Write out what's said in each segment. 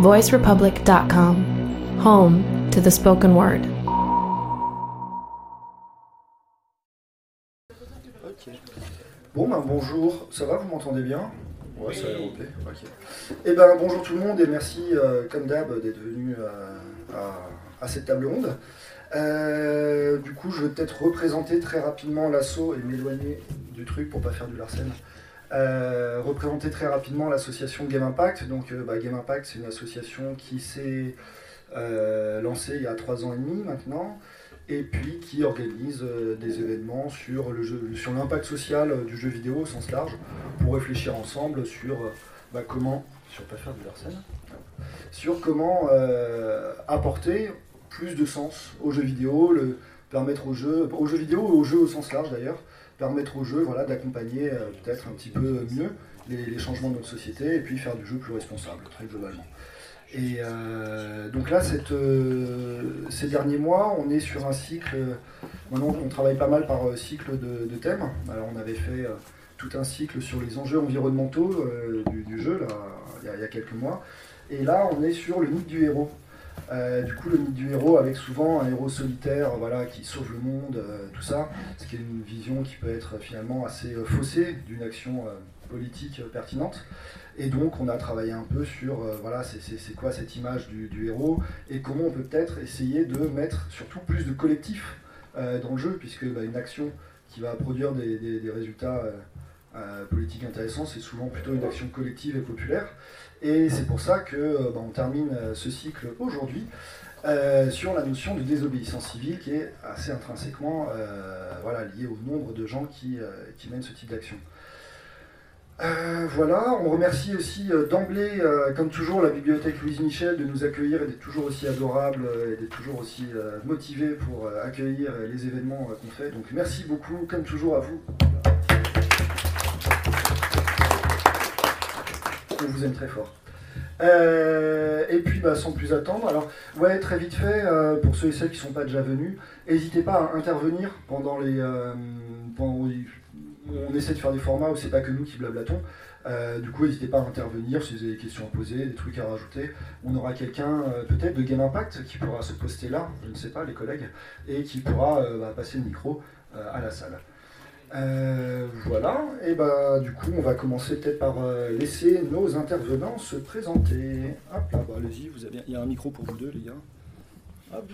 voicerepublic.com, home to the spoken word. Bon, ben bonjour, ça va, vous m'entendez bien? Ouais, ça a l'air ok. Eh ben bonjour tout le monde et merci, euh, comme d'hab, d'être venu à, à- à cette table ronde. Euh, du coup, je vais peut-être représenter très rapidement l'assaut et m'éloigner du truc pour pas faire du Larsen. Euh, représenter très rapidement l'association Game Impact. Donc, euh, bah, Game Impact, c'est une association qui s'est euh, lancée il y a trois ans et demi maintenant, et puis qui organise des événements sur l'impact social du jeu vidéo au sens large, pour réfléchir ensemble sur bah, comment, sur pas faire sur comment apporter plus de sens aux jeux vidéo, le, permettre aux jeux, aux jeux vidéo et aux jeux au sens large d'ailleurs, permettre aux jeux voilà, d'accompagner euh, peut-être un petit peu mieux les, changements de notre société et puis faire du jeu plus responsable, très globalement. Et euh, donc là, euh, ces derniers mois, on est sur un cycle, maintenant on travaille pas mal par cycle de, thèmes. Alors on avait fait tout un cycle sur les enjeux environnementaux du, jeu, il y a quelques mois. Et là, on est sur le mythe du héros. Euh, du coup, le mythe du héros avec souvent un héros solitaire voilà, qui sauve le monde, euh, tout ça, ce qui est une vision qui peut être finalement assez euh, faussée d'une action politique pertinente. Et donc, on a travaillé un peu sur voilà, c'est- quoi cette image du, héros et comment on peut peut-être essayer de mettre surtout plus de collectif dans le jeu, puisque bah, une action qui va produire des, résultats politiques intéressants, c'est souvent plutôt une action collective et populaire. Et c'est pour ça que euh, bah, on termine euh, ce cycle aujourd'hui euh, sur la notion de désobéissance civile qui est assez intrinsèquement liée au nombre de gens qui, qui mènent ce type d'action. Voilà, on remercie aussi d'emblée, comme toujours, la bibliothèque Louise Michel de nous accueillir et d'être toujours aussi adorable et d'être toujours aussi euh, motivé pour accueillir les événements qu'on fait. Donc merci beaucoup, comme toujours, à vous. On vous aime très fort. Euh, et puis, bah, sans plus attendre, alors, ouais, très vite fait, euh, pour ceux et celles qui ne sont pas déjà venus, n'hésitez pas à intervenir pendant les. euh, pendant- on essaie de faire des formats où c'est pas que nous qui blablatons. Du coup, n'hésitez pas à intervenir si vous avez des questions à poser, des trucs à rajouter. On aura quelqu'un peut-être de Game Impact qui pourra se poster là, je ne sais pas, les collègues, et qui pourra bah, passer le micro à la salle. Euh, voilà, et bah du coup on va commencer peut-être par euh, laisser nos intervenants se présenter. Hop là, bah, allez-y, vous avez, il y a un micro pour vous deux les gars. Hop.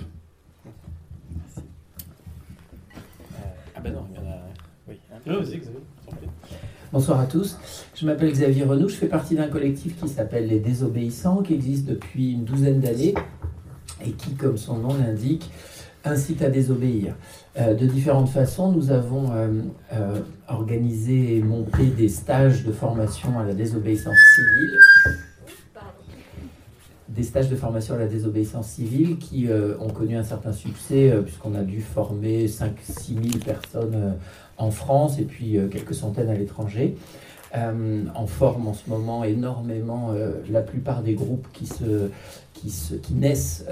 Ah ben non, il y en a. Oui. hein. Vas-y. Bonsoir à tous. Je m'appelle Xavier Renou. Je fais partie d'un collectif qui s'appelle Les Désobéissants, qui existe depuis une douzaine d'années et qui, comme son nom l'indique, incite à désobéir. Euh, de différentes façons, nous avons euh, euh, organisé et monté des stages de formation à la désobéissance civile. Des stages de formation à la désobéissance civile qui ont connu un certain succès, puisqu'on a dû former 5-6 000 personnes en France et puis quelques centaines à l'étranger. On forme en ce moment énormément la plupart des groupes qui, se, qui, se, qui naissent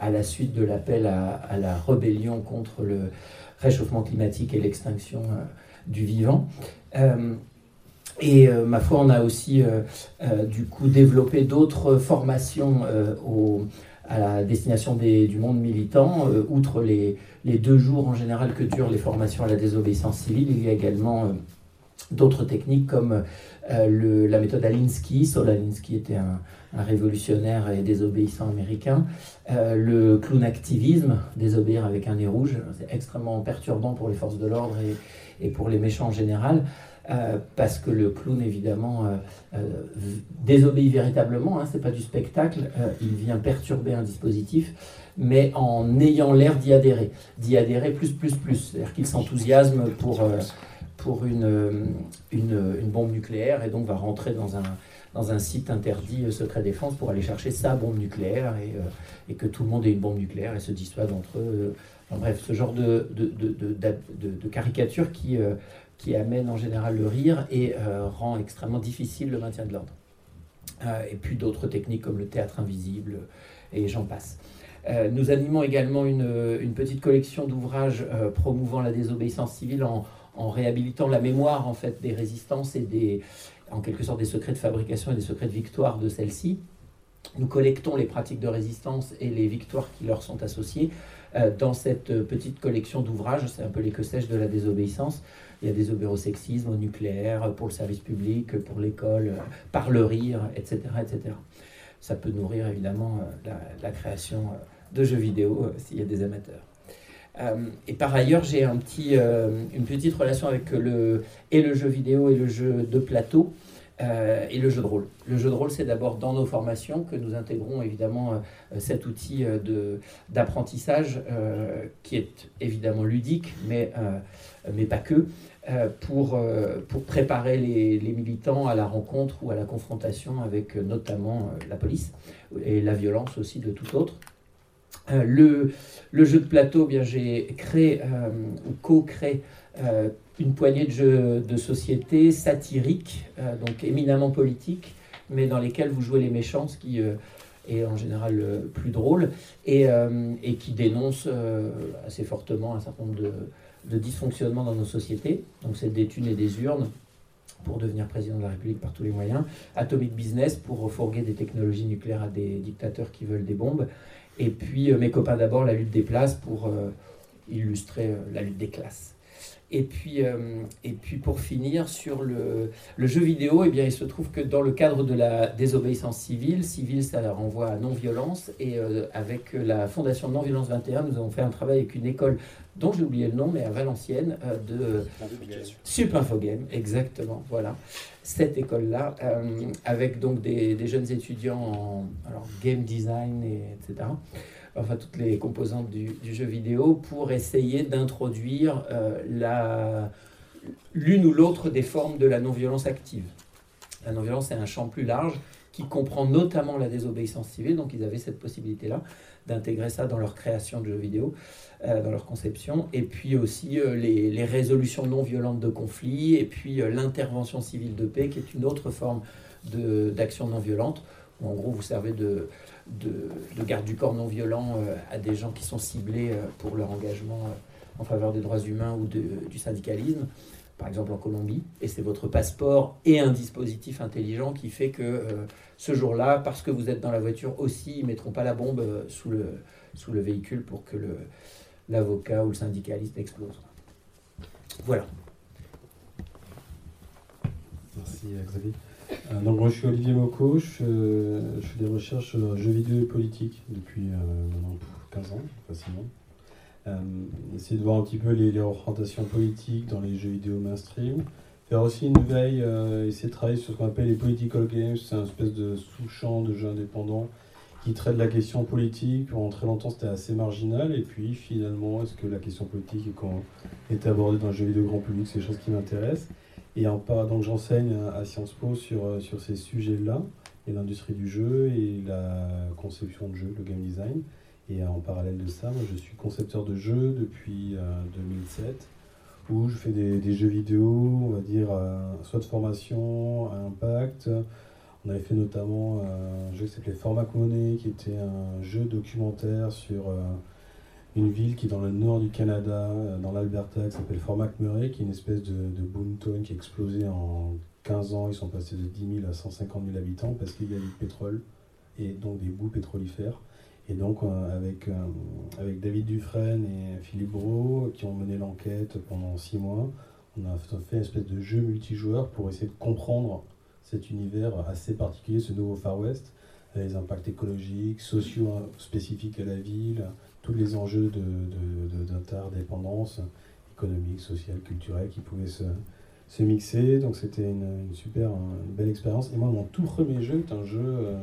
à la suite de l'appel à, la rébellion contre le réchauffement climatique et l'extinction euh, du vivant. Euh, et euh, ma foi, on a aussi du coup développé d'autres formations à la destination des- du monde militant, outre les, les deux jours en général que durent les formations à la désobéissance civile, il y a également d'autres techniques comme euh, le- la méthode Alinsky. Saul Alinsky était un, révolutionnaire et désobéissant américain. Euh, le clown activisme, désobéir avec un nez rouge, c'est extrêmement perturbant pour les forces de l'ordre et, et pour les méchants en général. euh, parce que le clown, évidemment, désobéit véritablement, hein, c'est pas du spectacle, il vient perturber un dispositif, mais en ayant l'air d'y adhérer, d'y adhérer plus, plus, plus. C'est-à-dire qu'il s'enthousiasme pour, pour une, euh, une, une bombe nucléaire et donc va rentrer dans un, dans un site interdit euh, secret défense pour aller chercher sa bombe nucléaire et, euh, et que tout le monde ait une bombe nucléaire et se dissuade entre eux. Bref, ce genre de, de, de, de, caricature qui, euh, qui amène en général le rire et euh, rend extrêmement difficile le maintien de l'ordre. Euh, et puis d'autres techniques comme le théâtre invisible et j'en passe. Euh, nous animons également une, une petite collection d'ouvrages euh, promouvant la désobéissance civile en, en réhabilitant la mémoire en fait des résistances et des, en quelque sorte des secrets de fabrication et des secrets de victoire de celle-ci. Nous collectons les pratiques de résistance et les victoires qui leur sont associées dans cette petite collection d'ouvrages. C'est un peu les de la désobéissance. Il y a des obérosexismes au nucléaire, pour le service public, pour l'école, par le rire, etc., etc. Ça peut nourrir évidemment la, création de jeux vidéo s'il y a des amateurs. Et par ailleurs, j'ai petit, une petite relation avec le, et le jeu vidéo et le jeu de plateau. Euh, et le jeu de rôle. Le jeu de rôle, c'est d'abord dans nos formations que nous intégrons évidemment euh, cet outil euh, d'apprentissage qui est évidemment ludique, mais, mais pas que, pour, pour préparer les, militants à la rencontre ou à la confrontation avec notamment la police et la violence aussi de tout autre. Le, le, jeu de plateau, eh bien j'ai créé ou co-créé une poignée de jeux de société satiriques, euh, donc éminemment politiques, mais dans lesquels vous jouez les méchants, ce qui euh, est en général euh, plus drôle, et, qui dénonce assez fortement un certain nombre de, dysfonctionnements dans nos sociétés. Donc c'est des thunes et des urnes pour devenir président de la République par tous les moyens, Atomic Business pour refourguer des technologies nucléaires à des dictateurs qui veulent des bombes, et puis mes copains d'abord, la lutte des places pour illustrer la lutte des classes. Et puis, euh, et puis pour finir, sur le, jeu vidéo, eh bien, il se trouve que dans le cadre de la désobéissance civile, civile ça renvoie à non-violence, et euh, avec la Fondation Non-Violence 21, nous avons fait un travail avec une école dont j'ai oublié le nom, mais à Valenciennes, euh, de Supinfogame, exactement, voilà, cette école-là, avec donc des, des, jeunes étudiants en alors, game design, et, etc enfin toutes les composantes du, jeu vidéo, pour essayer d'introduire euh, l'une ou l'autre des formes de la non-violence active. La non-violence est un champ plus large qui comprend notamment la désobéissance civile, donc ils avaient cette possibilité-là d'intégrer ça dans leur création de jeux vidéo, euh, dans leur conception, et puis aussi euh, les, les, résolutions non violentes de conflits, et puis l'intervention civile de paix, qui est une autre forme d'action non violente, où en gros vous servez de, de, garde du corps non violent euh, à des gens qui sont ciblés euh, pour leur engagement euh, en faveur des droits humains ou du syndicalisme, par exemple en Colombie. Et c'est votre passeport et un dispositif intelligent qui fait que ce jour-là, parce que vous êtes dans la voiture aussi, ils ne mettront pas la bombe sous le, sous le véhicule pour que l'avocat ou le syndicaliste explose. Voilà. Merci Xavier. Euh, donc je suis Olivier Moko, je, fais des recherches jeux vidéo et politique depuis euh, maintenant 15 ans facilement. Euh, essayer de voir un petit peu les, représentations politiques dans les jeux vidéo mainstream. Faire aussi une veille, essayer de travailler sur ce qu'on appelle les political games, c'est un espèce de sous-champ de jeux indépendants qui traite la question politique. Pendant très longtemps, c'était assez marginal. Et puis, finalement, est-ce que la question politique est, est abordée dans le jeu vidéo grand public? C'est des choses qui m'intéressent. Et en, donc j'enseigne à Sciences Po sur, euh, sur ces sujets-là, et l'industrie du jeu et la conception de jeu, le game design. Et en parallèle de ça, je suis concepteur de jeux depuis 2007, euh, où je fais des, jeux vidéo, on va dire, euh, soit de formation, à impact. On avait fait notamment un jeu qui s'appelait Format Money, qui était un jeu documentaire sur une ville qui est dans le nord du Canada, euh, dans l'Alberta, qui s'appelle Fort McMurray, qui est une espèce de, de boomtown qui a explosé en 15 ans. Ils sont passés de 10 000 à 150 000 habitants parce qu'il y a du pétrole et donc des bouts pétrolifères. Et donc, euh, avec, euh, avec David Dufresne et Philippe Bro, qui ont mené l'enquête pendant 6 mois, on a fait une espèce de jeu multijoueur pour essayer de comprendre cet univers assez particulier, ce nouveau Far West, les impacts écologiques, sociaux spécifiques à la ville, tous les enjeux d'interdépendance économique, sociale, culturelle qui pouvaient se, se mixer. Donc c'était une, super, belle expérience. Et moi, mon tout premier jeu est un jeu euh,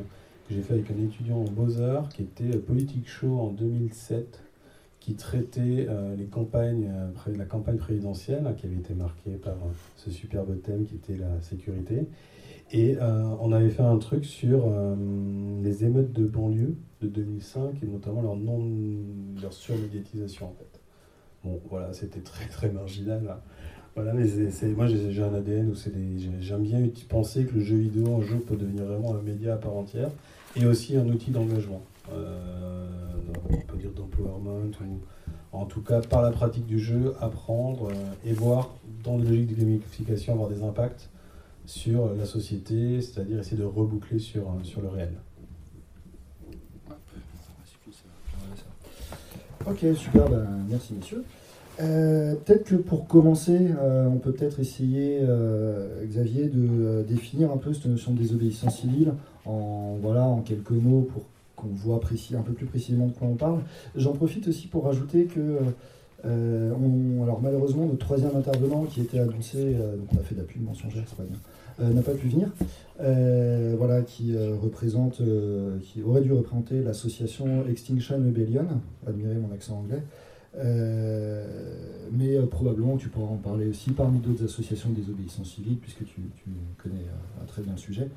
que j'ai fait avec un étudiant en Beaux-Arts qui était Politique Show en 2007 qui traitait euh, les campagnes, euh, la campagne présidentielle, hein, qui avait été marquée par ce superbe thème qui était la sécurité. Et on avait fait un truc sur les émeutes de banlieue de 2005 et notamment leur, non, leur surmédiatisation en fait. Bon, voilà, c'était très très marginal. Voilà, mais c'est, moi j'ai, un ADN où c'est j'aime bien penser que le jeu vidéo, un jeu peut devenir vraiment un média à part entière et aussi un outil d'engagement. Euh, on peut dire d'empowerment ou en tout cas par la pratique du jeu, apprendre euh, et voir dans la logique de gamification avoir des impacts sur la société, c'est-à-dire essayer de reboucler sur, euh, sur le réel. Ok, super, ben, merci messieurs. Euh, peut-être que pour commencer, euh, on peut peut-être essayer, Xavier, de définir un peu cette notion de désobéissance civile en, voilà, en quelques mots pour qu'on voit précis, un peu plus précisément de quoi on parle. J'en profite aussi pour rajouter que, alors malheureusement, notre troisième intervenant qui était annoncé, donc on a fait d'appui mensongère, c'est pas bien, n'a pas pu venir. voilà, qui représente, qui aurait dû représenter l'association Extinction Rebellion, admirez mon accent anglais, euh, mais euh, probablement tu pourras en parler aussi parmi d'autres associations de désobéissance civile, puisque tu, connais euh, très bien le sujet.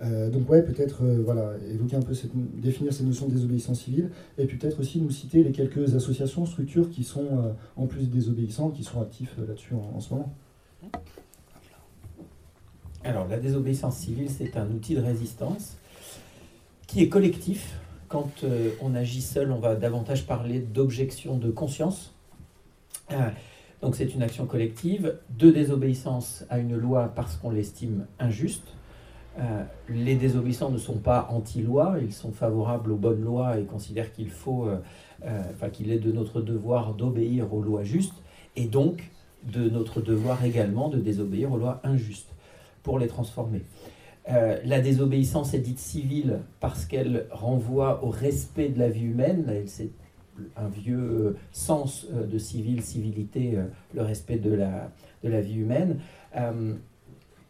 donc ouais, peut-être voilà, évoquer un peu, cette, définir cette notion de désobéissance civile, et peut-être aussi nous citer les quelques associations, structures qui sont, en plus désobéissantes, qui sont actifs là-dessus en, ce moment. Alors la désobéissance civile, c'est un outil de résistance qui est collectif, quand euh, on agit seul, on va davantage parler d'objection de conscience. Euh, donc c'est une action collective de désobéissance à une loi parce qu'on l'estime injuste. Euh, les désobéissants ne sont pas anti-loi, ils sont favorables aux bonnes lois et considèrent qu'il faut, enfin qu'il est de notre devoir d'obéir aux lois justes et donc de notre devoir également de désobéir aux lois injustes pour les transformer. Euh, la désobéissance est dite civile parce qu'elle renvoie au respect de la vie humaine. C'est un vieux sens euh, de civil, civilité, euh, le respect de la, de la vie humaine.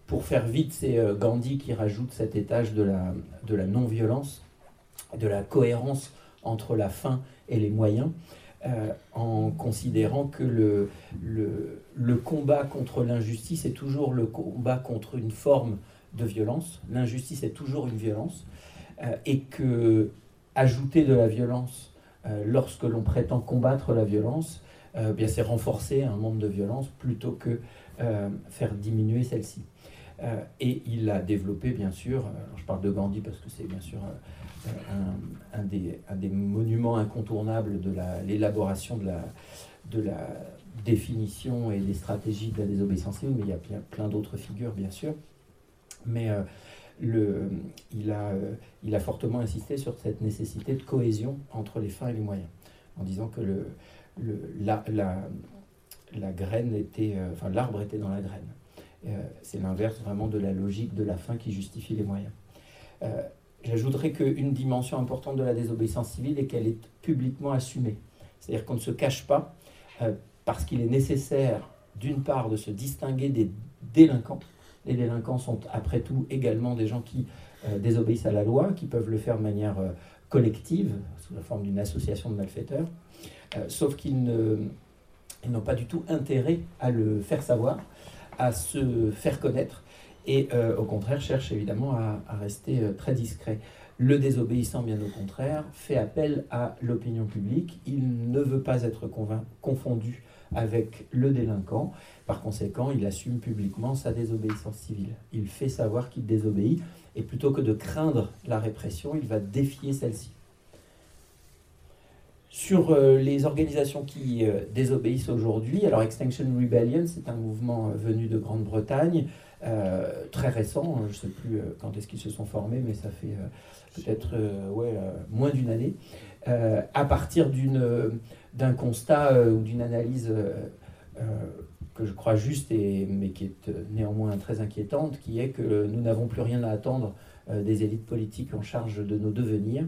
pour faire vite, c'est Gandhi qui rajoute cet étage de la, de la non-violence, de la cohérence entre la fin et les moyens. En considérant que le, combat contre l'injustice est toujours le combat contre une forme de violence. L'injustice est toujours une violence. Euh, et que ajouter de la violence euh, lorsque l'on prétend combattre la violence, euh, bien c'est renforcer un monde de violence plutôt que faire diminuer celle-ci. et il a développé, bien sûr, je parle de Gandhi parce que c'est bien sûr un, des, monuments incontournables de l'élaboration de la, définition et des stratégies de la désobéissance civile, mais il y a plein d'autres figures, bien sûr. Mais euh, le, il, a, euh, il a fortement insisté sur cette nécessité de cohésion entre les fins et les moyens, en disant que la, graine était, euh, enfin l'arbre était dans la graine. c'est l'inverse vraiment de la logique de la fin qui justifie les moyens. J'ajouterais qu'une dimension importante de la désobéissance civile est qu'elle est publiquement assumée. C'est-à-dire qu'on ne se cache pas parce qu'il est nécessaire, d'une part, de se distinguer des délinquants, les délinquants sont après tout également des gens qui euh, désobéissent à la loi, qui peuvent le faire de manière euh, collective, sous la forme d'une association de malfaiteurs, euh, sauf qu'ils n'ont pas du tout intérêt à le faire savoir, à se faire connaître, et au contraire cherchent évidemment à, rester très discrets. Le désobéissant, bien au contraire, fait appel à l'opinion publique. Il ne veut pas être confondu avec le délinquant. Par conséquent, il assume publiquement sa désobéissance civile. Il fait savoir qu'il désobéit et plutôt que de craindre la répression, il va défier celle-ci. Sur euh, les organisations qui euh, désobéissent aujourd'hui, alors Extinction Rebellion, c'est un mouvement euh, venu de Grande-Bretagne, très récent, je ne sais plus quand est-ce qu'ils se sont formés, mais ça fait peut-être ouais, moins d'une année, à partir d'un constat ou d'une analyse que je crois juste, mais qui est euh, néanmoins très inquiétante, qui est que nous n'avons plus rien à attendre euh, des élites politiques en charge de nos devenirs,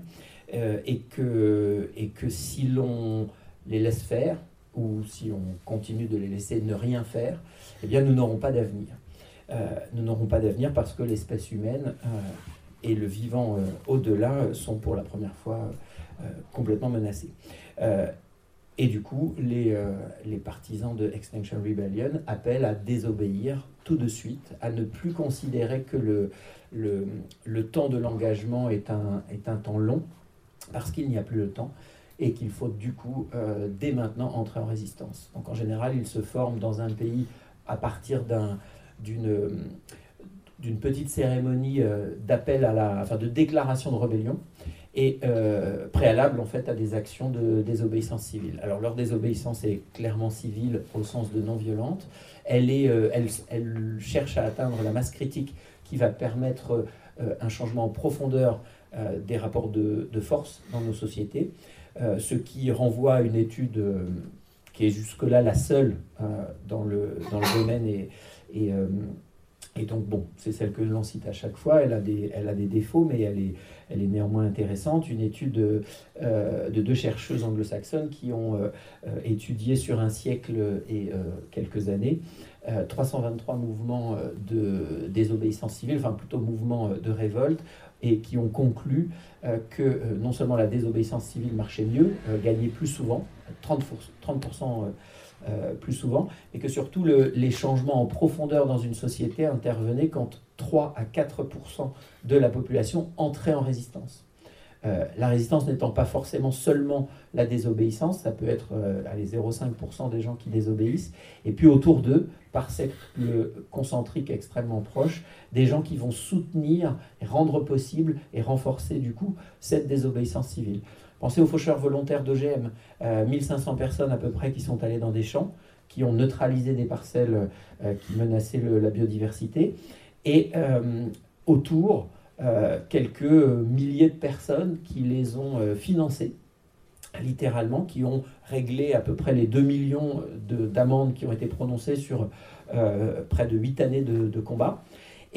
euh, et, que, et que si l'on les laisse faire, ou si on continue de les laisser ne rien faire, eh bien nous n'aurons pas d'avenir. Nous n'aurons pas d'avenir parce que l'espèce humaine et le vivant au-delà sont pour la première fois complètement menacés. Et du coup, les, euh, partisans de Extinction Rebellion appellent à désobéir tout de suite, à ne plus considérer que le, le, temps de l'engagement est un, est un temps long, parce qu'il n'y a plus le temps, et qu'il faut du coup, euh, dès maintenant, entrer en résistance. Donc en général, ils se forment dans un pays à partir d'une d'une petite cérémonie euh, d'appel à la, enfin de déclaration de rébellion, et euh, préalable en fait à des actions de désobéissance civile. Alors leur désobéissance est clairement civile au sens de non violente. Elle, est, euh, elle, elle, cherche à atteindre la masse critique qui va permettre un changement en profondeur des rapports de, de, force dans nos sociétés. ce qui renvoie à une étude qui est jusque-là la seule dans, le, dans le domaine et, et et donc, bon, c'est celle que l'on cite à chaque fois. Elle a des, elle a des défauts, mais elle est, elle est néanmoins intéressante. Une étude de, euh, deux chercheuses anglo-saxonnes qui ont euh, euh, étudié sur un siècle et quelques années 323 mouvements de désobéissance civile, enfin plutôt mouvements de révolte, et qui ont conclu que non seulement la désobéissance civile marchait mieux, gagnait plus souvent, 30%, 30% euh, plus souvent, et que surtout les changements en profondeur dans une société intervenaient quand 3 à 4% de la population entrait en résistance. Euh, la résistance n'étant pas forcément seulement la désobéissance, ça peut être euh, 0,5% des gens qui désobéissent, et puis autour d'eux, par cercle concentrique extrêmement proche, des gens qui vont soutenir, rendre possible et renforcer du coup cette désobéissance civile. Pensez aux faucheurs volontaires d'OGM, 1500 euh, personnes à peu près qui sont allées dans des champs, qui ont neutralisé des parcelles euh, qui menaçaient la biodiversité, et euh, autour, quelques milliers de personnes qui les ont financées, littéralement, qui ont réglé à peu près les 2 millions d'amendes qui ont été prononcées sur près de 8 années de combat.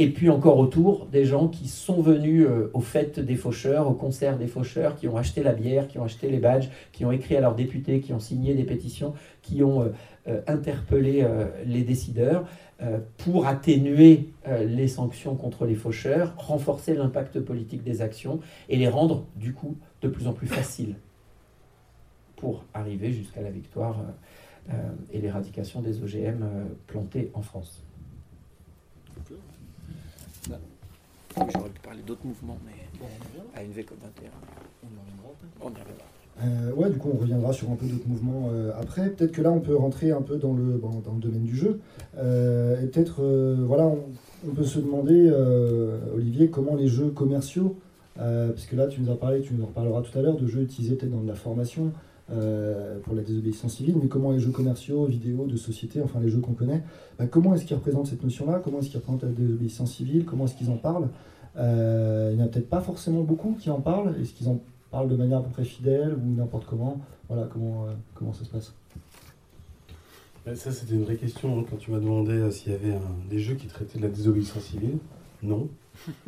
Et puis encore autour, des gens qui sont venus euh, aux fêtes des faucheurs, au concert des faucheurs, qui ont acheté la bière, qui ont acheté les badges, qui ont écrit à leurs députés, qui ont signé des pétitions, qui ont euh, euh, interpellé les décideurs pour atténuer les sanctions contre les faucheurs, renforcer l'impact politique des actions et les rendre du coup de plus en plus faciles pour arriver jusqu'à la victoire et l'éradication des OGM plantés en France. J'aurais pu parler d'autres mouvements, mais à une VCOP 21, on y reviendra. On y reviendra. Euh, ouais, du coup, on reviendra sur un peu d'autres mouvements euh, après. Peut-être que là, on peut rentrer un peu dans le, dans le domaine du jeu. Euh, et peut-être, voilà, on, peut se demander, Olivier, comment les jeux commerciaux, parce que là, tu nous as parlé, tu nous en reparleras tout à l'heure, de jeux utilisés peut-être dans de la formation, euh, pour la désobéissance civile, mais comment les jeux commerciaux, vidéo, de société, enfin les jeux qu'on connaît, bah, comment est-ce qu'ils représentent cette notion-là? Comment est-ce qu'ils représentent la désobéissance civile? Comment est-ce qu'ils en parlent? Euh, Il n'y en a peut-être pas forcément beaucoup qui en parlent. Est-ce qu'ils en parlent de manière à peu près fidèle ou n'importe comment? Voilà, comment, euh, comment ça se passe ça, c'était une vraie question hein, quand tu m'as demandé s'il y avait des jeux qui traitaient de la désobéissance civile. Non.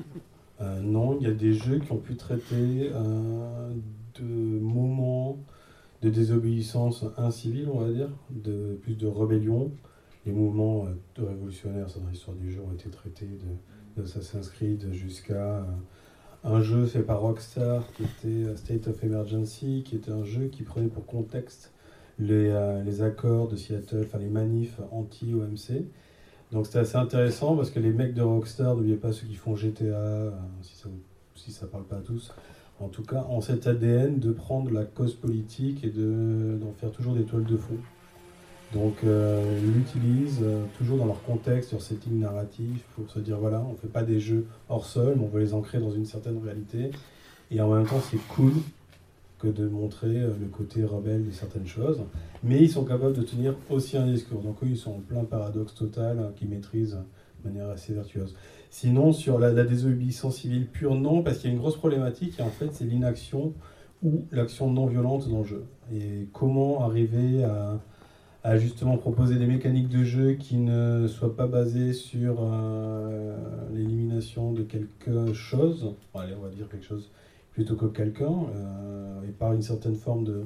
non, il y a des jeux qui ont pu traiter de moments de désobéissance incivile, on va dire, de plus de rébellion. Les mouvements euh, révolutionnaires dans l'histoire du jeu ont été traités de, Assassin's Creed jusqu'à euh, un jeu fait par Rockstar qui était euh, State of Emergency, qui était un jeu qui prenait pour contexte les, les accords de Seattle, enfin les manifs anti-OMC. Donc c'était assez intéressant parce que les mecs de Rockstar, n'oubliez pas ceux qui font GTA, si ça si ça parle pas à tous, en tout cas en cet ADN de prendre la cause politique et d'en faire toujours des toiles de fond. Donc euh, ils l'utilisent euh, toujours dans leur contexte, leur setting narratif, pour se dire voilà, on ne fait pas des jeux hors sol, mais on veut les ancrer dans une certaine réalité. Et en même temps, c'est cool que de montrer euh, le côté rebelle de certaines choses. Mais ils sont capables de tenir aussi un discours. Donc eux, ils sont en plein paradoxe total, hein, qu'ils maîtrisent de manière assez vertueuse. Sinon, sur la, désobéissance civile pure, non, parce qu'il y a une grosse problématique, et en fait, c'est l'inaction ou l'action non violente dans le jeu. Et comment arriver à, justement proposer des mécaniques de jeu qui ne soient pas basées sur euh, l'élimination de quelque chose, allez, on va dire quelque chose plutôt que quelqu'un, euh, et par une certaine forme de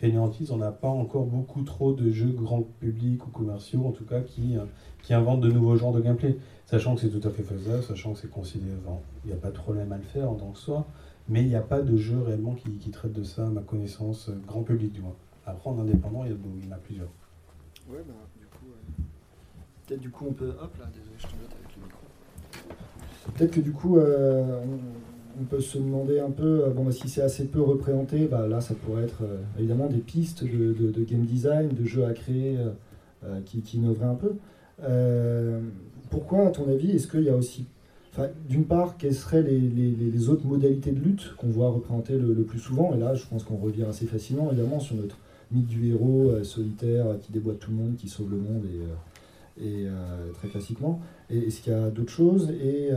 fainéantise, on n'a pas encore beaucoup trop de jeux grand public ou commerciaux, en tout cas, qui, euh, qui inventent de nouveaux genres de gameplay. Sachant que c'est tout à fait faisable, sachant que c'est considéré. il n'y a pas de problème à le faire en tant que soi, mais il n'y a pas de jeu réellement qui, qui, traite de ça, à ma connaissance, euh, grand public du moins. Après, en indépendant, il y, en a plusieurs. Ouais, bah, du coup. Peut-être du coup, on peut. Hop là, désolé, je t'embête avec le micro. Peut-être que du coup, euh, on, peut se demander un peu, euh, bon, bah, si c'est assez peu représenté, bah, là, ça pourrait être évidemment des pistes de, game design, de jeux à créer qui, qui innoveraient un peu pourquoi, à ton avis, est-ce qu'il y a aussi. D'une part, quelles seraient les, autres modalités de lutte qu'on voit représenter le, plus souvent? Et là, je pense qu'on revient assez facilement, évidemment, sur notre mythe du héros euh, solitaire euh, qui déboîte tout le monde, qui sauve le monde, et, euh, très classiquement. Et est-ce qu'il y a d'autres choses et,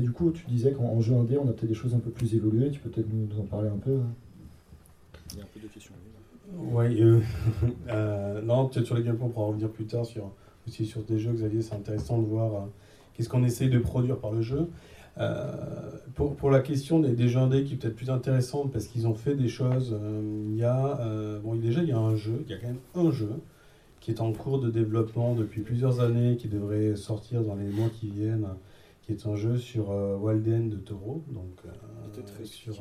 du coup, tu disais qu'en jeu indé, on a peut-être des choses un peu plus évoluées. Tu peux peut-être nous, en parler un peu hein? Il y a un peu de questions. Oui, euh, euh, non, peut-être sur les gameplays, on pourra revenir plus tard sur, aussi sur des jeux, Xavier, c'est intéressant de voir euh, qu'est-ce qu'on essaye de produire par le jeu. Euh, pour, pour la question des, des jeux indés qui est peut-être plus intéressante parce qu'ils ont fait des choses, euh, il y a, euh, bon, déjà il y a un jeu, il y a quand même un jeu qui est en cours de développement depuis plusieurs années, qui devrait sortir dans les mois qui viennent, qui est un jeu sur euh, Walden de Taureau, donc euh, sur.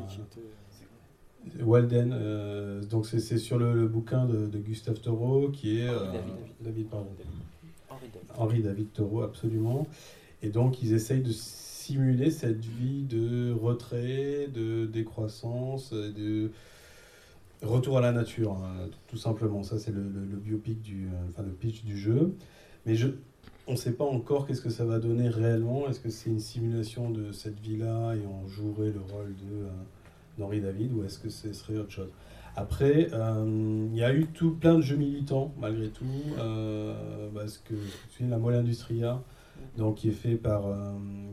Walden, donc c'est c'est sur le, le bouquin de, de Gustave Taureau qui est euh, David. David, pardon. Henri David. Henri David Thoreau, absolument. Et donc, ils essayent de simuler cette vie de retrait, de décroissance, euh, de retour à la nature, hein, tout simplement. Ça, c'est le, le- le biopic du, euh, enfin, le pitch du jeu. Mais je, on ne sait pas encore qu'est-ce que ça va donner réellement. Est-ce que c'est une simulation de cette vie-là et on jouerait le rôle de, euh, d'Henri David ou est-ce que ce serait autre chose? Après, euh, il y a eu tout plein de jeux militants, malgré tout, parce que la Moelle Industria, donc, qui est fait par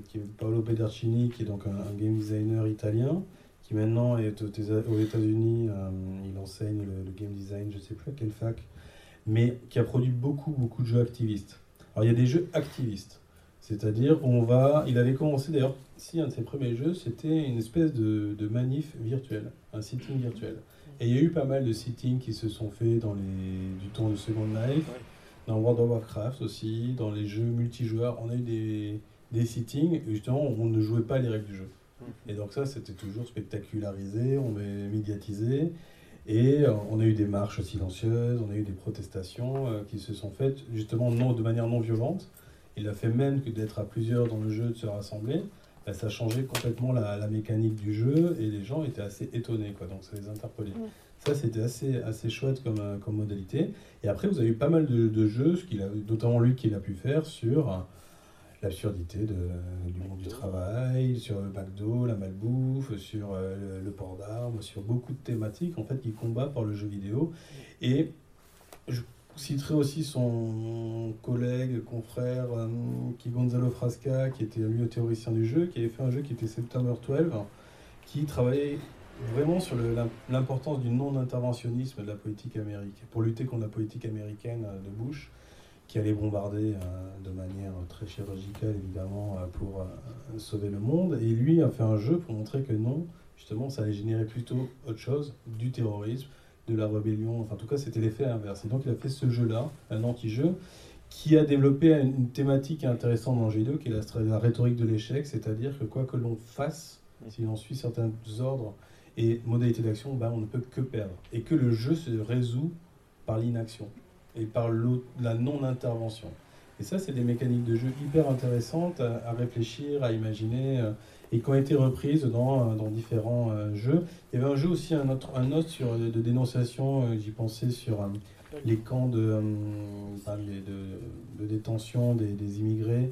qui est Paolo Pedercini, qui est donc un game designer italien, qui maintenant est aux, États- aux États-Unis, euh, il enseigne le, le game design, je ne sais plus à quelle fac, mais qui a produit beaucoup, beaucoup de jeux activistes. Alors, il y a des jeux activistes, c'est-à-dire on va, il avait commencé d'ailleurs, si un de ses premiers jeux, c'était une espèce de, de manif virtuel, un sitting virtuel. Et il y a eu pas mal de sittings qui se sont faits dans les, du temps de Second Life, dans World of Warcraft aussi, dans les jeux multijoueurs. On a eu des, des sittings, et justement, on ne jouait pas les règles du jeu. Et donc ça, c'était toujours spectacularisé, on est médiatisé. Et euh, on a eu des marches silencieuses, on a eu des protestations euh, qui se sont faites justement non, de manière non violente. Il a fait même que d'être à plusieurs dans le jeu, de se rassembler, bah, ça changeait complètement la, la mécanique du jeu et les gens étaient assez étonnés, quoi, donc ça les interpellait. Ouais. Ça, c'était assez, assez chouette comme, euh, comme modalité. Et après, vous avez eu pas mal de, de jeux, ce qu'il a, notamment lui qu'il a pu faire sur l'absurdité de- du monde du travail, sur le McDo, la malbouffe, sur euh, le, le port d'armes, sur beaucoup de thématiques en fait qui combattent par le jeu vidéo. Et je citerai aussi son collègue, confrère, euh, qui Gonzalo Frasca, qui était lui le théoricien du jeu, qui avait fait un jeu qui était September 12, qui travaillait vraiment sur l'importance du non-interventionnisme de la politique américaine, pour lutter contre la politique américaine euh, de Bush, qui allait bombarder euh, de manière très chirurgicale, évidemment, euh, pour euh, sauver le monde. Et lui a fait un jeu pour montrer que non, justement, ça allait générer plutôt autre chose, du terrorisme, de la rébellion, enfin en tout cas c'était l'effet inverse. Et donc il a fait ce jeu-là, un anti-jeu, qui a développé une thématique intéressante dans le jeu vidéo, qui est la rhétorique de l'échec, c'est-à-dire que quoi que l'on fasse, si l'on suit certains ordres et modalités d'action, ben, on ne peut que perdre. Et que le jeu se résout par l'inaction et par la non-intervention. Et ça, c'est des mécaniques de jeu hyper intéressantes à, réfléchir, à imaginer, euh, et qui ont été reprises dans, euh, dans différents euh, jeux. Il y avait un jeu aussi, un autre, un autre sur, de dénonciation, j'y pensais, sur les camps de, de détention des, des immigrés.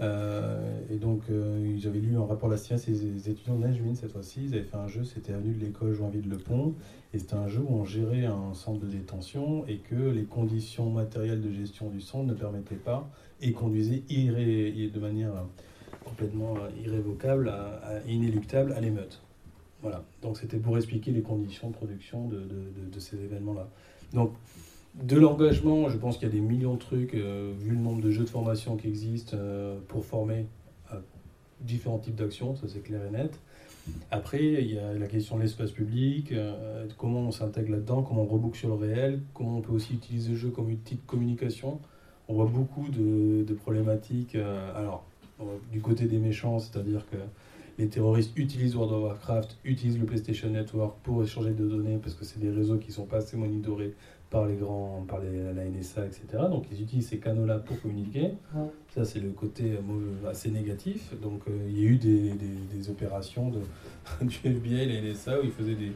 Euh, et donc, euh, j'avais lu un rapport de la CIA, c'est les étudiants de Najmin cette fois-ci, ils avaient fait un jeu, c'était Avenue de l'école Joinville-le-Pont, et c'était un jeu où on gérait un centre de détention et que les conditions matérielles de gestion du centre ne permettaient pas et conduisaient irré- de manière euh, complètement euh, irrévocable, à- inéluctable à l'émeute. Voilà, donc c'était pour expliquer les conditions de production de, de- de- de ces événements-là. Donc, de l'engagement, je pense qu'il y a des millions de trucs, euh, vu le nombre de jeux de formation qui existent euh, pour former à différents types d'actions, ça c'est clair et net. Après, il y a la question de l'espace public, euh, comment on s'intègre là-dedans, comment on reboucle sur le réel, comment on peut aussi utiliser le jeu comme outil de communication. On voit beaucoup de, de problématiques. euh, alors, euh, du côté des méchants, c'est-à-dire que les terroristes utilisent World of Warcraft, utilisent le PlayStation Network pour échanger de données parce que c'est des réseaux qui sont pas assez monitorés par les grands, par les- la NSA, etc. Donc ils utilisent ces canaux-là pour communiquer. Ça c'est le côté euh, assez négatif. Donc euh, il y a eu des, des- des opérations de, du FBI et la NSA où ils faisaient des,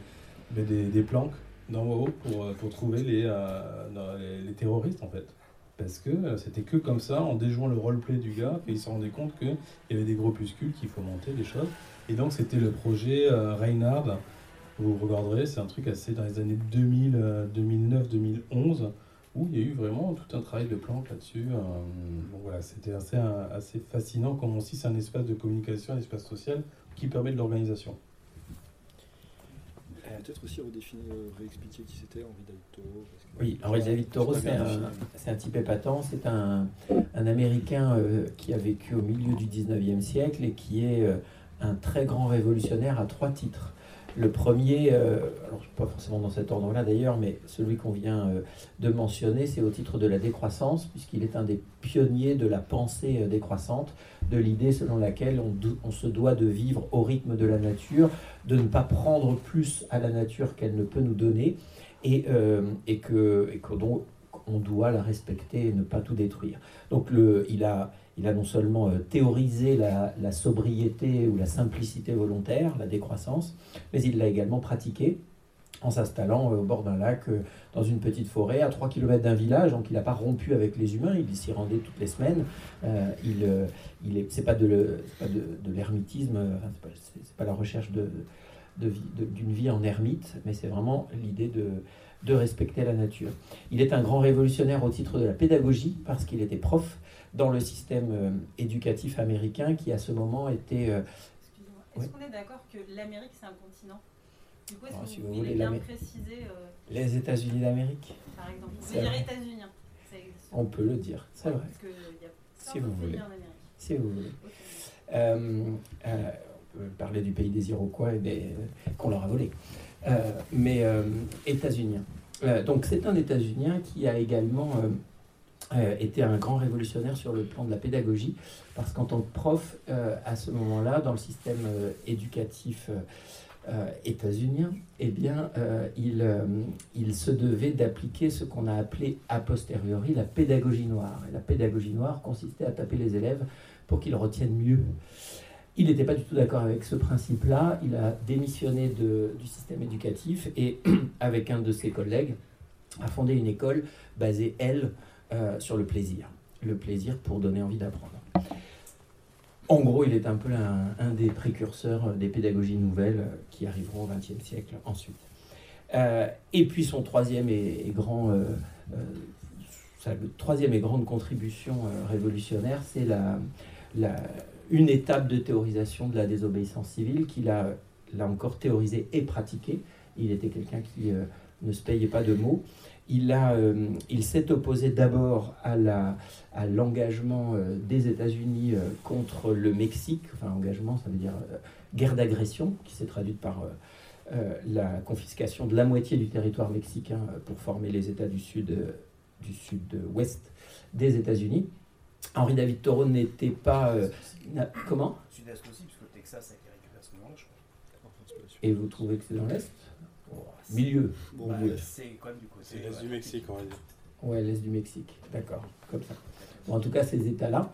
des, des- planques d'en haut pour, euh, pour trouver les, euh, les, les terroristes en fait. Parce que euh, c'était que comme ça, en déjouant le roleplay du gars, qu'ils se rendaient compte qu'il y avait des groupuscules qui fomentaient des choses. Et donc c'était le projet Reinhard. Vous regarderez, c'est un truc assez dans les années 2000, euh, 2009-2011, où il y a eu vraiment tout un travail de planque là-dessus. euh, voilà, c'était assez, euh, assez fascinant comme aussi c'est un espace de communication, un espace social qui permet de l'organisation. Euh, peut-être aussi redéfinir, réexpliquer qui c'était Henri David Thoreau. parce que- Oui, Henri David Thoreau, pas c'est un, un type épatant. C'est un, un Américain euh, qui a vécu au milieu du 19e siècle et qui est euh, un très grand révolutionnaire à trois titres. Le premier, euh, alors pas forcément dans cet ordre-là d'ailleurs, mais celui qu'on vient euh, de mentionner, c'est au titre de la décroissance, puisqu'il est un des pionniers de la pensée euh, décroissante, de l'idée selon laquelle on, se doit de vivre au rythme de la nature, de ne pas prendre plus à la nature qu'elle ne peut nous donner, et, et que, donc, on doit la respecter et ne pas tout détruire. Donc il, a, il a non seulement euh, théorisé la, sobriété ou la simplicité volontaire, la décroissance, mais il l'a également pratiqué en s'installant euh, au bord d'un lac, euh, dans une petite forêt, à 3 km d'un village, donc il n'a pas rompu avec les humains, il s'y rendait toutes les semaines. Euh, il, il est, c'est pas de, le- c'est pas pas, la recherche d'une vie en ermite, mais c'est vraiment l'idée de respecter la nature. Il est un grand révolutionnaire au titre de la pédagogie, parce qu'il était prof dans le système euh, éducatif américain qui à ce moment était... euh, Excusez-moi. Est-ce Ouais. qu'on est d'accord que l'Amérique, c'est un continent? Du coup, est-ce Ah, que si vous, vous voulez bien préciser, euh, les États-Unis d'Amérique, par exemple Vous pouvez dire états-unis C'est- on peut le dire, c'est vrai, Parce qu'il y a Si vous voulez. en si vous voulez. Euh, euh, on peut parler du pays des Iroquois et des- qu'on leur a volé. Euh, mais euh, états-unien. Euh, donc c'est un états-unien qui a également euh, été un grand révolutionnaire sur le plan de la pédagogie, parce qu'en tant que prof, euh, à ce moment-là, dans le système euh, éducatif états-unien, eh bien, il, il se devait d'appliquer ce qu'on a appelé a posteriori la pédagogie noire. Et la pédagogie noire consistait à taper les élèves pour qu'ils retiennent mieux. Il n'était pas du tout d'accord avec ce principe-là. Il a démissionné de- du système éducatif et, avec un de ses collègues, a fondé une école basée, elle, euh, sur le plaisir. Le plaisir pour donner envie d'apprendre. En gros, il est un peu un, des précurseurs des pédagogies nouvelles euh, qui arriveront au XXe siècle ensuite. Euh, et puis son troisième et, grand, euh, euh, sa troisième et grande contribution euh, révolutionnaire, c'est la, une étape de théorisation de la désobéissance civile qu'il a, encore, théorisé et pratiqué. Il était quelqu'un qui euh, ne se payait pas de mots. Il, a, euh, il s'est opposé d'abord à, la, à l'engagement euh, des États-Unis euh, contre le Mexique. Enfin, engagement, ça veut dire guerre d'agression, qui s'est traduite par la confiscation de la moitié du territoire mexicain pour former les États du Sud, du sud-ouest des États-Unis. Henri David Thoreau n'était pas. n'a- comment? Sud-Est aussi, parce que le Texas a été récupéré à ce moment-là, je crois. Et vous trouvez que c'est dans l'Est? Milieu. Bon, Bah, ouais. c'est même du côté. C'est l'Est du euh, Mexique, on va dire. Ouais, l'Est du Mexique. D'accord, comme ça. Bon, en tout cas, ces États-là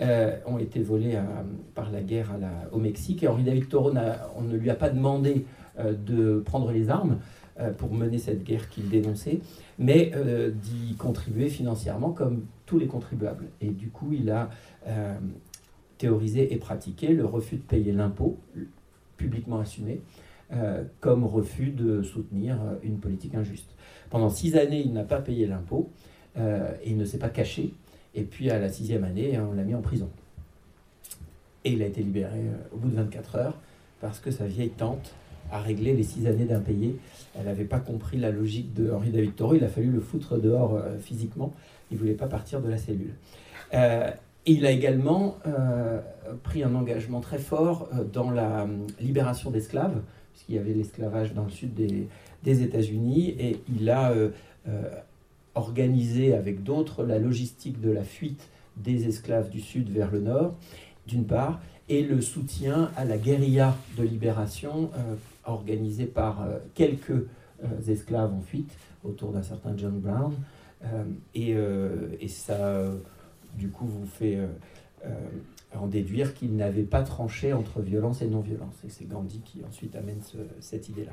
euh, ont été volés à- par la guerre à la- au Mexique. Et Henri David Thoreau, on ne lui a pas demandé euh, de prendre les armes euh, pour mener cette guerre qu'il dénonçait, mais euh, d'y contribuer financièrement comme tous les contribuables. Et du coup, il a euh, théorisé et pratiqué le refus de payer l'impôt, publiquement assumé, euh, comme refus de soutenir une politique injuste. Pendant six années, il n'a pas payé l'impôt euh, et il ne s'est pas caché. Et puis à la sixième année, on l'a mis en prison. Et il a été libéré euh, au bout de 24 heures parce que sa vieille tante a réglé les six années d'impayés. Elle n'avait pas compris la logique de Henri David Thoreau. Il a fallu le foutre dehors physiquement. Il ne voulait pas partir de la cellule. Il a également pris un engagement très fort dans la euh, libération d'esclaves, puisqu'il y avait l'esclavage dans le sud des, États-Unis. Et il a euh, euh, organisé avec d'autres la logistique de la fuite des esclaves du sud vers le nord, d'une part, et le soutien à la guérilla de libération euh, organisée par quelques esclaves en fuite autour d'un certain John Brown. Et, et ça, du coup, vous fait en déduire qu'il n'avait pas tranché entre violence et non-violence. Et c'est Gandhi qui ensuite amène ce- cette idée-là.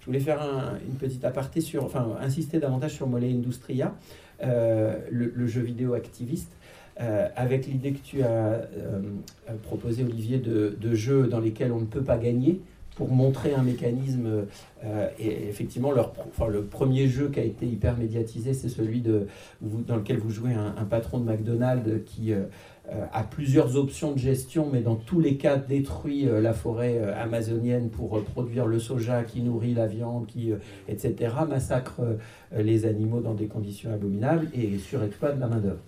Je voulais faire un- une petite aparté sur, enfin, insister davantage sur Mole Industria, euh, le, jeu vidéo activiste, euh, avec l'idée que tu as euh, euh, proposé, Olivier, de, jeux dans lesquels on ne peut pas gagner, pour montrer un mécanisme. et effectivement, le premier jeu qui a été hyper médiatisé, c'est celui de, dans lequel vous jouez un, patron de McDonald's qui a plusieurs options de gestion, mais dans tous les cas détruit euh, la forêt euh, amazonienne pour euh, produire le soja qui nourrit la viande, euh, etc., massacre euh, les animaux dans des conditions abominables et surexploite la main-d'œuvre.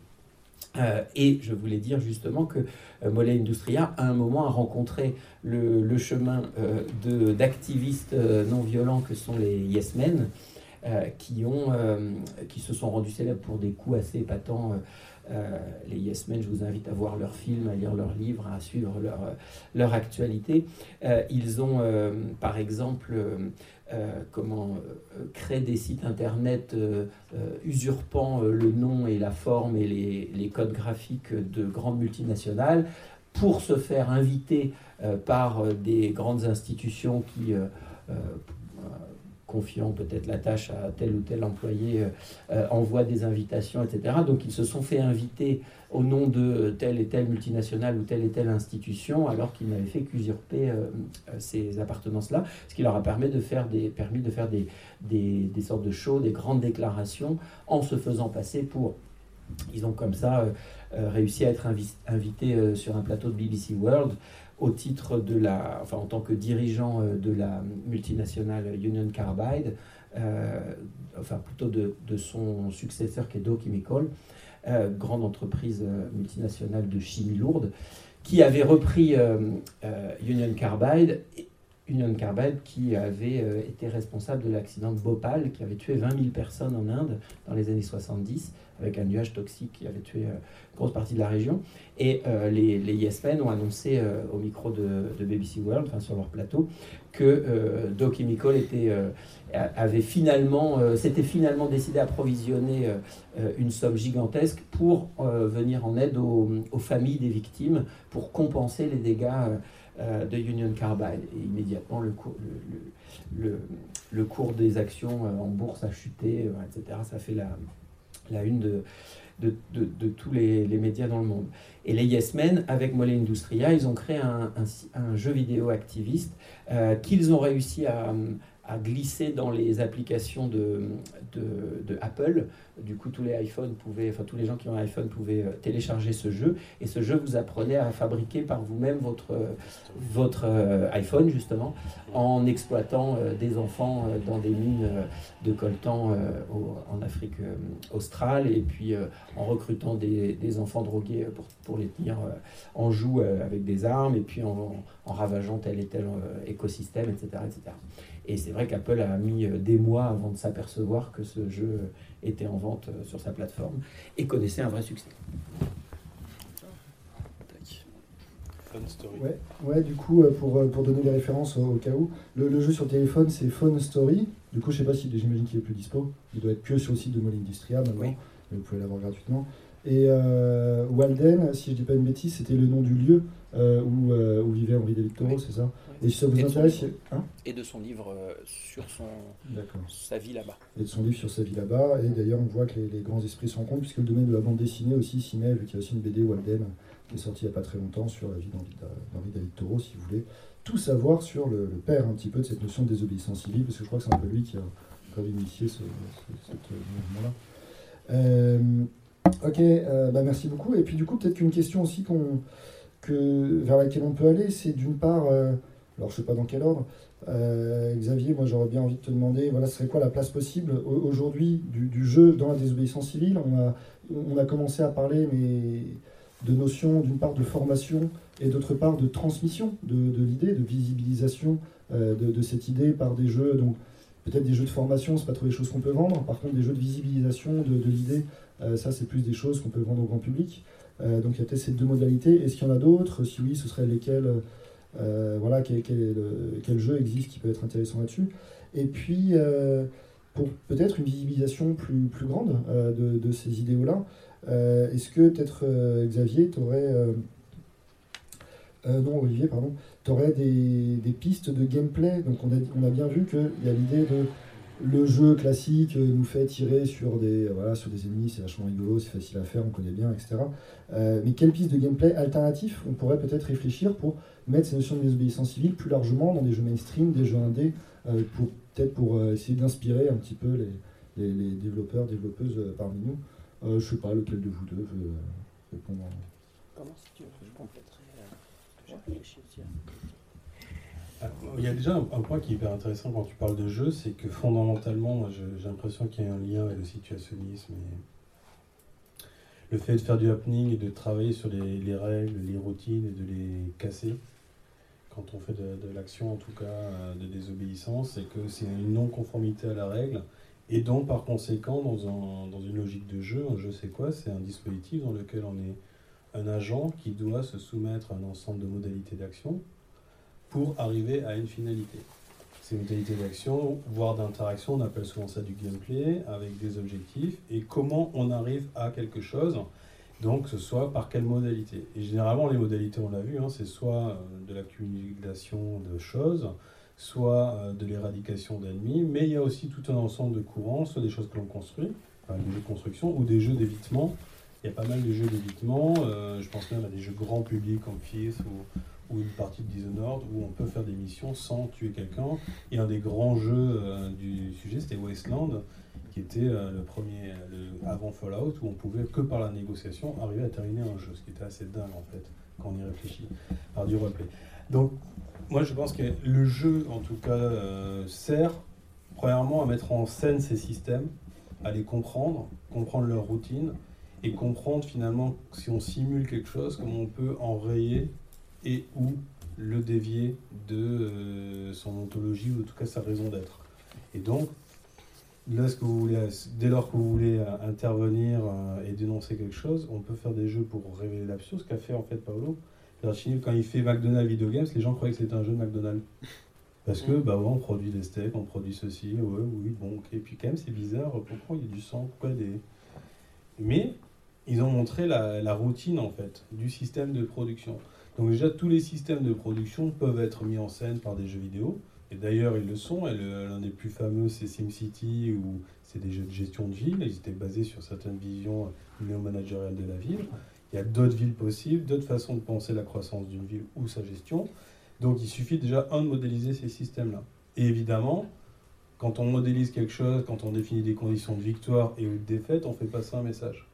Euh, et je voulais dire justement que euh, Mollet Industria, à un moment, a rencontré le, chemin euh, d'activistes euh, non violents que sont les Yes Men, euh, qui, ont, euh, qui se sont rendus célèbres pour des coups assez épatants. Euh, les Yes Men, je vous invite à voir leurs films, à lire leurs livres, à suivre leur, euh, leur actualité. Euh, ils ont, par exemple, comment créé des sites internet usurpant le nom et la forme et les, les codes graphiques de grandes multinationales pour se faire inviter par des grandes institutions qui, confiant peut-être la tâche à tel ou tel employé, euh, euh, envoient des invitations, etc. Donc ils se sont fait inviter au nom de telle et telle multinationale ou telle et telle institution, alors qu'ils n'avaient fait qu'usurper euh, ces appartenances-là, ce qui leur a permis de faire des, permis de faire des, des, sortes de shows, des grandes déclarations, en se faisant passer pour... Ils ont comme ça réussi à être invi- invités sur un plateau de BBC World au titre de la, enfin en tant que dirigeant euh, de la multinationale Union Carbide, euh, enfin plutôt de, de son successeur qui est Dow euh, grande entreprise multinationale de chimie lourde, qui avait repris Union Carbide, Union Carbide qui avait été responsable de l'accident de Bhopal, qui avait tué 20 000 personnes en Inde dans les années 70, avec un nuage toxique qui avait tué euh, une grosse partie de la région. Et euh, les, les Yes ont annoncé euh, au micro de, BBC World, enfin sur leur plateau, que euh, Dow Chemical était, euh, avait finalement, euh, s'était finalement décidé à provisionner euh, euh, une somme gigantesque pour euh, venir en aide aux, familles des victimes, pour compenser les dégâts euh, euh, de Union Carbide. Et immédiatement, le cours, le, cours des actions euh, en bourse a chuté, euh, etc. Ça fait la, la une de, de, de- tous les, les médias dans le monde. Et les Yes Men, avec Mollet Industria, ils ont créé un, un jeu vidéo activiste euh, qu'ils ont réussi à, à glisser dans les applications de, de, Apple. Du coup, tous les iPhones pouvaient, enfin tous les gens qui ont un iPhone pouvaient euh, télécharger ce jeu. Et ce jeu vous apprenait à fabriquer par vous-même votre, votre euh, iPhone, justement, en exploitant euh, des enfants dans des mines de coltan en Afrique australe, et puis en recrutant des, des enfants drogués pour, pour les tenir en joue avec des armes, et puis en, en ravageant tel et tel écosystème, etc. etc. Et c'est vrai qu'Apple a mis euh, des mois avant de s'apercevoir que ce jeu euh, était en vente euh, sur sa plateforme et connaissait un vrai succès. Fun story. Ouais, ouais, du coup, pour, pour donner les références au, au cas où, le, le jeu sur téléphone c'est Phone Story. Du coup, je sais pas si j'imagine qu'il est plus dispo. Il doit être que sur le site de Molly Industria maintenant, Oui. mais vous pouvez l'avoir gratuitement. Et euh, Walden, si je dis pas une bêtise, c'était le nom du lieu euh, où, euh, où vivait Henri David Thoreau, Oui. c'est ça Et si ça vous Et de intéresse, hein Et de son livre sur son, sa vie là-bas. et de son livre sur sa vie là-bas. Et d'ailleurs, on voit que les, les grands esprits se rencontrent, puisque le domaine de la bande dessinée aussi s'y met, vu qu'il y a aussi une BD Walden qui est sortie il n'y a pas très longtemps sur la vie d'Henri David Thoreau, si vous voulez tout savoir sur le, le père un petit peu de cette notion de désobéissance civile, parce que je crois que c'est un peu lui qui a, qui a initié ce, ce- ce mouvement-là. Ok, euh, bah merci beaucoup. Et puis du coup, peut-être qu'une question aussi que, vers laquelle on peut aller, c'est d'une part, euh, alors je sais pas dans quel ordre, euh, Xavier, moi j'aurais bien envie de te demander, voilà, ce serait quoi la place possible au- aujourd'hui du, jeu dans la désobéissance civile? On a, on a commencé à parler mais de notions d'une part de formation et d'autre part de transmission de, de l'idée, de visibilisation de, cette idée par des jeux, donc peut-être des jeux de formation, c'est pas trop les choses qu'on peut vendre, par contre des jeux de visibilisation de, l'idée, ça c'est plus des choses qu'on peut vendre au grand public. Euh, donc il y a peut-être ces deux modalités. Est-ce qu'il y en a d'autres? Si oui, ce seraient lesquels euh, voilà, quel, quel, quel jeu existe qui peut être intéressant là-dessus? Et puis, euh, pour peut-être une visibilisation plus, grande euh, de, ces idéaux-là, euh, est-ce que peut-être euh, Xavier, tu aurais. non, Olivier, pardon. Tu aurais des, pistes de gameplay? Donc, on a bien vu qu'il y a l'idée de le jeu classique euh, nous fait tirer sur des, voilà, sur des ennemis, c'est vachement rigolo, c'est facile à faire, on connaît bien, etc. Euh, mais quelle piste de gameplay alternatif on pourrait peut-être réfléchir pour mettre ces notions de désobéissance civile plus largement dans des jeux mainstream, des jeux indés, euh, pour peut-être pour essayer d'inspirer un petit peu les, développeurs, développeuses parmi nous. Euh, je sais pas lequel de vous deux veut répondre. Comment si tu veux, je compléterai aussi. Il y a déjà un, point qui est hyper intéressant quand tu parles de jeu, c'est que fondamentalement, j'ai l'impression qu'il y a un lien avec le situationnisme et le fait de faire du happening et de travailler sur les, les règles, les routines et de les casser. Quand on fait de, de l'action, en tout cas, euh, de désobéissance, c'est que c'est une non-conformité à la règle. Et donc, par conséquent, dans, un- dans une logique de jeu, un jeu c'est quoi? C'est un dispositif dans lequel on est un agent qui doit se soumettre à un ensemble de modalités d'action pour arriver à une finalité. Ces modalités d'action, voire d'interaction, on appelle souvent ça du gameplay, avec des objectifs, et comment on arrive à quelque chose, donc ce soit par quelle modalité. Et généralement, les modalités, on l'a vu, hein, c'est soit euh, de l'accumulation de choses, soit euh, de l'éradication d'ennemis, mais il y a aussi tout un ensemble de courants, soit des choses que l'on construit, des jeux de construction, ou des jeux d'évitement. Il y a pas mal de jeux d'évitement, euh, je pense même à des jeux grand public comme Fifth ou, ou une partie de Dishonored où on peut faire des missions sans tuer quelqu'un. Et un des grands jeux euh, du sujet, c'était Wasteland, qui était euh, le premier, avant Fallout, où on pouvait que par la négociation arriver à terminer un jeu, ce qui était assez dingue en fait, quand on y réfléchit, par du roleplay. Donc, moi je pense que le jeu, en tout cas, euh, sert premièrement à mettre en scène ces systèmes, à les comprendre, comprendre leur routine, et comprendre finalement si on simule quelque chose, comment on peut enrayer et ou le dévier de euh, son ontologie ou en tout cas sa raison d'être. Et donc, lorsque vous voulez, dès lors que vous voulez euh, intervenir euh, et dénoncer quelque chose, on peut faire des jeux pour révéler l'absurde, ce qu'a fait en fait Paolo. Quand il fait McDonald's Video Games, les gens croyaient que c'était un jeu de McDonald's. Parce que, bah ouais, on produit des steaks, on produit ceci, ouais, oui, bon, ok. Et puis quand même, c'est bizarre, pourquoi il y a du sang, pourquoi des... Mais ils ont montré la, la routine, en fait, du système de production. Donc déjà, tous les systèmes de production peuvent être mis en scène par des jeux vidéo. Et d'ailleurs, ils le sont. L'un des plus fameux, c'est SimCity, où c'est des jeux de gestion de ville. Ils étaient basés sur certaines visions néo-managériales de la ville. Il y a d'autres villes possibles, d'autres façons de penser la croissance d'une ville ou sa gestion. Donc il suffit déjà, un, de modéliser ces systèmes-là. Et évidemment, quand on modélise quelque chose, quand on définit des conditions de victoire et de défaite, on fait passer un message.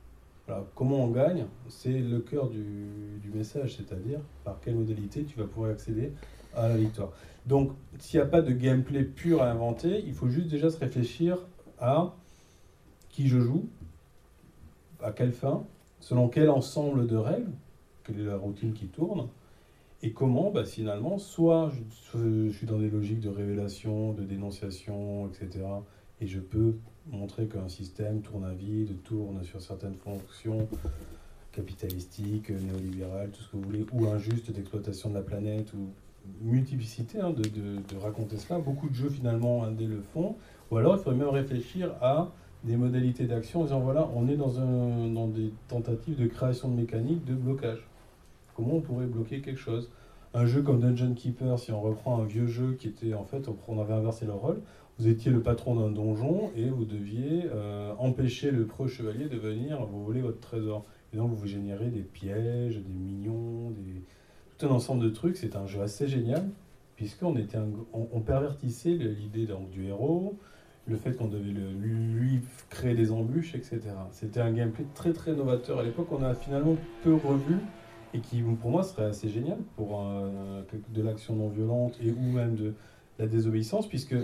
Voilà, comment on gagne, c'est le cœur du, du message, c'est-à-dire par quelle modalité tu vas pouvoir accéder à la victoire. Donc, s'il n'y a pas de gameplay pur à inventer, il faut juste déjà se réfléchir à qui je joue, à quelle fin, selon quel ensemble de règles, quelle est la routine qui tourne, et comment, bah, finalement, soit je, je suis dans des logiques de révélation, de dénonciation, etc., et je peux montrer qu'un système tourne à vide, tourne sur certaines fonctions capitalistiques, néolibérales, tout ce que vous voulez, ou injustes d'exploitation de la planète, ou multiplicité hein, de, de- raconter cela. Beaucoup de jeux finalement indés le font, ou alors il faudrait même réfléchir à des modalités d'action en disant voilà, on est dans, un, dans des tentatives de création de mécaniques de blocage. Comment on pourrait bloquer quelque chose? Un jeu comme Dungeon Keeper, si on reprend un vieux jeu qui était en fait, on avait inversé le rôle, vous étiez le patron d'un donjon et vous deviez euh, empêcher le preux chevalier de venir vous voler votre trésor. Et donc vous générez des pièges, des minions, des... tout un ensemble de trucs. C'est un jeu assez génial puisqu'on était on, pervertissait l'idée donc, du héros, le fait qu'on devait lui créer des embûches, etc. C'était un gameplay très très novateur à l'époque. On a finalement peu revu et qui pour moi serait assez génial pour euh, de l'action non violente et ou même de la désobéissance puisque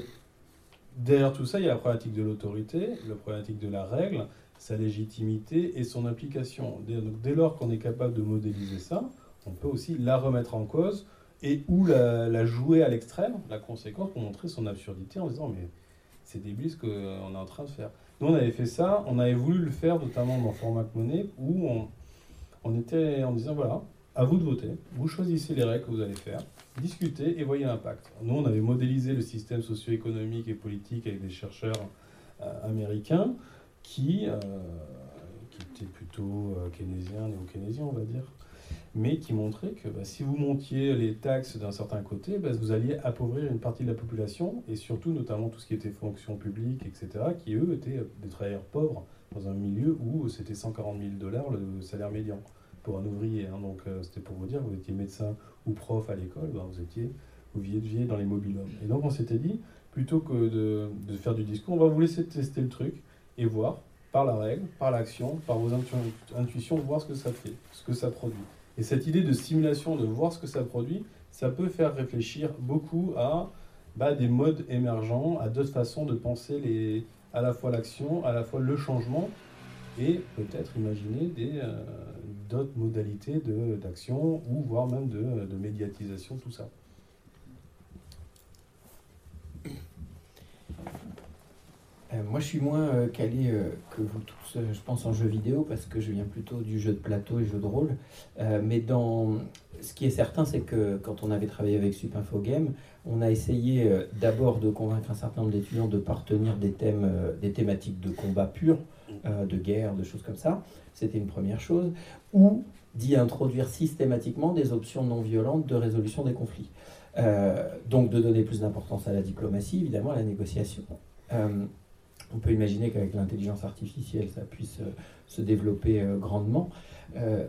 derrière tout ça il y a la problématique de l'autorité, la problématique de la règle, sa légitimité et son application. Dès, donc, dès lors qu'on est capable de modéliser ça, on peut aussi la remettre en cause et ou la, jouer à l'extrême, la conséquence, pour montrer son absurdité en disant mais c'est débile ce qu'on est en train de faire. Nous on avait fait ça, on avait voulu le faire notamment dans Format Monnaie où on était en disant voilà, à vous de voter, vous choisissez les règles que vous allez faire, discutez et voyez l'impact. Nous on avait modélisé le système socio-économique et politique avec des chercheurs euh, américains qui, euh, qui étaient plutôt euh, keynésiens, néo-keynésiens on va dire. mais qui montrait que bah, si vous montiez les taxes d'un certain côté, bah, vous alliez appauvrir une partie de la population, et surtout notamment tout ce qui était fonction publique, etc., qui eux étaient des travailleurs pauvres dans un milieu où c'était 140 000 dollars le salaire médian pour un ouvrier. hein. Donc c'était pour vous dire, vous étiez médecin ou prof à l'école, bah, vous étiez vous viviez dans les mobilhommes. Et donc on s'était dit, plutôt que de, faire du discours, on va vous laisser tester le truc et voir par la règle, par l'action, par vos intu- intuitions, voir ce que ça fait, ce que ça produit. Et cette idée de simulation, de voir ce que ça produit, ça peut faire réfléchir beaucoup à bah, des modes émergents, à d'autres façons de penser les, à la fois l'action, à la fois le changement, et peut-être imaginer des, euh, d'autres modalités d'action, ou voire même de, de médiatisation, tout ça. Euh, moi, je suis moins euh, calé euh, que vous tous, euh, je pense, en jeux vidéo, parce que je viens plutôt du jeu de plateau et jeu de rôle. Mais dans... ce qui est certain, c'est que quand on avait travaillé avec Supinfo Game, on a essayé d'abord de convaincre un certain nombre d'étudiants de partenir des thèmes, des thématiques de combat pur, euh, de guerre, de choses comme ça. C'était une première chose. Ou d'y introduire systématiquement des options non violentes de résolution des conflits. Euh, donc de donner plus d'importance à la diplomatie, évidemment, à la négociation. Euh, on peut imaginer qu'avec l'intelligence artificielle, ça puisse se développer grandement,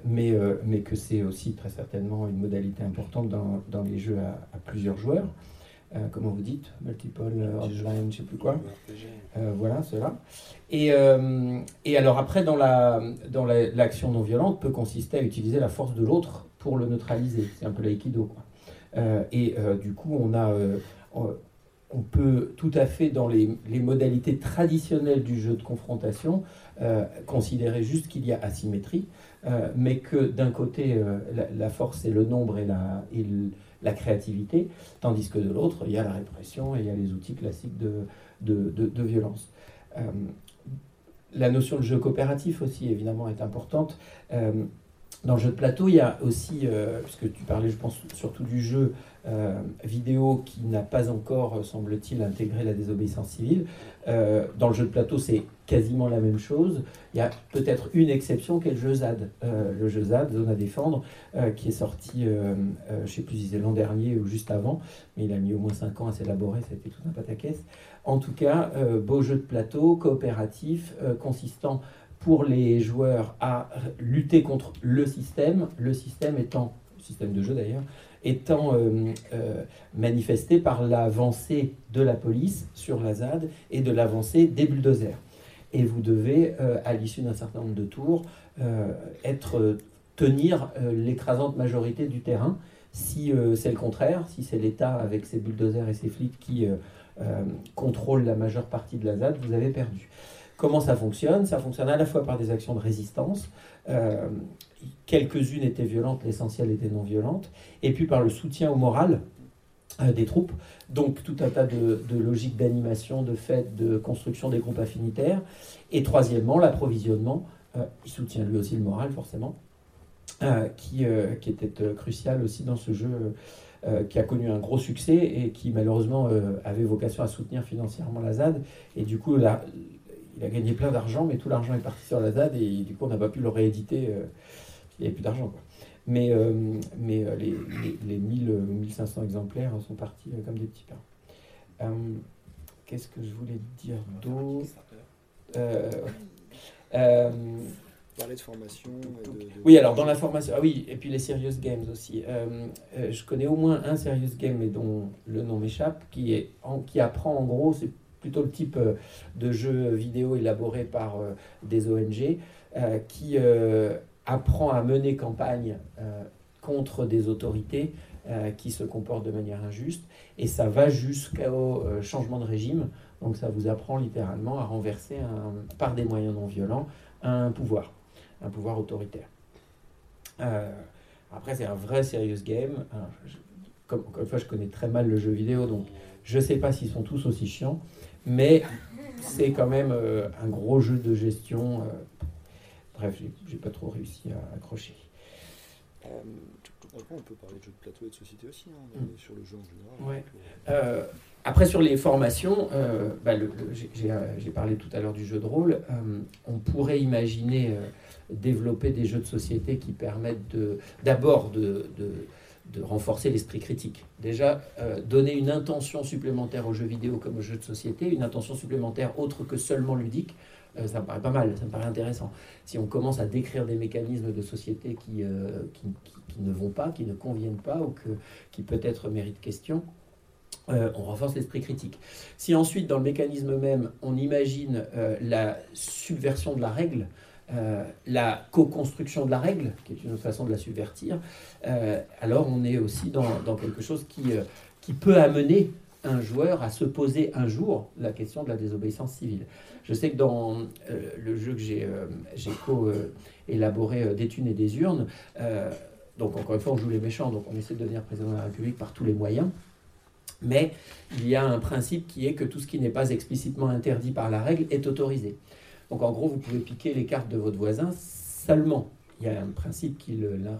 mais, mais que c'est aussi très certainement une modalité importante dans, dans les jeux à plusieurs joueurs. Euh, comment vous dites Multiple, euh, online, je ne sais plus quoi. Euh, voilà, cela. Et, euh, et alors après, dans la dans la- l'action non violente peut consister à utiliser la force de l'autre pour le neutraliser. C'est un peu l'aïkido. et du coup, on a on- peut tout à fait, dans les, les modalités traditionnelles du jeu de confrontation, considérer juste qu'il y a asymétrie, mais que d'un côté, la, la force c'est le nombre et la, et le- la créativité, tandis que de l'autre, il y a la répression et il y a les outils classiques de, de, de- violence. Euh, la notion de jeu coopératif aussi, évidemment, est importante. Euh, dans le jeu de plateau, il y a aussi, euh, puisque tu parlais, je pense, surtout du jeu euh, vidéo qui n'a pas encore, euh, semble-t-il, intégré la désobéissance civile. Euh, dans le jeu de plateau, c'est quasiment la même chose. Il y a peut-être une exception qui est le jeu ZAD. Le jeu ZAD, Zone à défendre, qui est sorti, je ne sais plus si c'est l'an dernier ou juste avant, mais il a mis au moins 5 ans à s'élaborer, c'était tout un pataquès. En tout cas, beau jeu de plateau, coopératif, consistant pour les joueurs à lutter contre le système, le système étant, système de jeu d'ailleurs, étant euh, euh, manifesté par l'avancée de la police sur la ZAD et de l'avancée des bulldozers. Et vous devez, euh, à l'issue d'un certain nombre de tours, euh, être, tenir l'écrasante majorité du terrain. Si c'est le contraire, si c'est l'État avec ses bulldozers et ses flics qui contrôle la majeure partie de la ZAD, vous avez perdu. Comment ça fonctionne? Ça fonctionne à la fois par des actions de résistance, quelques-unes étaient violentes, l'essentiel était non violente, et puis par le soutien au moral euh, des troupes, donc tout un tas de, logiques d'animation, de fait, de construction des groupes affinitaires, et troisièmement l'approvisionnement, euh, il soutient lui aussi le moral forcément, euh, qui, était crucial aussi dans ce jeu qui a connu un gros succès et qui malheureusement avait vocation à soutenir financièrement la ZAD, et du coup il a gagné plein d'argent, mais tout l'argent est parti sur la ZAD, et du coup on n'a pas pu le rééditer, il n'y avait plus d'argent. quoi. Mais, euh, mais euh, les, les, les 1000 ou 1500 exemplaires sont partis euh, comme des petits pains. Euh, Qu'est-ce que je voulais dire d'autre? Euh, euh, Parler de formation et de, de- oui, alors dans la formation, ah oui, et puis les serious games aussi. Euh, euh, je connais au moins un serious game, mais dont le nom m'échappe, qui, est en- qui apprend en gros, c'est plutôt le type euh, de jeu vidéo élaboré par euh, des ONG, euh, qui euh, apprend à mener campagne euh, contre des autorités euh, qui se comportent de manière injuste, et ça va jusqu'au euh, changement de régime. Donc ça vous apprend littéralement à renverser par des moyens non violents un pouvoir un pouvoir autoritaire. Après, c'est un vrai serious game. Alors, je- comme, fois, je connais très mal le jeu vidéo, donc je ne sais pas s'ils sont tous aussi chiants, mais c'est quand même un gros jeu de gestion. Bref, j'ai- pas trop réussi à accrocher. Après, on peut parler de jeux de plateau et de société aussi, hein, Mm. sur le jeu en général. Ouais. euh, après, sur les formations, euh, bah, le- le- j'ai- j'ai euh, j'ai parlé tout à l'heure du jeu de rôle. On pourrait imaginer développer des jeux de société qui permettent d'abord de, de- de renforcer l'esprit critique. Déjà, donner une intention supplémentaire aux jeux vidéo comme aux jeux de société, une intention supplémentaire autre que seulement ludique, ça me paraît pas mal, ça me paraît intéressant. Si on commence à décrire des mécanismes de société qui, euh, qui, ne vont pas, qui ne conviennent pas ou que, qui peut-être méritent question, euh, on renforce l'esprit critique. Si ensuite, dans le mécanisme même, on imagine euh, la subversion de la règle, euh, la co-construction de la règle, qui est une autre façon de la subvertir, euh, alors on est aussi dans, dans quelque chose qui, euh, qui peut amener un joueur à se poser un jour la question de la désobéissance civile. Je sais que dans euh, le jeu que j'ai euh, co-élaboré euh, des thunes et des urnes, donc encore une fois on joue les méchants, donc on essaie de devenir président de la République par tous les moyens, mais il y a un principe qui est que tout ce qui n'est pas explicitement interdit par la règle est autorisé. Donc en gros, vous pouvez piquer les cartes de votre voisin seulement. Il y a un principe qui le, la,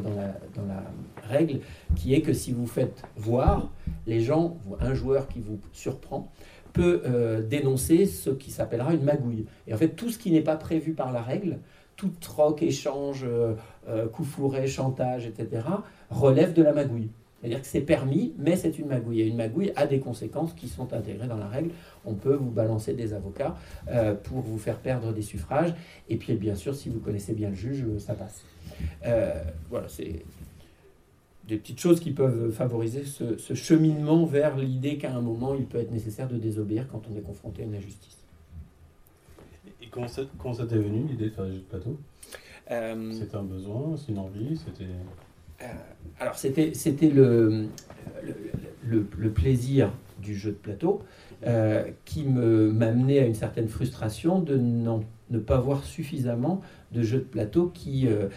dans la règle, qui est que si vous faites voir, les gens, un joueur qui vous surprend, peut euh, dénoncer ce qui s'appellera une magouille. Et en fait, tout ce qui n'est pas prévu par la règle, tout troc, échange, euh, euh, coup fourré, chantage, etc., relève de la magouille. C'est-à-dire que c'est permis, mais c'est une magouille. Et une magouille a des conséquences qui sont intégrées dans la règle. On peut vous balancer des avocats euh, pour vous faire perdre des suffrages. Et puis, bien sûr, si vous connaissez bien le juge, ça passe. Voilà, c'est des petites choses qui peuvent favoriser ce, ce cheminement vers l'idée qu'à un moment, il peut être nécessaire de désobéir quand on est confronté à une injustice. Et comment ça, comment ça t'est venu l'idée de faire des jeux de plateau? Euh, C'était un besoin, c'est une envie, c'était. Euh, alors c'était c'était le, le, le- le plaisir du jeu de plateau euh, qui me m'amenait à une certaine frustration de n'en- ne pas voir suffisamment de jeux de plateau qui, euh,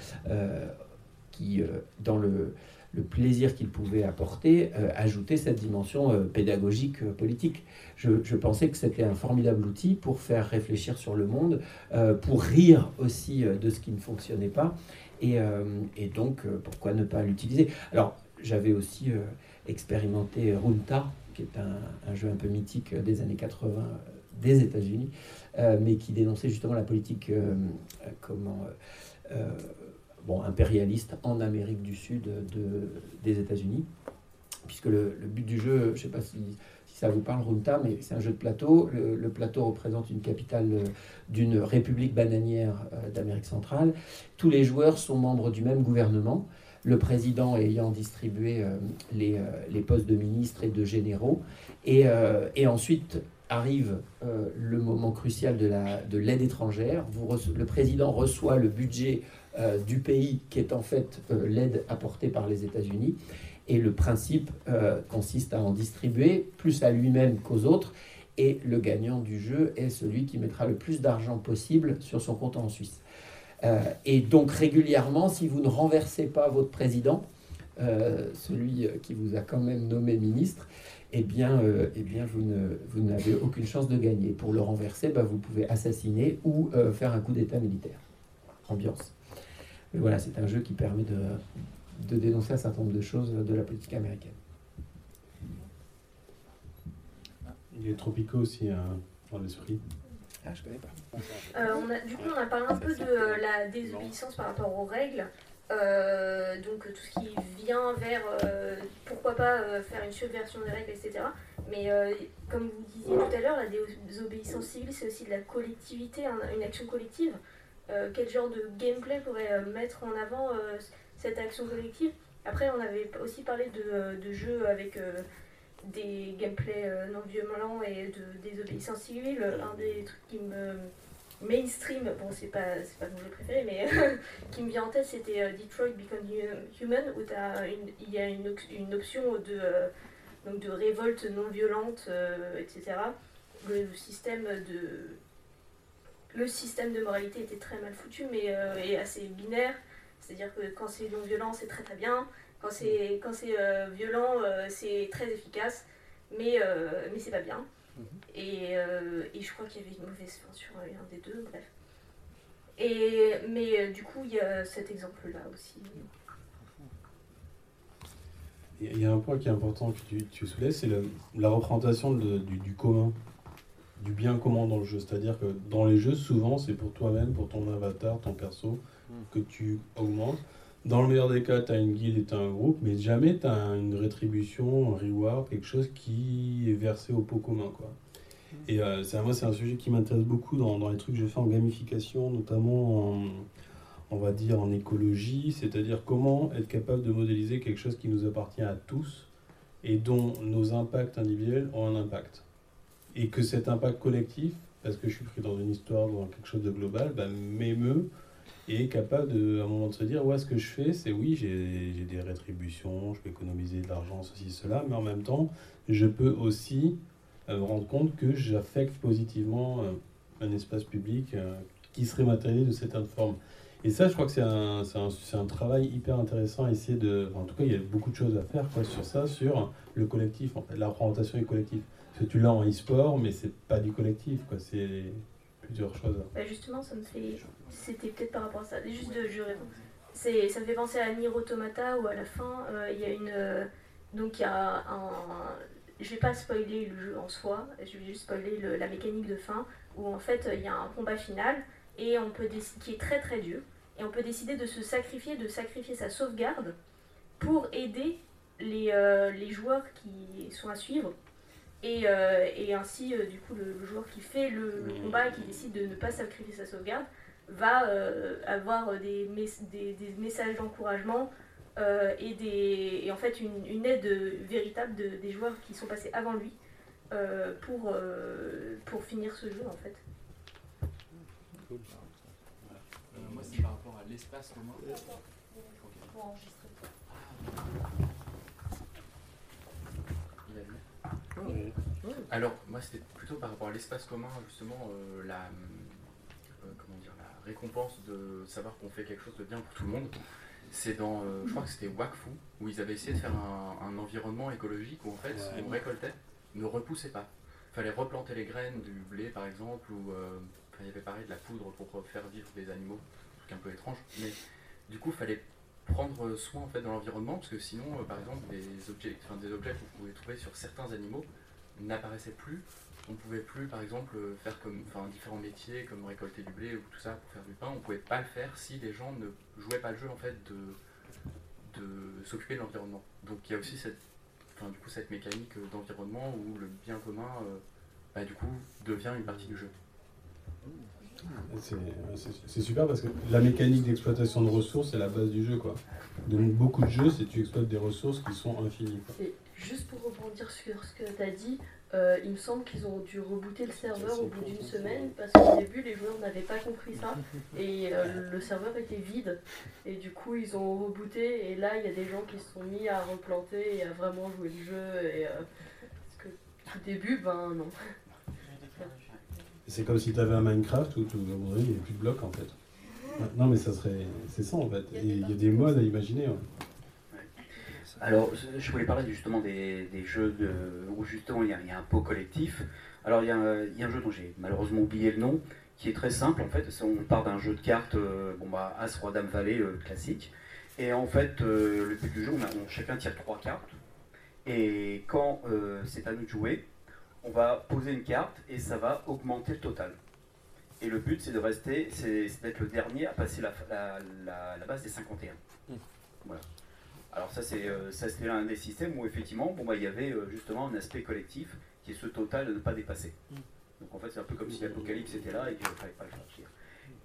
qui euh, dans le, le plaisir qu'il pouvait apporter, euh, ajoutait cette dimension euh, pédagogique euh, politique. Je, pensais que c'était un formidable outil pour faire réfléchir sur le monde, pour rire aussi de ce qui ne fonctionnait pas. Et, donc, pourquoi ne pas l'utiliser? Alors, j'avais aussi expérimenté Runta, qui est un, un jeu un peu mythique des années 80 euh, des États-Unis, mais qui dénonçait justement la politique comment, bon, impérialiste en Amérique du Sud de, des États-Unis. Puisque le, but du jeu, je ne sais pas si, ça vous parle, Runta, mais c'est un jeu de plateau. Le, plateau représente une capitale euh, d'une république bananière euh, d'Amérique centrale. Tous les joueurs sont membres du même gouvernement, le président ayant distribué euh, les, euh, les postes de ministres et de généraux. Et, euh, et ensuite arrive euh, le moment crucial de la- de l'aide étrangère. Vous le président reçoit le budget euh, du pays qui est en fait euh, l'aide apportée par les États-Unis. Et le principe euh, consiste à en distribuer plus à lui-même qu'aux autres. Et le gagnant du jeu est celui qui mettra le plus d'argent possible sur son compte en Suisse. Et donc régulièrement, si vous ne renversez pas votre président, celui qui vous a quand même nommé ministre, eh bien, eh bien vous, ne, vous n'avez aucune chance de gagner. Pour le renverser, bah, vous pouvez assassiner ou faire un coup d'État militaire. Ambiance. Mais voilà, c'est un jeu qui permet de, de dénoncer un certain nombre de choses de la politique américaine. Il est tropico aussi hein, dans l'esprit. Ah, je connais pas. Euh, on a, du coup, on a parlé un peu de euh, la désobéissance par rapport aux règles. Euh, donc tout ce qui vient vers euh, pourquoi pas euh, faire une subversion des règles, etc. Mais euh, comme vous disiez tout à l'heure, la désobéissance civile, c'est aussi de la collectivité, hein, une action collective. Euh, quel genre de gameplay pourrait euh, mettre en avant euh, cette action collective Après, on avait aussi parlé de, jeux avec des gameplays non violents et de désobéissance civile. Un des trucs qui me mainstream, bon c'est pas, pas mon jeu préféré, mais qui me vient en tête c'était Detroit Become Hu- Human, où il y a une, option de, donc de révolte non violente, etc. Le système de le système de moralité était très mal foutu, mais euh, est assez binaire. C'est-à-dire que quand c'est non violent, c'est très très bien. Quand c'est quand c'est euh, violent, euh, c'est très efficace, mais euh, mais c'est pas bien. Et, euh, et je crois qu'il y avait une mauvaise fin sur euh, un des deux, bref. Et, mais euh, du coup, il y a cet exemple-là aussi. il y a un point qui est important que tu, tu soulèves, c'est la représentation de- du, du commun, du bien commun dans le jeu. C'est-à-dire que dans les jeux, souvent, c'est pour toi-même, pour ton avatar, ton perso, que tu augmentes. Dans le meilleur des cas, tu as une guilde et tu as un groupe, mais jamais tu as une rétribution, un reward, quelque chose qui est versé au pot commun. Quoi. Et euh, c'est, moi, c'est un sujet qui m'intéresse beaucoup dans, dans les trucs que je fais en gamification, notamment en, on va dire en écologie, c'est-à-dire comment être capable de modéliser quelque chose qui nous appartient à tous et dont nos impacts individuels ont un impact. Et que cet impact collectif, parce que je suis pris dans une histoire, dans quelque chose de global, bah, m'émeut et est capable de, à un moment de se dire, ouais, ce que je fais, c'est oui, j'ai des rétributions, je peux économiser de l'argent, ceci, cela, mais en même temps, je peux aussi euh, me rendre compte que j'affecte positivement euh, un espace public euh, qui serait matérialisé de cette forme. Et ça, je crois que c'est un, un, un travail hyper intéressant à essayer de... en tout cas, il y a beaucoup de choses à faire quoi, sur ça, sur le collectif, en fait. La représentation est collective. Tu l'as en e-sport, mais c'est pas du collectif, quoi. C'est plusieurs choses. Bah justement, ça me fait. C'était peut-être par rapport à ça. Juste de. Je réponds. Ça me fait penser à Nier Automata où à la fin, euh, il y a une. euh, donc il y a un. Je vais pas spoiler le jeu en soi, je vais juste spoiler le- la mécanique de fin où en fait il y a un combat final et on peut déc- qui est très très dur et on peut décider de se sacrifier, de sacrifier sa sauvegarde pour aider les, euh, les joueurs qui sont à suivre. Et, euh, et ainsi, euh, du coup, le, le joueur qui fait le, le combat et qui décide de ne pas sacrifier sa sauvegarde va euh, avoir des, mes- des, des messages d'encouragement euh, et, des, et en fait une, une aide véritable de- des joueurs qui sont passés avant lui euh, pour, euh, pour finir ce jeu en fait. Euh, moi, c'est par rapport à l'espace commun. Il a vu Alors, moi, c'était plutôt par rapport à l'espace commun, justement, euh, la, euh, comment dire, la récompense de savoir qu'on fait quelque chose de bien pour tout le monde. C'est dans, euh, je crois que c'était Wakfu, où ils avaient essayé de faire un, un environnement écologique où, en fait, ce qu'on récoltait ne repoussait pas. Il fallait replanter les graines du blé, par exemple, ou il y avait pareil de la poudre pour faire vivre des animaux, un truc un peu étrange. Mais du coup, il fallait prendre soin en fait dans l'environnement parce que sinon par exemple des objets enfin, des objets qu'on pouvait trouver sur certains animaux n'apparaissaient plus on pouvait plus par exemple faire comme enfin différents métiers comme récolter du blé ou tout ça pour faire du pain on pouvait pas le faire si les gens ne jouaient pas le jeu en fait de de s'occuper de l'environnement donc il y a aussi cette enfin du coup cette mécanique d'environnement où le bien commun euh, bah, du coup devient une partie du jeu C'est super parce que la mécanique d'exploitation de ressources, c'est la base du jeu. Quoi. Dans beaucoup de jeux, c'est tu exploites des ressources qui sont infinies. quoi. Juste pour rebondir sur ce que tu as dit, euh, il me semble qu'ils ont dû rebooter le serveur au bout d'une semaine parce qu'au début les joueurs n'avaient pas compris ça et euh, le serveur était vide et du coup ils ont rebooté et là il y a des gens qui se sont mis à replanter et à vraiment jouer le jeu et euh, parce que au début ben non. C'est comme si tu avais un Minecraft où tout le monde il n'y a plus de blocs en fait. Non, mais ça serait. C'est ça en fait. Il y a des modes à imaginer. ouais. Alors, je voulais parler justement des, des jeux de, où justement il y, a, il y a un pot collectif. Alors, il y, a, un- il y a un jeu dont j'ai malheureusement oublié le nom, qui est très simple en fait. On part d'un jeu de cartes, euh, bon bah, As, Roi, Dame, Valet, euh, classique. Et en fait, euh, le but du jeu, on a, on- chacun tire trois cartes. Et quand c'est à nous de jouer, on va poser une carte et ça va augmenter le total. Et le but, c'est de rester, c'est d'être le dernier à passer la, la- la- la base des 51. Voilà. Alors ça, c'est euh, ça, c'était l'un des systèmes où effectivement, bon, bah, il y avait euh, justement un aspect collectif qui est ce total de ne pas dépasser. Donc en fait, c'est un peu comme si l'Apocalypse était là et qu'il ne fallait pas le franchir.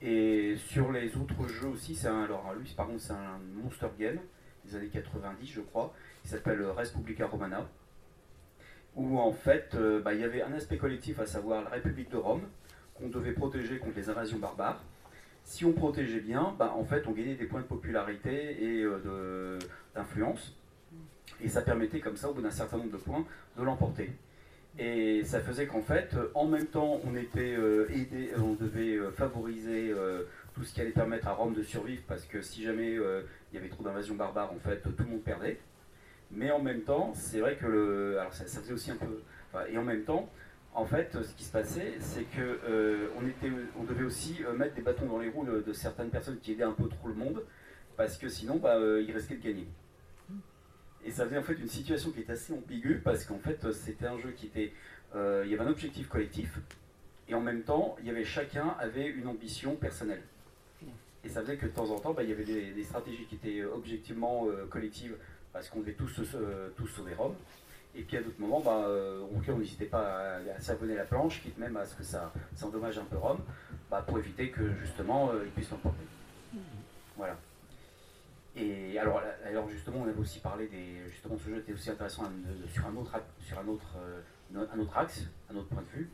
Et sur les autres jeux aussi, c'est un, alors lui, par contre, c'est un monster game des années 90, je crois, qui s'appelle Respublica Romana, où en fait, euh, bah, il y avait un aspect collectif, à savoir la République de Rome, qu'on devait protéger contre les invasions barbares. Si on protégeait bien, bah, en fait, on gagnait des points de popularité et euh, d'influence. Et ça permettait comme ça, au bout d'un certain nombre de points, de l'emporter. Et ça faisait qu'en fait, euh, en même temps, on était euh, on devait favoriser tout ce qui allait permettre à Rome de survivre, parce que si jamais il y avait trop d'invasions barbares, en fait, tout le monde perdait. Mais en même temps, c'est vrai que ça, faisait aussi un peu, et en même temps, en fait, ce qui se passait, c'est que euh, on devait aussi euh, mettre des bâtons dans les roues de, certaines personnes qui aidaient un peu trop le monde, parce que sinon, bah, euh, il restait de gagner. Et ça faisait en fait une situation qui était assez ambiguë parce qu'en fait c'était un jeu qui était, il y avait un objectif collectif et en même temps il y avait chacun avait une ambition personnelle. Et ça faisait que de temps en temps bah, il y avait des, stratégies qui étaient objectivement collectives parce qu'on devait tous sauver Rome. Et puis à d'autres moments, bah, euh, on n'hésitait pas à, à la planche, quitte même à ce que ça, endommage un peu Rome, bah, pour éviter que justement euh, ils puissent l'emporter. Voilà. Et alors, alors justement, on avait aussi parlé des. Justement, ce jeu était aussi intéressant sur un autre, sur un autre, euh, un autre axe, un autre point de vue.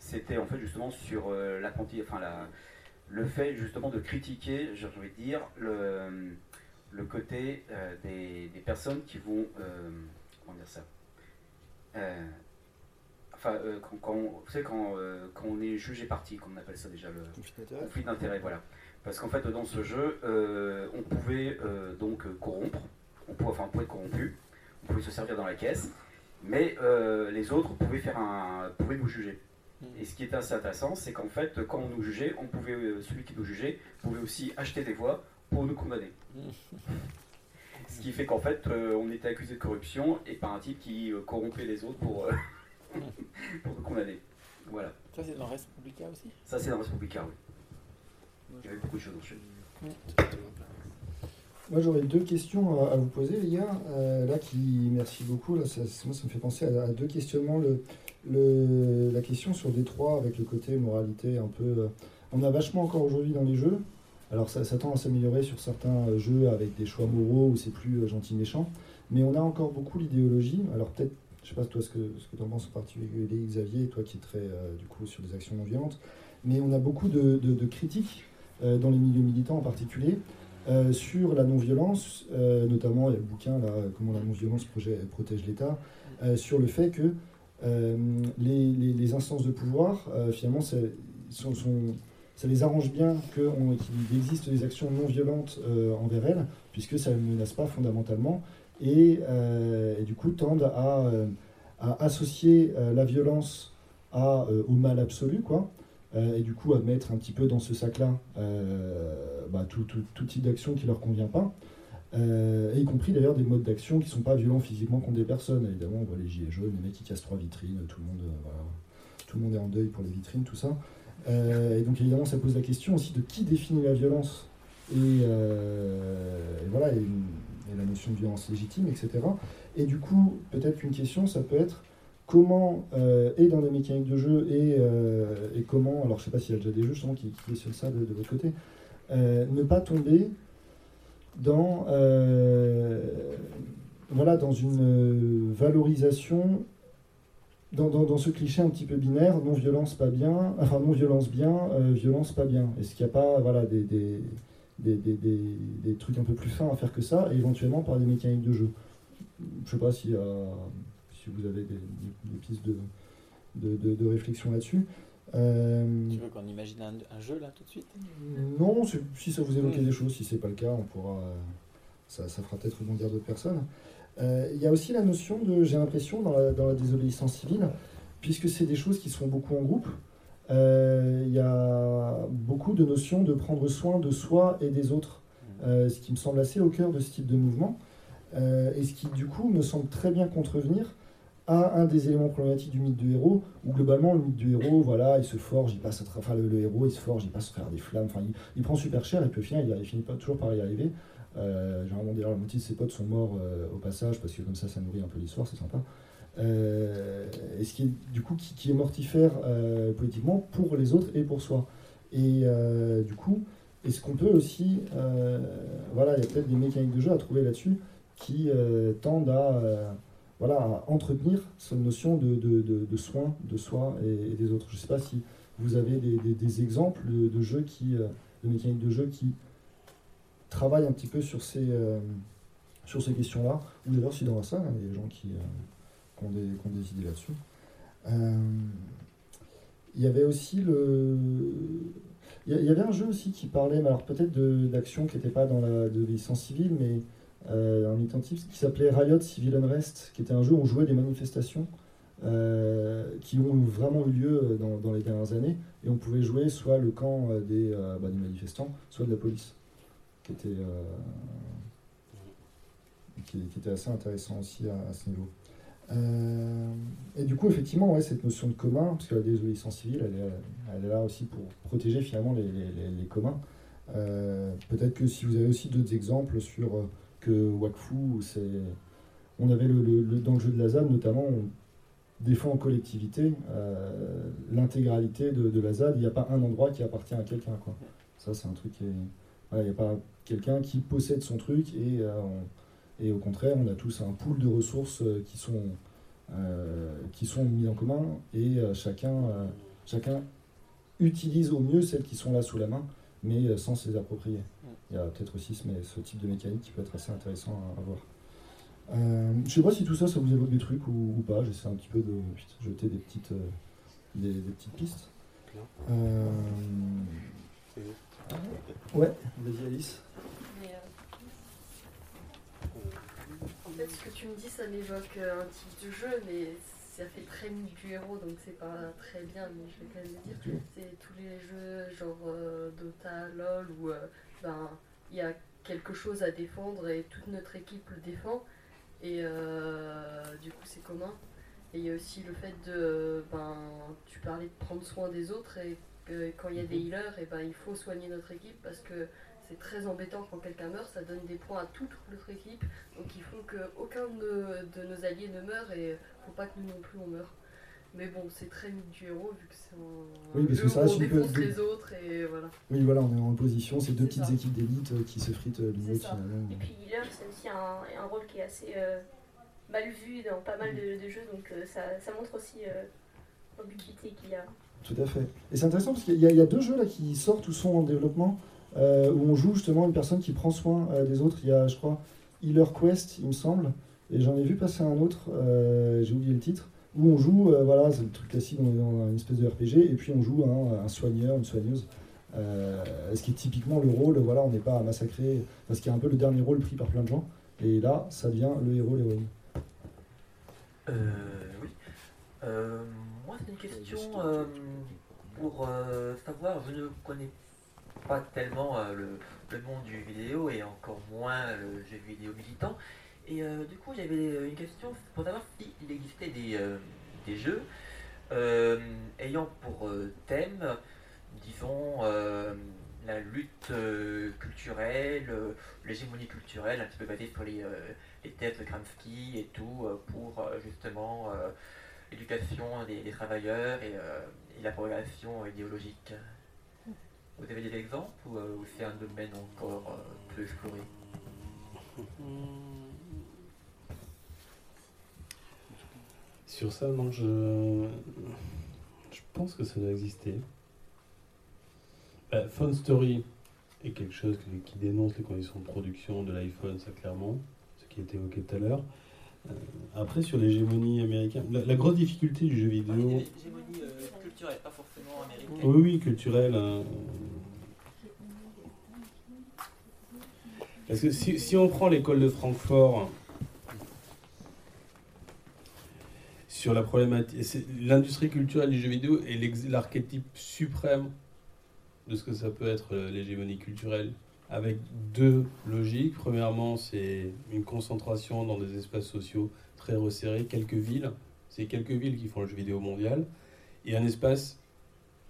C'était en fait justement sur l'apprenti, enfin le fait justement de critiquer, envie de dire, le, côté des, personnes qui vont. comment dire ça? Euh, Enfin, euh, quand, quand on, vous savez, quand, euh, quand on est jugé parti, qu'on appelle ça déjà le Conflit d'intérêt. voilà. Parce qu'en fait, dans ce jeu, on pouvait donc corrompre, on pouvait, enfin, on pouvait être corrompu, on pouvait se servir dans la caisse, mais les autres pouvaient, faire un, pouvaient nous juger. Et ce qui était assez intéressant, c'est qu'en fait, quand on nous jugeait, on pouvait, celui qui nous jugeait pouvait aussi acheter des voix pour nous condamner. Ce qui fait qu'en fait, euh, on était accusé de corruption et par un type qui euh, corrompait les autres pour, euh, pour nous condamner. Voilà. Ça, c'est dans Res Publica aussi? Ça, c'est dans Respublica, oui. Il y avait beaucoup de choses dans ce jeu. Moi j'aurais deux questions à, à vous poser les gars. Euh, là qui merci beaucoup. Là, ça, moi ça me fait penser à, à deux questionnements. Le, le- la question sur Détroit avec le côté moralité un peu. euh, on a vachement encore aujourd'hui dans les jeux. Alors ça, tend à s'améliorer sur certains euh, jeux avec des choix moraux où c'est plus euh, gentil méchant. Mais on a encore beaucoup l'idéologie. Alors peut-être, je sais pas toi ce que, ce que tu en penses en particulier Xavier, toi qui es très euh, du coup sur des actions non violentes. Mais on a beaucoup de, critiques dans les milieux militants en particulier. Sur la non-violence, notamment il y a le bouquin là, Comment la non-violence protège l'État, sur le fait que les, instances de pouvoir, finalement, sont- ça les arrange bien qu'il existe des actions non violentes euh, envers elles, puisque ça ne menace pas fondamentalement, et, euh, du coup tendent à, euh, associer la violence au mal absolu, quoi. Et du coup à mettre un petit peu dans ce sac-là bah, tout, type d'action qui leur convient pas, y compris d'ailleurs des modes d'action qui sont pas violents physiquement contre des personnes. Évidemment, on voit les gilets jaunes, les mecs qui cassent trois vitrines, tout le monde, tout le monde est en deuil pour les vitrines, tout ça. Euh, et donc évidemment, ça pose la question aussi de qui définit la violence et, euh, voilà, et, la notion de violence légitime, etc. Et du coup, peut-être qu'une question, ça peut être comment, euh, et dans les mécaniques de jeu, et, comment, alors je sais pas s'il y a déjà des jeux qui, qui questionnent ça de, de votre côté, ne pas tomber dans, voilà, dans une valorisation, dans, dans, dans ce cliché un petit peu binaire, non-violence pas bien, enfin non-violence bien, euh, violence pas bien. Est-ce qu'il n'y a pas voilà, des, des, des, des, trucs un peu plus fins à faire que ça, et éventuellement par des mécaniques de jeu? Je sais pas si, euh, si vous avez des, pistes de, de, de- de réflexion là-dessus. Euh, Tu veux qu'on imagine un, un jeu là tout de suite? Non, si ça vous évoque Mm. des choses, si c'est pas le cas, on pourra, euh, ça, ça fera peut-être rebondir d'autres personnes. Euh, Il y a aussi la notion de, j'ai l'impression, dans la, dans désobéissance civile, puisque c'est des choses qui se font beaucoup en groupe, euh, il y a beaucoup de notions de prendre soin de soi et des autres, euh, ce qui me semble assez au cœur de ce type de mouvement, et ce qui du coup me semble très bien contrevenir à un des éléments problématiques du mythe du héros, où globalement le mythe du héros, voilà, il se forge, il passe à tra- enfin, le, héros, il se forge, il passe à travers des flammes, enfin, il, il prend super cher et puis au final, il, il finit pas toujours par y arriver. Euh, généralement, d'ailleurs, la moitié de ses potes sont morts euh, au passage parce que comme ça, ça nourrit un peu l'histoire, c'est sympa. Euh, et ce qui est du coup qui, est mortifère euh, politiquement pour les autres et pour soi. Et euh, du coup, est-ce qu'on peut aussi, euh, voilà, il y a peut-être des mécaniques de jeu à trouver là-dessus qui euh, tendent à, euh, voilà, entretenir cette notion de, de, soin de soi et, des autres. Je ne sais pas si vous avez des, exemples de, jeux qui, euh, de mécaniques de jeu qui travaillent un petit peu sur ces, euh, ces questions-là, ou d'ailleurs si dans la salle, hein, il y a des gens qui, euh, ont, des, ont des idées là-dessus. Euh, il y avait aussi le. Il y avait un jeu aussi qui parlait, alors peut-être de- d'action qui n'était pas dans la de licence civile, mais euh, un qui s'appelait Riot Civil Unrest, qui était un jeu où on jouait des manifestations qui ont vraiment eu lieu dans, dans les dernières années, et on pouvait jouer soit le camp des, bah, des manifestants, soit de la police, qui était. euh, qui, était assez intéressant aussi à, ce niveau. Euh, et du coup, effectivement, ouais, cette notion de commun, parce que la désobéissance civile, elle est, là aussi pour protéger finalement les, les- les- communs. Euh, Peut-être que si vous avez aussi d'autres exemples sur que Wakfu, c'est, on avait le, le- le- dans le jeu de la ZAD notamment, on défend en collectivité l'intégralité de, de la ZAD. Il n'y a pas un endroit qui appartient à quelqu'un. Ça, c'est un truc qui est, voilà, il n'y a pas quelqu'un qui possède son truc et euh, on- et au contraire, on a tous un pool de ressources euh, qui sont, euh, qui sont mises en commun et chacun, chacun utilise au mieux celles qui sont là sous la main, mais sans se les approprier. Il y a peut-être aussi ce, mais ce type de mécanique qui peut être assez intéressant à, à voir. Euh, je sais pas si tout ça, ça vous évoque des trucs ou, ou pas. J'essaie un petit peu de jeter des petites, euh, des, des petites pistes. Euh, Ouais, vas-y Alice. Mais, euh, En fait, ce que tu me dis, ça m'évoque euh, un type de jeu, mais ça fait très mythe du héros, donc c'est pas très bien, mais je vais quand même le dire. C'est tous les jeux genre euh, Dota, LOL, où euh, ben, il y a quelque chose à défendre et toute notre équipe le défend, et du coup c'est commun. Et il y a aussi le fait de, ben, tu parlais de prendre soin des autres, et quand il y a des healers, et ben, il faut soigner notre équipe parce que c'est très embêtant quand quelqu'un meurt, ça donne des points à toute notre équipe, donc il faut qu'aucun de, de nos alliés ne meure et faut pas que nous non plus on meure. Mais bon, c'est très mythe du héros vu que c'est un Oui, parce jeu que ça où reste on une peu- défonce les autres et voilà. Oui, voilà, on est en opposition. C'est deux petites ça. équipes d'élite euh, qui se fritent euh, l'une finalement. Et puis healer, c'est aussi un, un rôle qui est assez euh, mal vu dans pas mal de, de jeux, donc euh, ça, ça montre aussi euh, l'ambiguïté qu'il y a. Tout à fait. Et c'est intéressant parce qu'il y, a- deux jeux là qui sortent ou sont en développement euh, où on joue justement une personne qui prend soin euh, des autres. Il y a, je crois, Healer Quest, il me semble, et j'en ai vu passer un autre, euh, j'ai oublié le titre, où on joue, voilà, c'est le truc classique, on est dans une espèce de RPG, et puis on joue un, soigneur, une soigneuse. Ce qui est typiquement le rôle, voilà, on n'est pas à massacrer, parce qu'il y a un peu le dernier rôle pris par plein de gens, et là, ça devient le héros, l'héroïne. Oui. C'est une question euh, pour euh, savoir, je ne connais pas tellement euh, le, le monde du vidéo et encore moins le jeu vidéo militant. Et du coup, j'avais une question pour savoir s'il existait des, des jeux ayant pour thème, disons, la lutte culturelle, l'hégémonie culturelle, un petit peu basée sur les, les thèses de Gramsci et tout, pour justement l'éducation des, travailleurs et, euh, la progression idéologique. Vous avez des exemples ou, euh, ou c'est un domaine encore euh, peu exploré? Sur ça, non, je, pense que ça doit exister. Bah, Phone Story est quelque chose qui dénonce les conditions de production de l'iPhone, ça clairement, ce qui a été évoqué tout à l'heure. Après, sur l'hégémonie américaine, la, la grosse difficulté du jeu vidéo. Hégémonie euh, culturelle, pas forcément américaine. Oui, oui, culturelle. hein. Parce que si, si on prend l'école de Francfort sur la problématique, l'industrie culturelle du jeu vidéo est l'archétype suprême de ce que ça peut être euh, l'hégémonie culturelle, avec deux logiques. Premièrement, c'est une concentration dans des espaces sociaux très resserrés, quelques villes. C'est quelques villes qui font le jeu vidéo mondial, et un espace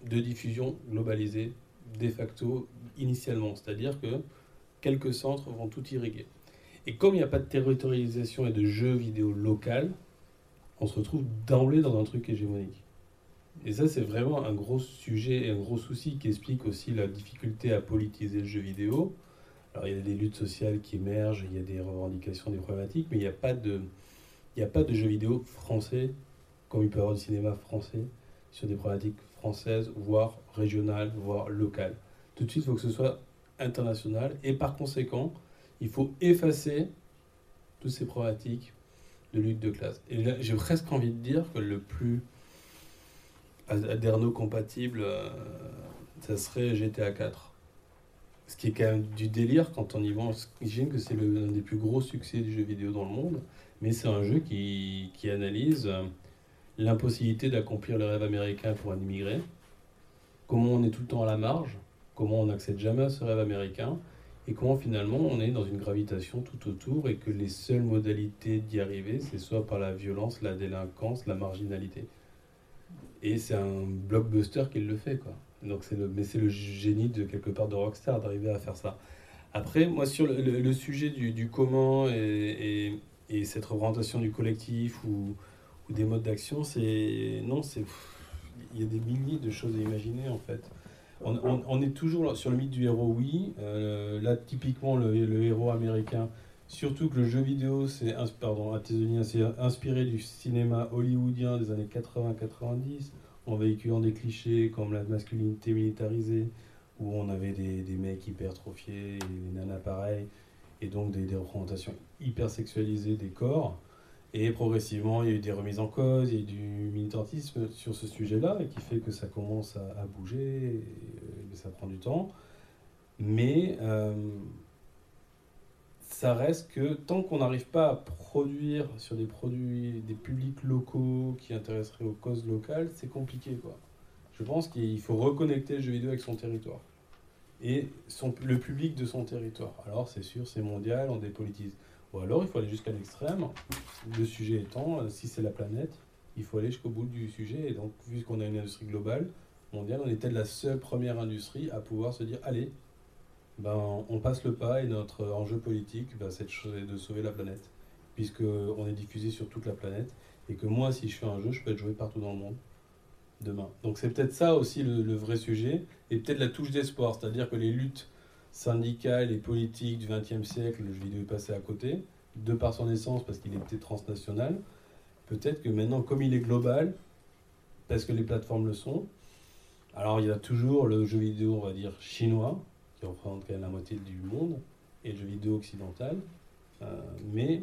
de diffusion globalisée de facto initialement, c'est-à-dire que quelques centres vont tout irriguer. Et comme il n'y a pas de territorialisation et de jeux vidéo local, on se retrouve d'emblée dans un truc hégémonique. Et ça, c'est vraiment un gros sujet et un gros souci qui explique aussi la difficulté à politiser le jeu vidéo. Alors, il y a des luttes sociales qui émergent, il y a des revendications, des problématiques, mais il n'y a pas de, a pas de jeu vidéo français, comme il peut y avoir du cinéma français, sur des problématiques françaises, voire régionales, voire locales. Tout de suite, il faut que ce soit international, et par conséquent, il faut effacer toutes ces problématiques de lutte de classe. Et là, j'ai presque envie de dire que le plus Aderno compatible, euh, ça serait GTA 4. Ce qui est quand même du délire quand on y va. J'imagine que c'est l'un des plus gros succès du jeu vidéo dans le monde, mais c'est un jeu qui, qui analyse euh, l'impossibilité d'accomplir le rêve américain pour un immigré, comment on est tout le temps à la marge, comment on n'accède jamais à ce rêve américain, et comment finalement on est dans une gravitation tout autour et que les seules modalités d'y arriver, c'est soit par la violence, la délinquance, la marginalité. Et c'est un blockbuster qui le fait, quoi. Donc c'est le, mais c'est le génie de quelque part de Rockstar d'arriver à faire ça. Après, moi sur le, sujet du, comment et, et, et cette représentation du collectif ou, des modes d'action, c'est non, c'est il y a des milliers de choses à imaginer en fait. On, est toujours sur le mythe du héros, oui. Euh, là, typiquement, le héros américain, surtout que le jeu vidéo, c'est inspiré du cinéma hollywoodien des années 80-90, en véhiculant des clichés comme la masculinité militarisée, où on avait des, des mecs hypertrophiés, et des nanas pareilles, et donc des, représentations hyper sexualisées des corps. Et progressivement, il y a eu des remises en cause, il y a eu du militantisme sur ce sujet-là, et qui fait que ça commence à, bouger, et, euh, ça prend du temps. Mais euh, ça reste que tant qu'on n'arrive pas à produire sur des produits, des publics locaux qui intéresseraient aux causes locales, c'est compliqué, quoi. Je pense qu'il faut reconnecter le jeu vidéo avec son territoire et son, le public de son territoire. Alors, c'est sûr, c'est mondial, on dépolitise. Ou alors, il faut aller jusqu'à l'extrême. Le sujet étant, euh, si c'est la planète, il faut aller jusqu'au bout du sujet. Et donc, vu qu'on a une industrie globale, mondiale, on peut-être la seule première industrie à pouvoir se dire allez, ben, on passe le pas et notre enjeu politique, ben, c'est de sauver la planète. Puisqu'on est diffusé sur toute la planète. Et que moi, si je fais un jeu, je peux être joué partout dans le monde demain. Donc c'est peut-être ça aussi le, le vrai sujet, et peut-être la touche d'espoir, c'est-à-dire que les luttes syndicales et politiques du XXe siècle, le jeu vidéo est passé à côté, de par son essence, parce qu'il était transnational. Peut-être que maintenant, comme il est global, parce que les plateformes le sont, alors il y a toujours le jeu vidéo, on va dire, chinois, qui représente quand même la moitié du monde, et le jeu vidéo occidental, euh, mais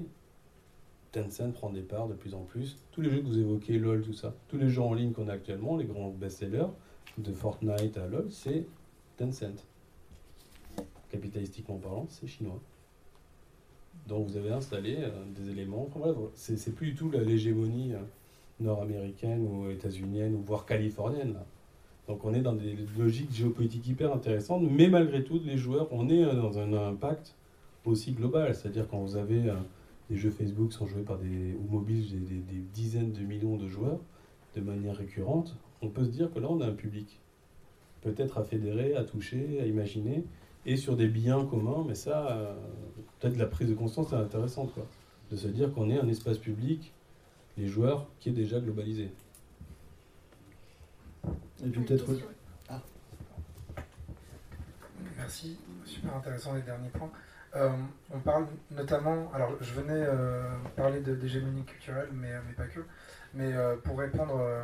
Tencent prend des parts de plus en plus. Tous les jeux que vous évoquez, LoL, tout ça, tous les jeux en ligne qu'on a actuellement, les grands best-sellers, de Fortnite à LoL, c'est Tencent. Capitalistiquement parlant, c'est chinois. Donc vous avez installé euh, des éléments. Enfin, voilà, c'est plus du tout l'hégémonie euh, nord-américaine ou états-unienne ou voire californienne. là. Donc on est dans des logiques géopolitiques hyper intéressantes, mais malgré tout, les joueurs, on est euh, dans un impact aussi global. C'est-à-dire quand vous avez euh, des jeux Facebook sont joués par des ou mobiles des dizaines de millions de joueurs de manière récurrente, on peut se dire que là on a un public peut-être à fédérer, à toucher, à imaginer, et sur des biens communs, mais ça, euh, peut-être la prise de conscience est intéressante, quoi. De se dire qu'on est un espace public, les joueurs, qui est déjà globalisé. Et puis peut-être. Question. Merci, super intéressant les derniers points. Euh, on parle notamment, alors je venais euh, parler de- d'hégémonie culturelle, mais, mais pas que, mais euh, pour répondre euh,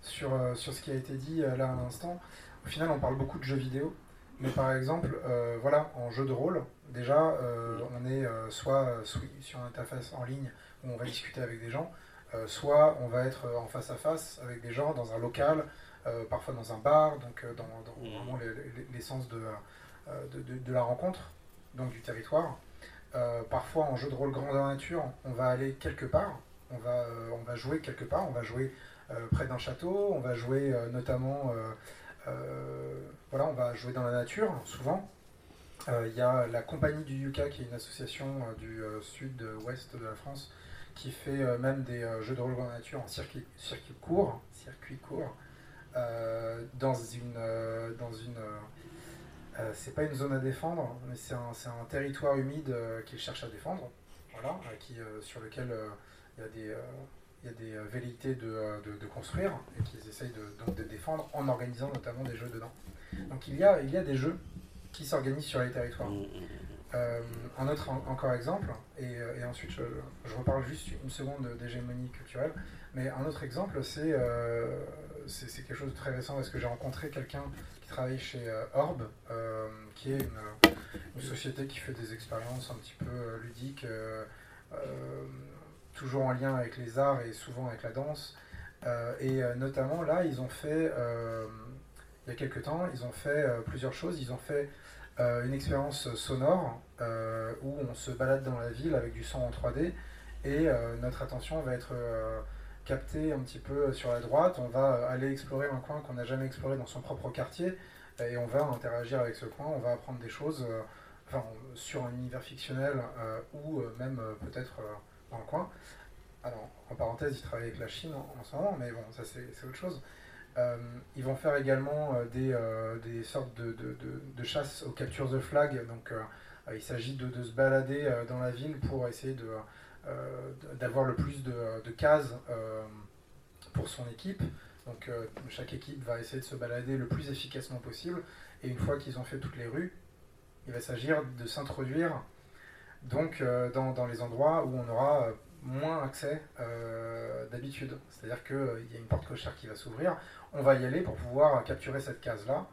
sur, euh, sur ce qui a été dit euh, là à l'instant, au final on parle beaucoup de jeux vidéo, mais par exemple, euh, voilà, en jeu de rôle, déjà euh, on est euh, soit euh, sur une interface en ligne où on va discuter avec des gens, euh, soit on va être en face à face avec des gens dans un local, euh, parfois dans un bar, donc euh, dans, dans vraiment le- le- l'essence de, euh, de, de- de la rencontre, donc du territoire. Parfois en jeu de rôle grandeur nature, on va aller quelque part, on va, on va jouer quelque part, on va jouer près d'un château, on va jouer notamment, voilà, on va jouer dans la nature souvent. Il y a la compagnie du Yucca qui est une association du sud-ouest de la France qui fait même des jeux de rôle grandeur nature en circuit, circuit court, circuit court, dans une, euh, dans une euh, euh, c'est pas une zone à défendre, mais c'est un, un territoire humide euh, qu'ils cherchent à défendre, voilà, euh, qui, euh, sur lequel euh, il y a des, euh, il y a des euh, velléités de, euh, de, de construire et qu'ils essayent de, donc de défendre en organisant notamment des jeux dedans. Donc il y a, il y a des jeux qui s'organisent sur les territoires. Euh, un autre en- encore exemple, et, euh, et ensuite je, je reparle juste une seconde d'hégémonie culturelle, mais un autre exemple, c'est euh, c'est quelque chose de très récent parce que j'ai rencontré quelqu'un qui travaille chez euh, Orb, euh, qui est une, une société qui fait des expériences un petit peu euh, ludiques, toujours en lien avec les arts et souvent avec la danse. Et notamment là, ils ont fait, il y a quelques temps, ils ont fait plusieurs choses. Ils ont fait euh, une expérience sonore euh, où on se balade dans la ville avec du son en 3D et euh, notre attention va être euh, captée un petit peu sur la droite. On va euh, aller explorer un coin qu'on n'a jamais exploré dans son propre quartier et on va interagir avec ce coin. On va apprendre des choses euh, enfin, sur un univers fictionnel euh, ou euh, même euh, peut-être euh, dans le coin. Alors, en parenthèse, ils travaillent avec la Chine en, ce moment, mais bon, ça c'est autre chose. Euh, ils vont faire également euh, des, euh, sortes de, de, chasse aux captures de flag. Donc, euh, euh, il s'agit de, se balader euh, dans la ville pour essayer de, euh, d'avoir le plus de, cases euh, pour son équipe. Donc, euh, chaque équipe va essayer de se balader le plus efficacement possible. Et une fois qu'ils ont fait toutes les rues, il va s'agir de s'introduire donc euh, dans, les endroits où on aura euh, moins accès euh, d'habitude. C'est-à-dire qu'il y a une porte cochère qui va s'ouvrir, on va y aller pour pouvoir capturer cette case-là,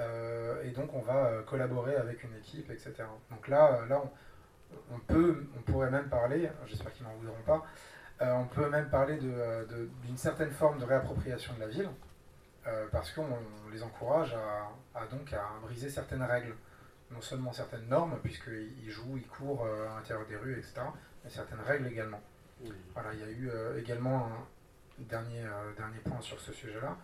euh, et donc on va euh, collaborer avec une équipe, etc. Donc là, euh, là on, peut, on pourrait même parler, j'espère qu'ils m'en voudront pas, euh, on peut même parler d'une certaine forme de réappropriation de la ville, euh, parce qu'on on les encourage à, à donc à briser certaines règles non seulement certaines normes, puisqu'ils jouent, ils courent euh, à l'intérieur des rues, etc., mais certaines règles également. Voilà, il y a eu euh, également un dernier, dernier point sur ce sujet-là,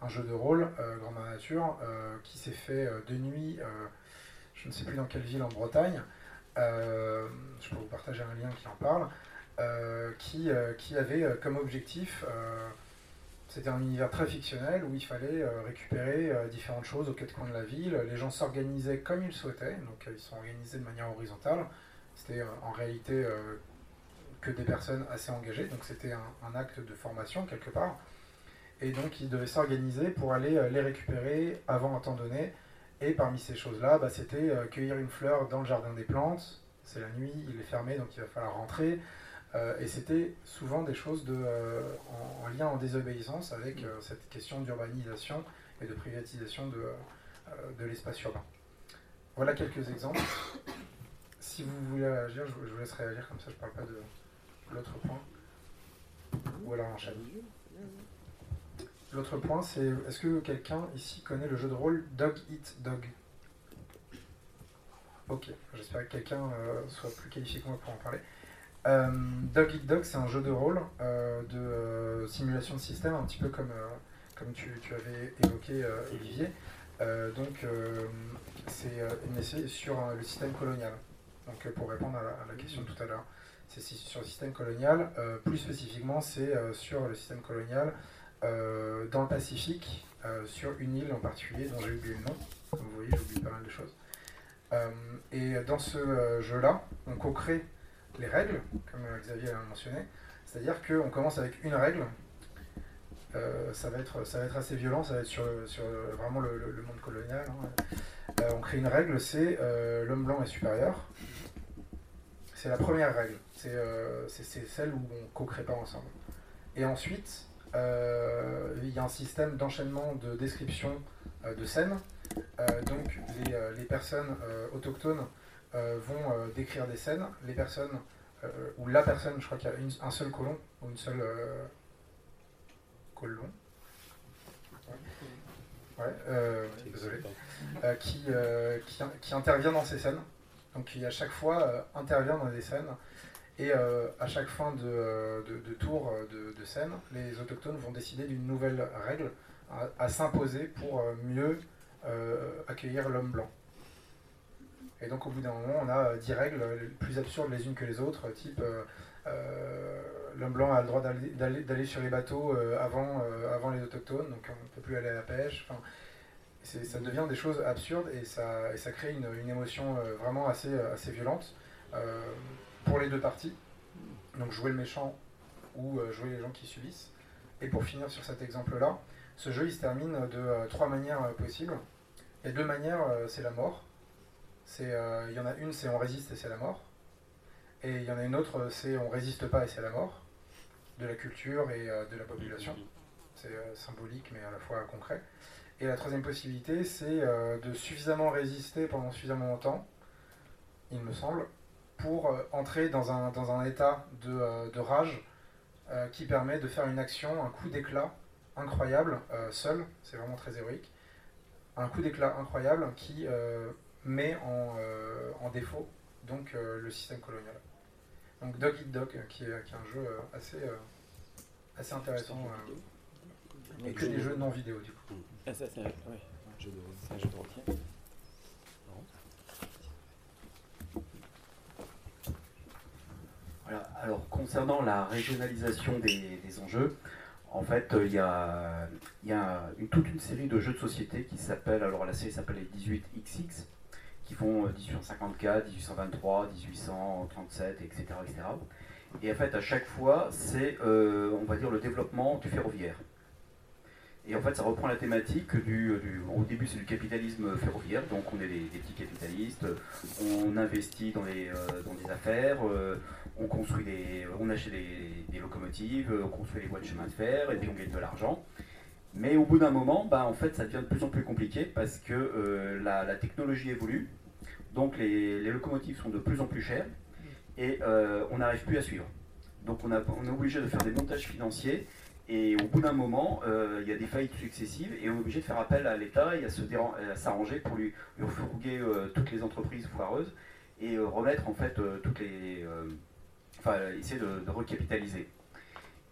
un jeu de rôle, Grandeur Nature, qui s'est fait de nuit, je ne sais plus dans quelle ville en Bretagne, je peux vous partager un lien qui en parle, euh, qui, euh, qui avait euh, comme objectif euh, c'était un univers très fictionnel où il fallait euh, récupérer euh, différentes choses aux quatre coins de la ville. Les gens s'organisaient comme ils souhaitaient, donc euh, ils sont organisés de manière horizontale. C'était euh, en réalité euh, que des personnes assez engagées, donc c'était un, acte de formation quelque part. Et donc ils devaient s'organiser pour aller euh, les récupérer avant un temps donné. Et parmi ces choses-là, bah, c'était euh, cueillir une fleur dans le jardin des plantes. C'est la nuit, il est fermé, donc il va falloir rentrer. Euh, et c'était souvent des choses euh, en, en lien en désobéissance avec cette question d'urbanisation et de privatisation de, de l'espace urbain. Voilà quelques exemples. Si vous voulez réagir, je, je vous laisse réagir, comme ça je ne parle pas de l'autre point. Ou alors enchaîne. L'autre point, c'est est-ce que quelqu'un ici connaît le jeu de rôle Dog Eat Dog? Ok, j'espère que quelqu'un euh, soit plus qualifié que moi pour en parler. Euh, Dog Eat Dog, c'est un jeu de rôle euh, de simulation de système, un petit peu comme, comme tu, avais évoqué, Olivier. Donc, c'est sur le système colonial. Donc, pour répondre à la, à la question tout à l'heure, c'est sur le système colonial. Plus spécifiquement, c'est sur le système colonial euh, dans le Pacifique, euh, sur une île en particulier dont j'ai oublié le nom. Comme vous voyez, j'oublie pas mal de choses. Euh, et dans ce jeu-là, on co-crée les règles, comme Xavier l'a mentionné. C'est-à-dire qu'on commence avec une règle. Ça, va être, ça va être assez violent, ça va être sur, sur vraiment le, monde colonial. hein. On crée une règle, c'est l'homme blanc est supérieur. C'est la première règle. C'est euh, celle où on co-crée pas ensemble. Et ensuite, il y a un système d'enchaînement de description euh, de scènes. Euh, donc les, euh, personnes euh, autochtones euh, vont euh, décrire des scènes. Les personnes, euh, ou la personne, je crois qu'il y a un seul colon, ou une seule euh, colon. Ouais, euh, désolé. Euh, qui, euh, qui, qui intervient dans ces scènes. Donc qui à chaque fois euh, intervient dans des scènes. Et euh, à chaque fin de, euh, de, tour euh, de, scène, les autochtones vont décider d'une nouvelle règle à, s'imposer pour mieux accueillir l'homme blanc. Et donc au bout d'un moment, on a 10 règles les plus absurdes les unes que les autres, type l'homme blanc a le droit d'aller- sur les bateaux avant, avant les autochtones, donc on ne peut plus aller à la pêche. Enfin, ça devient des choses absurdes et ça, et ça crée une, une émotion vraiment assez, assez violente pour les deux parties. Donc jouer le méchant ou euh, jouer les gens qui subissent. Et pour finir sur cet exemple-là, ce jeu il se termine de euh, trois manières euh, possibles. A deux manières, c'est la mort. Il y en a une, c'est on résiste et c'est la mort. Et il y en a une autre, c'est on résiste pas et c'est la mort. De la culture et de la population. C'est symbolique mais à la fois concret. Et la troisième possibilité, c'est de suffisamment résister pendant suffisamment longtemps, il me semble, pour euh, entrer dans un, dans un état de, euh, de rage euh, qui permet de faire une action, un coup d'éclat incroyable, euh, seul, c'est vraiment très héroïque, un coup d'éclat incroyable qui euh, met en, euh, en défaut donc, euh, le système colonial. Donc Dog Eat Dog, qui est, qui est un jeu assez, euh, assez intéressant, euh, et que des jeux non vidéo du coup. Ah, ça, c'est ouais. C'est un jeu de rôle. Alors, concernant la régionalisation des, enjeux, en fait, euh, il y a, une- toute une série de jeux de société qui s'appellent, alors la série s'appelle les 18XX, qui font euh, 1854, 1823, 1837, etc., etc. Et en fait, à chaque fois, c'est, euh, on va dire, le développement du ferroviaire. Et en fait, ça reprend la thématique du. au début, c'est du capitalisme ferroviaire, donc on est des, petits capitalistes, on investit dans, les, euh, dans des affaires, on construit des. on achète des, des locomotives, on construit les voies de chemin de fer, et puis on gagne de l'argent. Mais au bout d'un moment, bah, en fait, ça devient de plus en plus compliqué parce que euh, la, technologie évolue, donc les, locomotives sont de plus en plus chères, et euh, on n'arrive plus à suivre. Donc on, est obligé de faire des montages financiers et au bout d'un moment, euh, il y a des faillites successives et on est obligé de faire appel à l'État et à s'arranger pour lui, lui refourguer toutes les entreprises foireuses et remettre en fait toutes les. Enfin, essayer de, recapitaliser.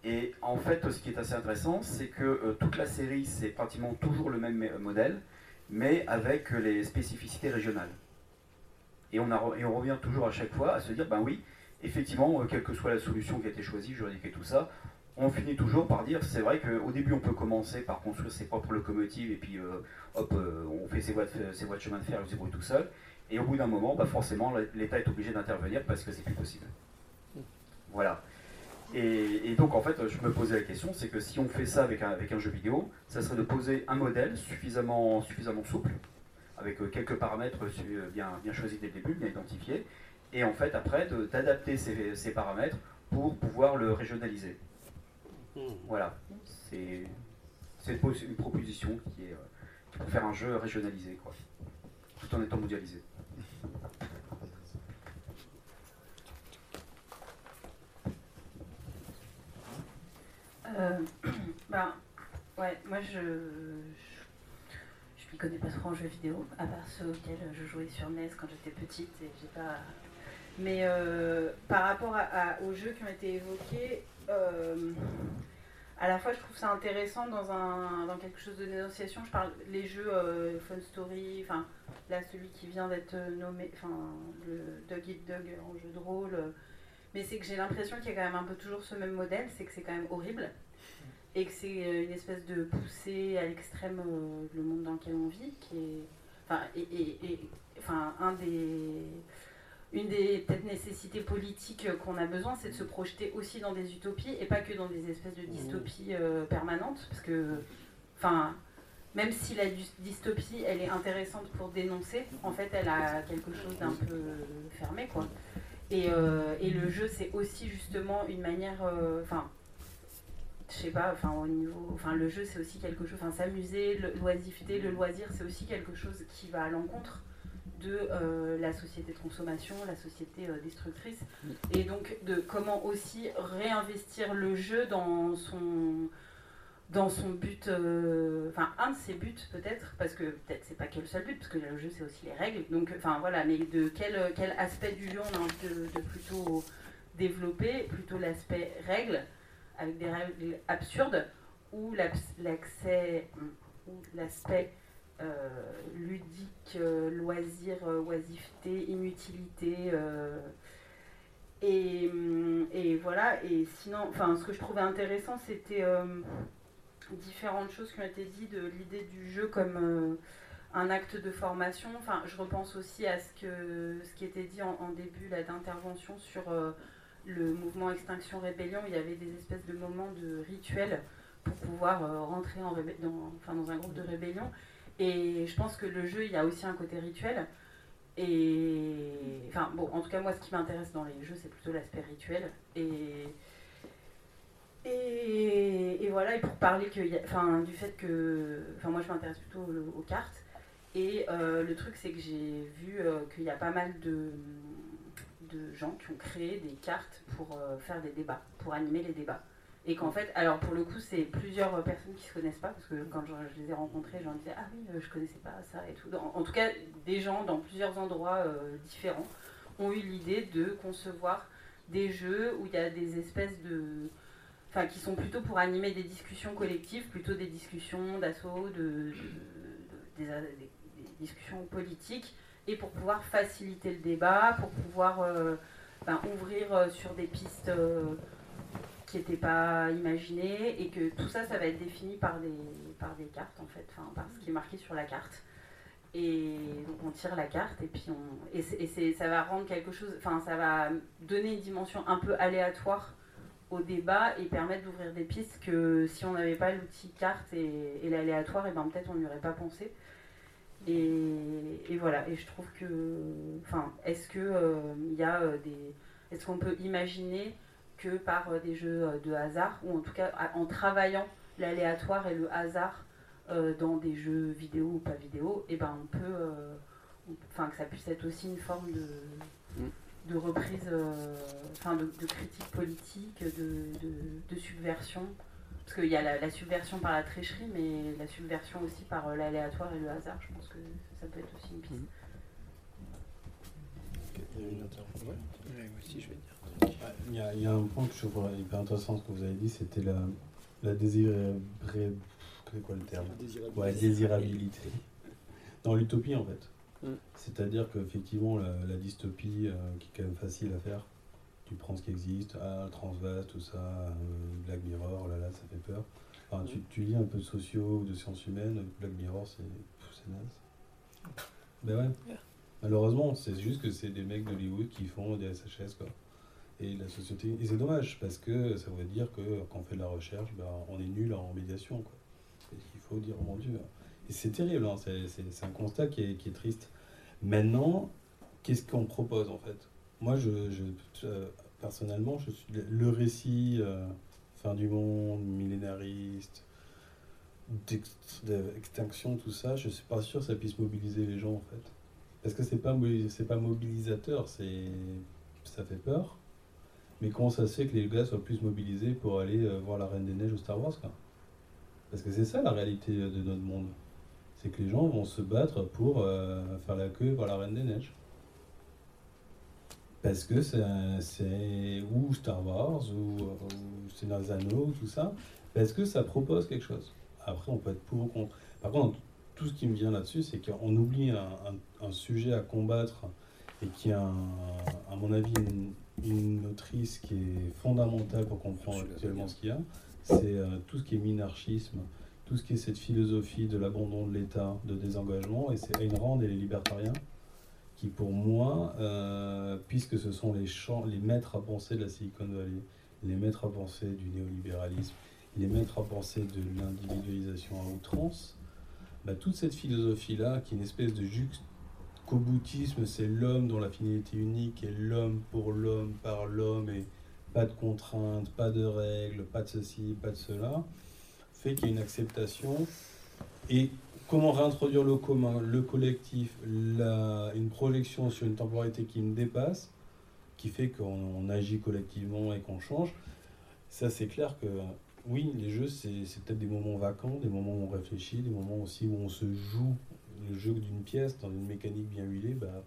Et en fait, ce qui est assez intéressant, c'est que euh, toute la série, c'est pratiquement toujours le même euh, modèle, mais avec euh, les spécificités régionales. Et on, on revient toujours à chaque fois à se dire, ben oui, effectivement, quelle que soit la solution qui a été choisie, juridique et tout ça, on finit toujours par dire, c'est vrai qu'au début, on peut commencer par construire ses propres locomotives et puis hop, on fait ses voies, de, chemin de fer, elles se débrouillent tout seul. Et au bout d'un moment, bah, forcément, l'État est obligé d'intervenir parce que c'est plus possible. Voilà. Et, et donc, en fait, je me posais la question, c'est que si on fait ça avec un, avec un jeu vidéo, ça serait de poser un modèle suffisamment, suffisamment souple, avec euh, quelques paramètres euh, bien, bien choisis dès le début, bien identifiés, et en fait, après, d'adapter ces, ces paramètres pour pouvoir le régionaliser. Voilà. C'est une, pos- une proposition qui est euh, pour faire un jeu régionalisé, quoi, tout en étant mondialisé. Euh, ben, ouais, moi je. Je m'y connais pas trop en jeux vidéo, à part ceux auxquels je jouais sur NES quand j'étais petite et j'ai pas. Mais euh, par rapport aux jeux qui ont été évoqués, euh, à la fois je trouve ça intéressant dans, un, dans quelque chose de dénonciation. Je parle les jeux euh, Fun Story, enfin là celui qui vient d'être nommé, enfin le Dog Eat Dog en jeu de rôle. Mais c'est que j'ai l'impression qu'il y a quand même un peu toujours ce même modèle, c'est que c'est quand même horrible et que c'est euh, une espèce de poussée à l'extrême euh, le monde dans lequel on vit, qui est, enfin, et, une des peut-être nécessités politiques qu'on a besoin, c'est de se projeter aussi dans des utopies et pas que dans des espèces de dystopies euh, permanentes, parce que, enfin, même si la dy- dystopie, elle est intéressante pour dénoncer, en fait, elle a quelque chose d'un peu fermé, quoi. Et, euh, et le jeu, c'est aussi justement une manière, euh, enfin, je sais pas, enfin au niveau, enfin le jeu c'est aussi quelque chose, enfin s'amuser, l'oisiveté, le loisir c'est aussi quelque chose qui va à l'encontre de euh, la société de consommation, la société euh, destructrice, et donc de comment aussi réinvestir le jeu dans son dans son but, euh, enfin un de ses buts peut-être, parce que peut-être c'est pas que le seul but, parce que le jeu c'est aussi les règles, donc enfin voilà, mais de quel, quel aspect du jeu on a envie de, de plutôt développer, plutôt l'aspect règles, avec des règles absurdes, ou l'accès, ou l'aspect euh, ludique, euh, loisir, oisiveté, inutilité. et, et voilà, et sinon, enfin, ce que je trouvais intéressant, c'était différentes choses qui ont été dites de l'idée du jeu comme euh, un acte de formation. Enfin, je repense aussi à ce, que, ce qui était dit en, début d'intervention sur euh, le mouvement Extinction Rébellion. Il y avait des espèces de moments de rituels pour pouvoir euh, rentrer en dans, enfin, dans un groupe de rébellion. Et je pense que le jeu, il y a aussi un côté rituel. Et enfin bon, en tout cas moi, ce qui m'intéresse dans les jeux, c'est plutôt l'aspect rituel. Et et, voilà, et pour parler que, enfin, du fait que. Enfin, moi je m'intéresse plutôt au- aux cartes. Et euh, le truc, c'est que j'ai vu euh, qu'il y a pas mal de, de gens qui ont créé des cartes pour euh, faire des débats, pour animer les débats. Et qu'en fait, alors pour le coup, c'est plusieurs personnes qui se connaissent pas, parce que quand je, les ai rencontrés, j'en disais Ah oui, je connaissais pas ça et tout. En tout cas, des gens dans plusieurs endroits différents ont eu l'idée de concevoir des jeux où il y a des espèces de enfin qui sont plutôt pour animer des discussions collectives, plutôt des discussions d'assaut, de, de- de- des, discussions politiques, et pour pouvoir faciliter le débat, pour pouvoir euh, ben, ouvrir euh, sur des pistes euh, qui n'étaient pas imaginées et que tout ça, ça va être défini par des, par des cartes en fait, enfin, par ce qui est marqué sur la carte. Et donc on tire la carte et puis on et, ça va rendre quelque chose, enfin ça va donner une dimension un peu aléatoire au débat et permettre d'ouvrir des pistes que si on n'avait pas l'outil carte et, l'aléatoire, et ben peut-être on n'y aurait pas pensé. Et, et voilà, et je trouve que, enfin, est-ce que euh, il y a euh, des, est-ce qu'on peut imaginer que par euh, des jeux de hasard ou en tout cas en travaillant l'aléatoire et le hasard dans des jeux vidéo ou pas vidéo, et ben on peut, enfin que ça puisse être aussi une forme de, de reprise, euh, enfin de, de critique politique, de, de- de subversion. Parce qu'il y a la, la subversion par la tricherie, mais la subversion aussi par euh, l'aléatoire et le hasard. Je pense que ça peut être aussi une piste. Il y a une autre- Ouais, moi aussi je vais dire. Il y, a, il y a un point que je trouve hyper intéressant ce que vous avez dit, c'était la, la désirabilité. C'est quoi le terme? Désirabilité. Ouais, désirabilité. Dans l'utopie en fait. Mm. C'est-à-dire qu'effectivement, la, la dystopie, euh, qui est quand même facile à faire, tu prends ce qui existe, ah, Transvase, tout ça, euh, Black Mirror, là là, ça fait peur. Enfin, tu, tu lis un peu de sociaux ou de sciences humaines, Black Mirror, c'est c'est naze. Ben ouais. Malheureusement, c'est juste que c'est des mecs d'Hollywood qui font des SHS, quoi. Et la société. Et c'est dommage, parce que ça veut dire que quand on fait de la recherche, ben, on est nul en médiation, quoi. Et il faut dire, mon Dieu. C'est terrible, hein, c'est, un constat qui est, triste. Maintenant, qu'est-ce qu'on propose, en fait? Moi, je, euh, personnellement, je suis le- récit euh, fin du monde, millénariste, d'ext- d'extinction, tout ça, je suis pas sûr que ça puisse mobiliser les gens, en fait. Parce que c'est pas, c'est pas mobilisateur, c'est, ça fait peur. Mais comment ça se fait que les gars soient plus mobilisés pour aller euh, voir la Reine des Neiges ou Star Wars, Parce que c'est ça la réalité de notre monde. C'est que les gens vont se battre pour euh, faire la queue voir la Reine des Neiges. Parce que c'est, ou Star Wars, ou, ou Seigneur des Anneaux, tout ça. Parce que ça propose quelque chose. Après, on peut être pour ou contre. Par contre, tout ce qui me vient là-dessus, c'est qu'on oublie un, un- un sujet à combattre et qui a, un- à mon avis, une, une autrice qui est fondamentale pour comprendre actuellement ce qu'il y a. C'est euh, tout ce qui est minarchisme, tout ce qui est cette philosophie de l'abandon de l'État, de désengagement, et c'est Ayn Rand et les libertariens qui, pour moi, euh, puisque ce sont les, maîtres à penser de la Silicon Valley, les maîtres à penser du néolibéralisme, les maîtres à penser de l'individualisation à outrance, bah, toute cette philosophie-là, qui est une espèce de juxtaboutisme, c'est l'homme dont la finalité unique est l'homme pour l'homme, par l'homme, et pas de contraintes, pas de règles, pas de ceci, pas de cela, fait qu'il y a une acceptation. Et comment réintroduire le commun, le collectif, une projection sur une temporalité qui me dépasse, qui fait qu'on on agit collectivement et qu'on change, ça c'est clair que oui, les jeux c'est c'est peut-être des moments vacants, des moments où on réfléchit, des moments aussi où on se joue le jeu d'une pièce dans une mécanique bien huilée, bah,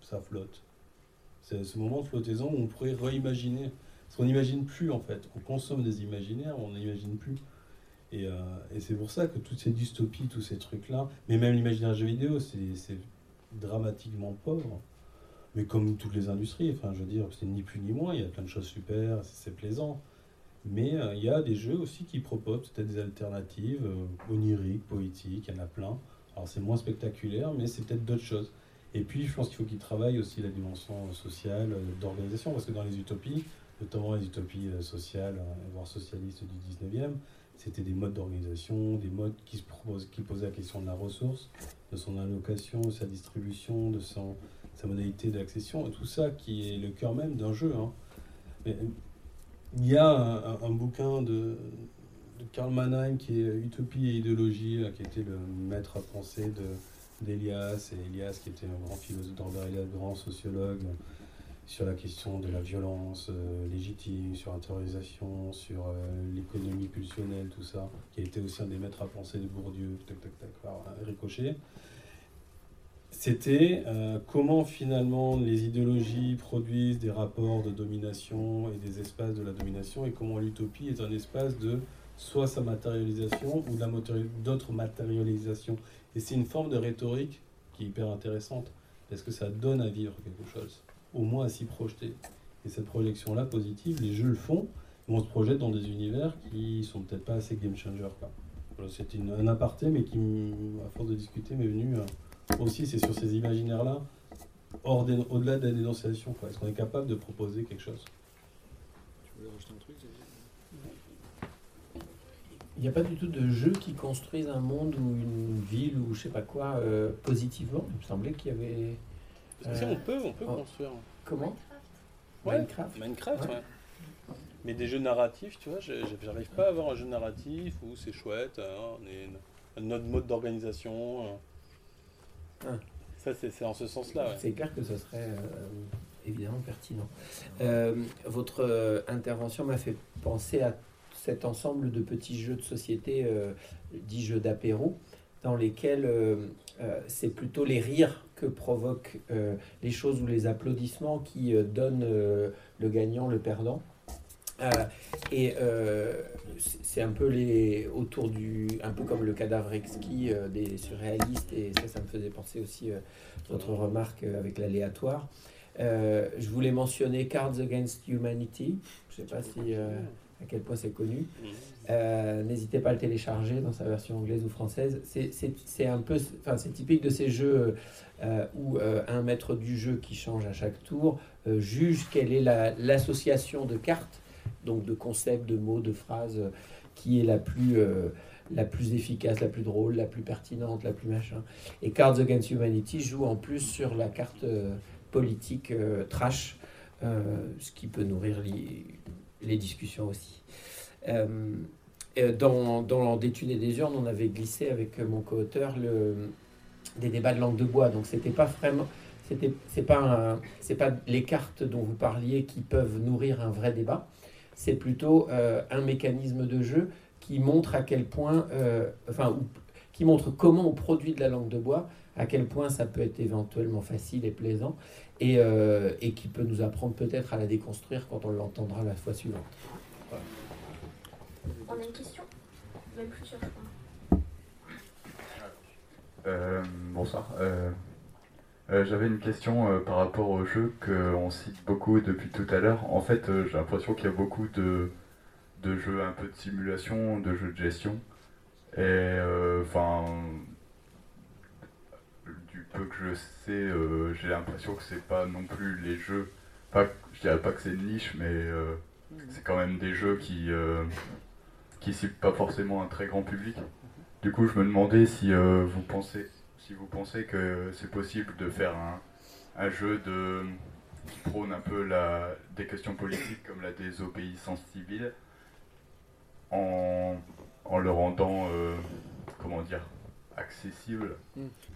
ça flotte. C'est ce moment de flottaison où on pourrait réimaginer. Parce qu'on n'imagine plus en fait. On consomme des imaginaires, on n'imagine plus. Et, euh, et c'est pour ça que toutes ces dystopies, tous ces trucs-là, mais même l'imaginaire jeu vidéo, c'est dramatiquement pauvre. Mais comme toutes les industries, enfin je veux dire, c'est ni plus ni moins, il y a plein de choses super, c'est plaisant. Mais euh, il y a des jeux aussi qui proposent peut-être des alternatives, euh, oniriques, poétiques, il y en a plein. Alors c'est moins spectaculaire, mais c'est peut-être d'autres choses. Et puis je pense qu'il faut qu'ils travaillent aussi la dimension sociale, d'organisation, parce que dans les utopies, notamment les utopies sociales, euh, voire socialistes du 19e, c'était des modes d'organisation, des modes qui, posaient la question de la ressource, de son allocation, de sa distribution, de sa modalité d'accession, et tout ça qui est le cœur même d'un jeu. hein. Mais, il y a un, bouquin de, Karl Mannheim qui est Utopie et idéologie, qui était le maître à penser de, d'Elias, et Elias qui était un grand philosophe, Norbert Elias, grand sociologue, sur la question de la violence euh, légitime, sur l'intériorisation, sur euh, l'économie pulsionnelle, tout ça, qui a été aussi un des maîtres à penser de Bourdieu, tac, tac, tac, par Ricochet. C'était euh, comment finalement les idéologies produisent des rapports de domination et des espaces de la domination, et comment l'utopie est un espace de soit sa matérialisation ou d'autres matérialisations. Et c'est une forme de rhétorique qui est hyper intéressante, parce que ça donne à vivre quelque chose, au moins à s'y projeter. Et cette projection-là positive, les jeux le font, mais on se projette dans des univers qui sont peut-être pas assez game changer. quoi. Voilà, C'était un aparté, mais qui, à force de discuter, m'est venu euh, aussi, c'est sur ces imaginaires-là, au-delà de la dénonciation. Est-ce qu'on est capable de proposer quelque chose? Tu voulais rajouter un truc, Il n'y a pas du tout de jeux qui construisent un monde ou une ville ou je sais pas quoi euh, positivement? Il me semblait qu'il y avait. Si, euh, on peut, on peut oh, construire. Comment Ouais, Minecraft. Minecraft, Ouais. ouais. Mais des jeux narratifs, tu vois, j'arrive pas à avoir un jeu narratif où c'est chouette, hein, on est notre mode d'organisation. euh. Ah. Ça, c'est en ce sens-là. ouais. C'est clair que ce serait euh, évidemment pertinent. Euh, votre intervention m'a fait penser à cet ensemble de petits jeux de société, euh, dits jeux d'apéro, dans lesquels euh, c'est plutôt les rires que provoquent euh, les choses ou les applaudissements qui euh, donnent le gagnant, le perdant. Et c'est un peu les autour du un peu comme le cadavre exquis des surréalistes et ça ça me faisait penser aussi votre remarque avec l'aléatoire je voulais mentionner Cards Against Humanity je sais pas si à quel point c'est connu Euh, n'hésitez pas à le télécharger dans sa version anglaise ou française c'est un peu enfin c'est typique de ces jeux euh, où euh, un maître du jeu qui change à chaque tour juge quelle est la- l'association de cartes donc de concepts, de mots, de phrases, qui est la plus, la plus efficace, la plus drôle, la plus pertinente, la plus machin. Et Cards Against Humanity joue en plus sur la carte politique trash, ce qui peut nourrir les, les discussions aussi. Euh, euh, dans, dans Des et des urnes, on avait glissé avec mon co-auteur le, des débats de langue de bois, donc c'était pas vraiment c'était c'est pas c'est pas les cartes dont vous parliez qui peuvent nourrir un vrai débat. C'est plutôt euh, un mécanisme de jeu qui montre à quel point euh, enfin qui montre comment on produit de la langue de bois à quel point ça peut être éventuellement facile et plaisant et, euh, et qui peut nous apprendre peut-être à la déconstruire quand on l'entendra la fois suivante Voilà. On a une question? Même plusieurs, je crois. Euh, bonsoir. Euh, euh, J'avais une question euh, par rapport au jeu qu'on cite beaucoup depuis tout à l'heure. En fait, euh, j'ai l'impression qu'il y a beaucoup de, de jeux un peu de simulation, de jeux de gestion. Et enfin, peu que je sais, euh, j'ai l'impression que c'est pas non plus les jeux. Pas, je dirais pas que c'est une niche, mais euh, c'est quand même des jeux qui, euh, qui ciblent pas forcément un très grand public. Du coup, je me demandais si vous pensez, si vous pensez que c'est possible de faire un, un jeu de qui prône un peu la, des questions politiques comme la désobéissance civile, en, en le rendant, comment dire, accessible.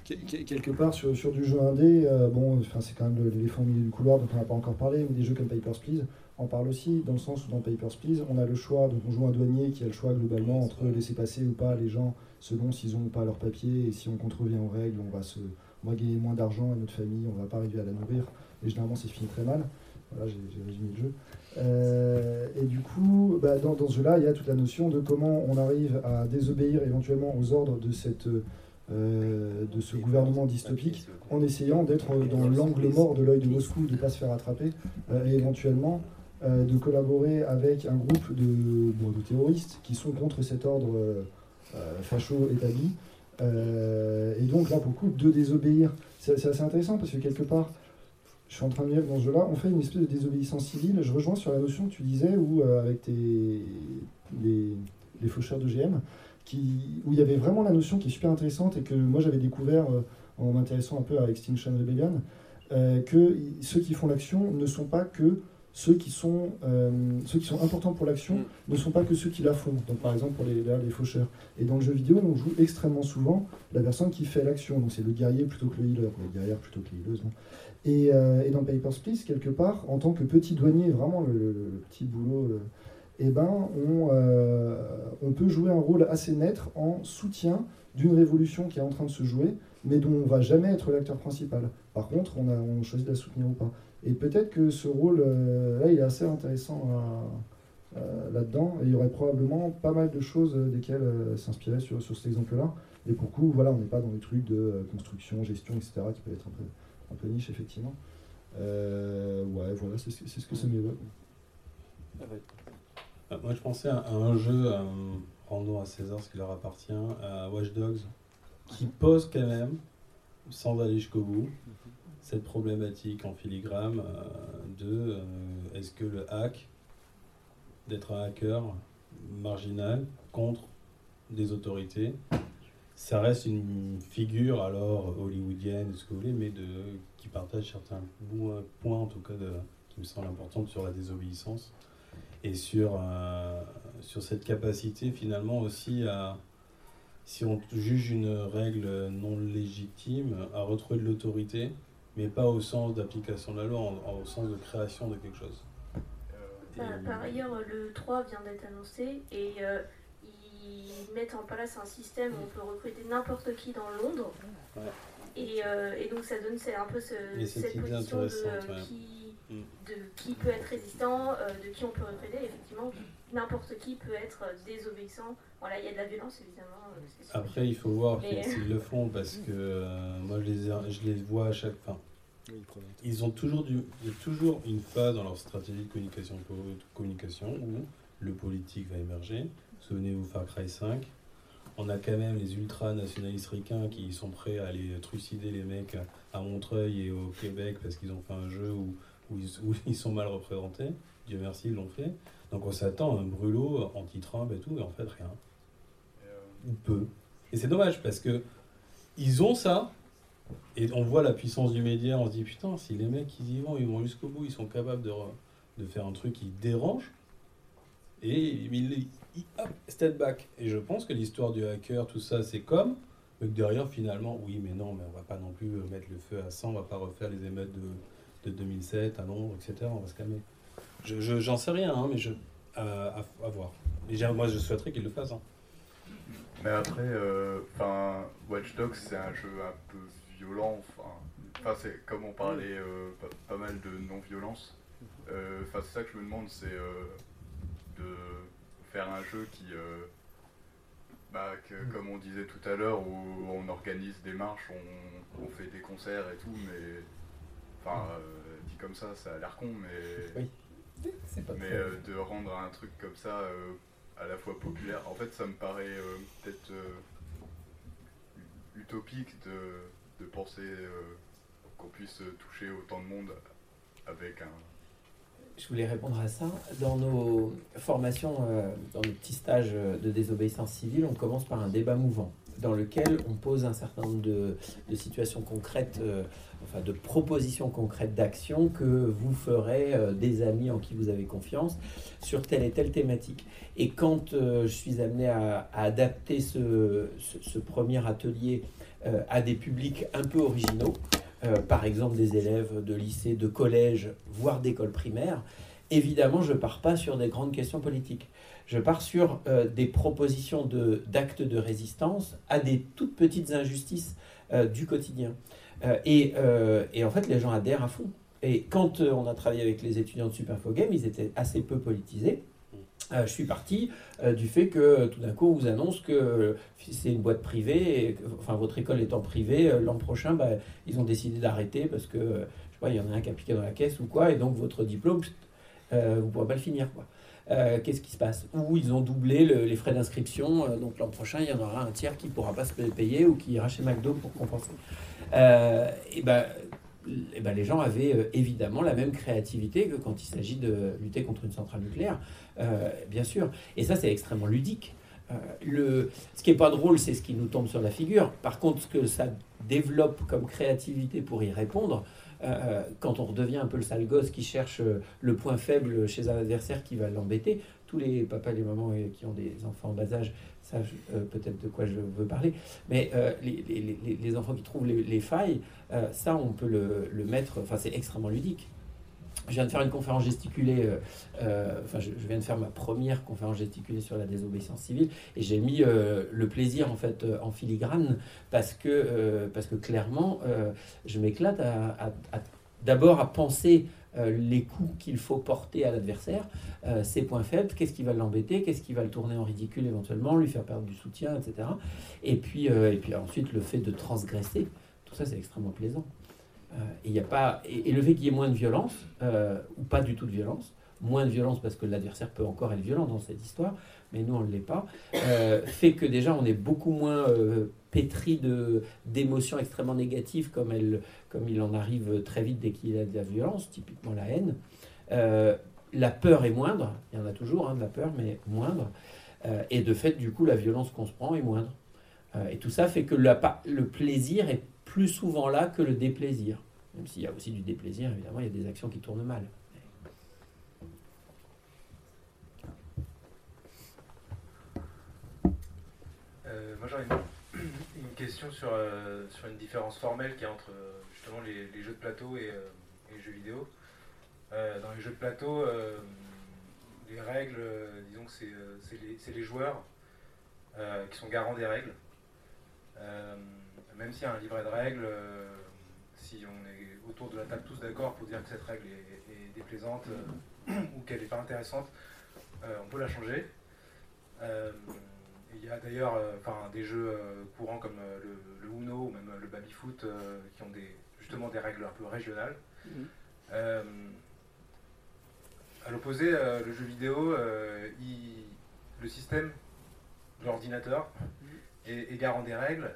Quelque part sur, sur du jeu indé, euh, bon, enfin, c'est quand même l'éléphant au milieu du couloir dont on n'a pas encore parlé, mais des jeux comme Papers, Please en parlent aussi, dans le sens où dans Papers, Please, on a le choix, donc on joue un douanier qui a le choix globalement entre laisser passer ou pas les gens selon s'ils ont ou pas leur papier, et si on contrevient aux règles, on va, se, on va gagner moins d'argent à notre famille, on va pas arriver à la nourrir, et généralement c'est fini très mal. Voilà, j'ai résumé le jeu. Euh, et du coup, bah, dans, ce jeu-là, il y a toute la notion de comment on arrive à désobéir éventuellement aux ordres de, cette, euh, de ce gouvernement dystopique en essayant d'être dans l'angle mort de l'œil de Moscou, de ne pas se faire attraper, euh, et éventuellement de collaborer avec un groupe de, bon, de terroristes qui sont contre cet ordre facho établi. Et donc là, pour le coup, de désobéir. C'est assez intéressant parce que quelque part, je suis en train de lire que dans ce jeu-là, on fait une espèce de désobéissance civile. Je rejoins sur la notion que tu disais, où euh, avec tes, les, les faucheurs de GM, qui, où il y avait vraiment la notion qui est super intéressante et que moi j'avais découvert euh, en m'intéressant un peu à Extinction Rebellion, euh, que ceux qui font l'action ne sont pas que ceux qui sont, euh, ceux qui sont importants pour l'action ne sont pas que ceux qui la font. Donc par exemple pour les, les faucheurs. Et dans le jeu vidéo, on joue extrêmement souvent la personne qui fait l'action. Donc c'est le guerrier plutôt que le healer, la guerrière plutôt que la healeuse. non. Et, euh, et dans Papers, Please, quelque part, en tant que petit douanier, vraiment le, petit boulot, eh ben, on, euh, on peut jouer un rôle assez net en soutien d'une révolution qui est en train de se jouer, mais dont on va jamais être l'acteur principal. Par contre, on, a, on choisit de la soutenir ou pas. Et peut-être que ce rôle, euh, là, il est assez intéressant euh, là-dedans, et il y aurait probablement pas mal de choses desquelles s'inspirer sur, cet exemple-là. Et pour coup, voilà, on n'est pas dans les trucs de construction, gestion, etc., qui peut être un peu, un peu niche, effectivement. Euh, ouais, voilà, c'est ce c'est ce que ça m'évoque. Euh, Moi, je pensais à, à un jeu, euh, rendons à César ce qui leur appartient, à Watch Dogs, qui pose quand même, sans aller jusqu'au bout, cette problématique en filigrane euh, de euh, est-ce que le hack, d'être un hacker marginal contre des autorités, ça reste une figure alors hollywoodienne, ce que vous voulez, mais de, qui partage certains points en tout cas de, qui me semblent importants sur la désobéissance et sur, euh, sur cette capacité finalement aussi à, si on juge une règle non légitime, à retrouver de l'autorité, mais pas au sens d'application de la loi, au sens de création de quelque chose. Par, par ailleurs, le 3 vient d'être annoncé et euh, ils mettent en place un système où on peut recruter n'importe qui dans Londres. Ouais. Et, euh, et donc ça donne c'est un peu ce- Et cette position de, intéressante, ouais. qui, Mm. de qui peut être résistant, euh, de qui on peut recruter. Effectivement, n'importe qui peut être désobéissant. Voilà, il y a de la violence évidemment. euh. Après, il faut voir Mais- s'ils le font parce que euh, moi, je les, je les vois à chaque fin. Ils ont toujours du, il y a toujours une phase dans leur stratégie de communication, de communication où le politique va émerger. Souvenez-vous Far Cry 5. On a quand même les ultra-nationalistes ricains qui sont prêts à aller trucider les mecs à Montreuil et au Québec parce qu'ils ont fait un jeu où, ils, sont mal représentés. Dieu merci, ils l'ont fait. Donc on s'attend à un brûlot anti-Trump et tout, et en fait rien. Ou peu. Et c'est dommage parce que ils ont ça, et on voit la puissance du média, on se dit putain, si les mecs ils y vont, ils vont jusqu'au bout, ils sont capables de, de faire un truc qui dérange, et ils- hop, step back. Et je pense que l'histoire du hacker, tout ça, c'est comme, mais que derrière finalement, oui, mais non, mais on va pas non plus euh, mettre le feu à 100, on va pas refaire les émeutes de, de 2007 à Londres, etc. On va se calmer. Je, je- j'en sais rien, hein, mais je, à, à, voir. Et moi, je souhaiterais qu'ils le fassent. hein. Mais après, euh, Watch Dogs, c'est un jeu un peu violent. Enfin, c'est comme on parlait euh, pas, pas mal de non-violence. euh, Enfin, c'est ça que je me demande, c'est euh, de faire un jeu qui, euh, bah, que, comme on disait tout à l'heure, où on organise des marches, on, on fait des concerts et tout, mais, enfin, euh, dit comme ça, ça a l'air con, mais, C'est pas mais euh, de rendre un truc comme ça à la fois populaire, en fait, ça me paraît peut-être utopique de, de penser euh, qu'on puisse toucher autant de monde avec un. Je voulais répondre à ça. Dans nos formations, euh, dans nos petits stages de désobéissance civile, on commence par un débat mouvant dans lequel on pose un certain nombre de, situations concrètes, euh, enfin de propositions concrètes d'actions que vous ferez euh, des amis en qui vous avez confiance sur telle et telle thématique. Et quand je suis amené à, adapter ce, premier atelier à des publics un peu originaux, par exemple des élèves de lycée, de collège, voire d'école primaire, évidemment, je ne pars pas sur des grandes questions politiques. Je pars sur euh, des propositions d'actes de, résistance à des toutes petites injustices euh, du quotidien. Euh, et, euh, en fait, les gens adhèrent à fond. Et quand euh, on a travaillé avec les étudiants de Superfo Game, ils étaient assez peu politisés. Euh, je suis parti euh, du fait que euh, tout d'un coup on vous annonce que c'est une boîte privée, enfin votre école étant privée, l'an prochain bah, ils ont décidé d'arrêter parce que je sais pas, il y en a un qui a piqué dans la caisse ou quoi, et donc votre diplôme, vous ne pourrez pas le finir. Quoi. Qu'est-ce qui se passe? Ou ils ont doublé le- les frais d'inscription, donc l'an prochain il y en aura un tiers qui ne pourra pas se payer ou qui ira chez McDo pour compenser. Et ben, eh ben, les gens avaient euh, évidemment la même créativité que quand il s'agit de lutter contre une centrale nucléaire, euh, bien sûr. Et ça, c'est extrêmement ludique. Euh, ce qui n'est pas drôle, c'est ce qui nous tombe sur la figure. Par contre, ce que ça développe comme créativité pour y répondre, quand on redevient un peu le sale gosse qui cherche le point faible chez un adversaire qui va l'embêter, tous les papas et les mamans qui ont des enfants en bas âge savent euh, peut-être de quoi je veux parler, mais euh, les, enfants qui trouvent les, les failles, euh, ça on peut le, mettre, enfin c'est extrêmement ludique. Je viens de faire une conférence gesticulée, enfin je, viens de faire ma première conférence gesticulée sur la désobéissance civile et j'ai mis le plaisir en fait en filigrane parce que, parce que clairement je m'éclate à, à- à- d'abord à penser euh, les coups qu'il faut porter à l'adversaire, euh, ses points faibles, qu'est-ce qui va l'embêter, qu'est-ce qui va le tourner en ridicule éventuellement, lui faire perdre du soutien, etc. Et puis, euh, et puis ensuite le fait de transgresser, tout ça c'est extrêmement plaisant. et, y a pas, et, le fait qu'il y ait moins de violence, ou pas du tout de violence, moins de violence parce que l'adversaire peut encore être violent dans cette histoire, mais nous on ne l'est pas, fait que déjà on est beaucoup moins pétri de, d'émotions extrêmement négatives comme, comme il en arrive très vite dès qu'il y a de la violence, typiquement la haine. Euh, la peur est moindre, il y en a toujours hein, de la peur, mais moindre. Euh, et de fait, du coup, la violence qu'on se prend est moindre. Euh, et tout ça fait que le plaisir est plus souvent là que le déplaisir. Même s'il y a aussi du déplaisir, évidemment, il y a des actions qui tournent mal. Une, question sur, sur une différence formelle qui est entre justement les, jeux de plateau et, et les jeux vidéo. Euh, dans les jeux de plateau, euh, les règles, euh, disons que c'est les, joueurs qui sont garants des règles. même s'il y a un livret de règles, si on est autour de la table tous d'accord pour dire que cette règle est, déplaisante ou qu'elle n'est pas intéressante, on peut la changer. Il y a d'ailleurs des jeux courants comme le, Uno ou même le Babyfoot qui ont des, justement des règles un peu régionales. Mmh. À l'opposé, euh, le jeu vidéo, euh, le système, l'ordinateur, est, garant des règles.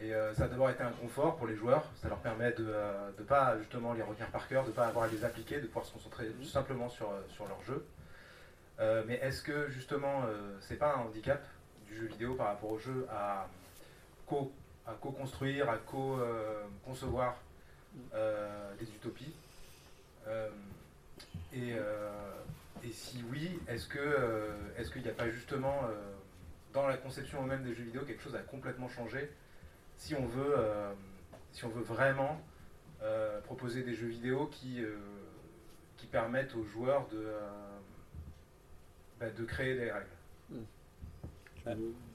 Et euh, ça a d'abord été un confort pour les joueurs. Ça leur permet de ne pas justement les retenir par cœur, de ne pas avoir à les appliquer, de pouvoir se concentrer tout simplement sur, sur leur jeu. mais est-ce que justement, c'est pas un handicap? Du jeu vidéo par rapport au jeu à co-construire, à co-concevoir des utopies euh, et, si oui, est-ce que euh, est-ce qu'il n'y a pas justement euh, dans la conception même des jeux vidéo quelque chose à complètement changer si on veut si on veut vraiment proposer des jeux vidéo qui qui permettent aux joueurs de bah, de créer des règles?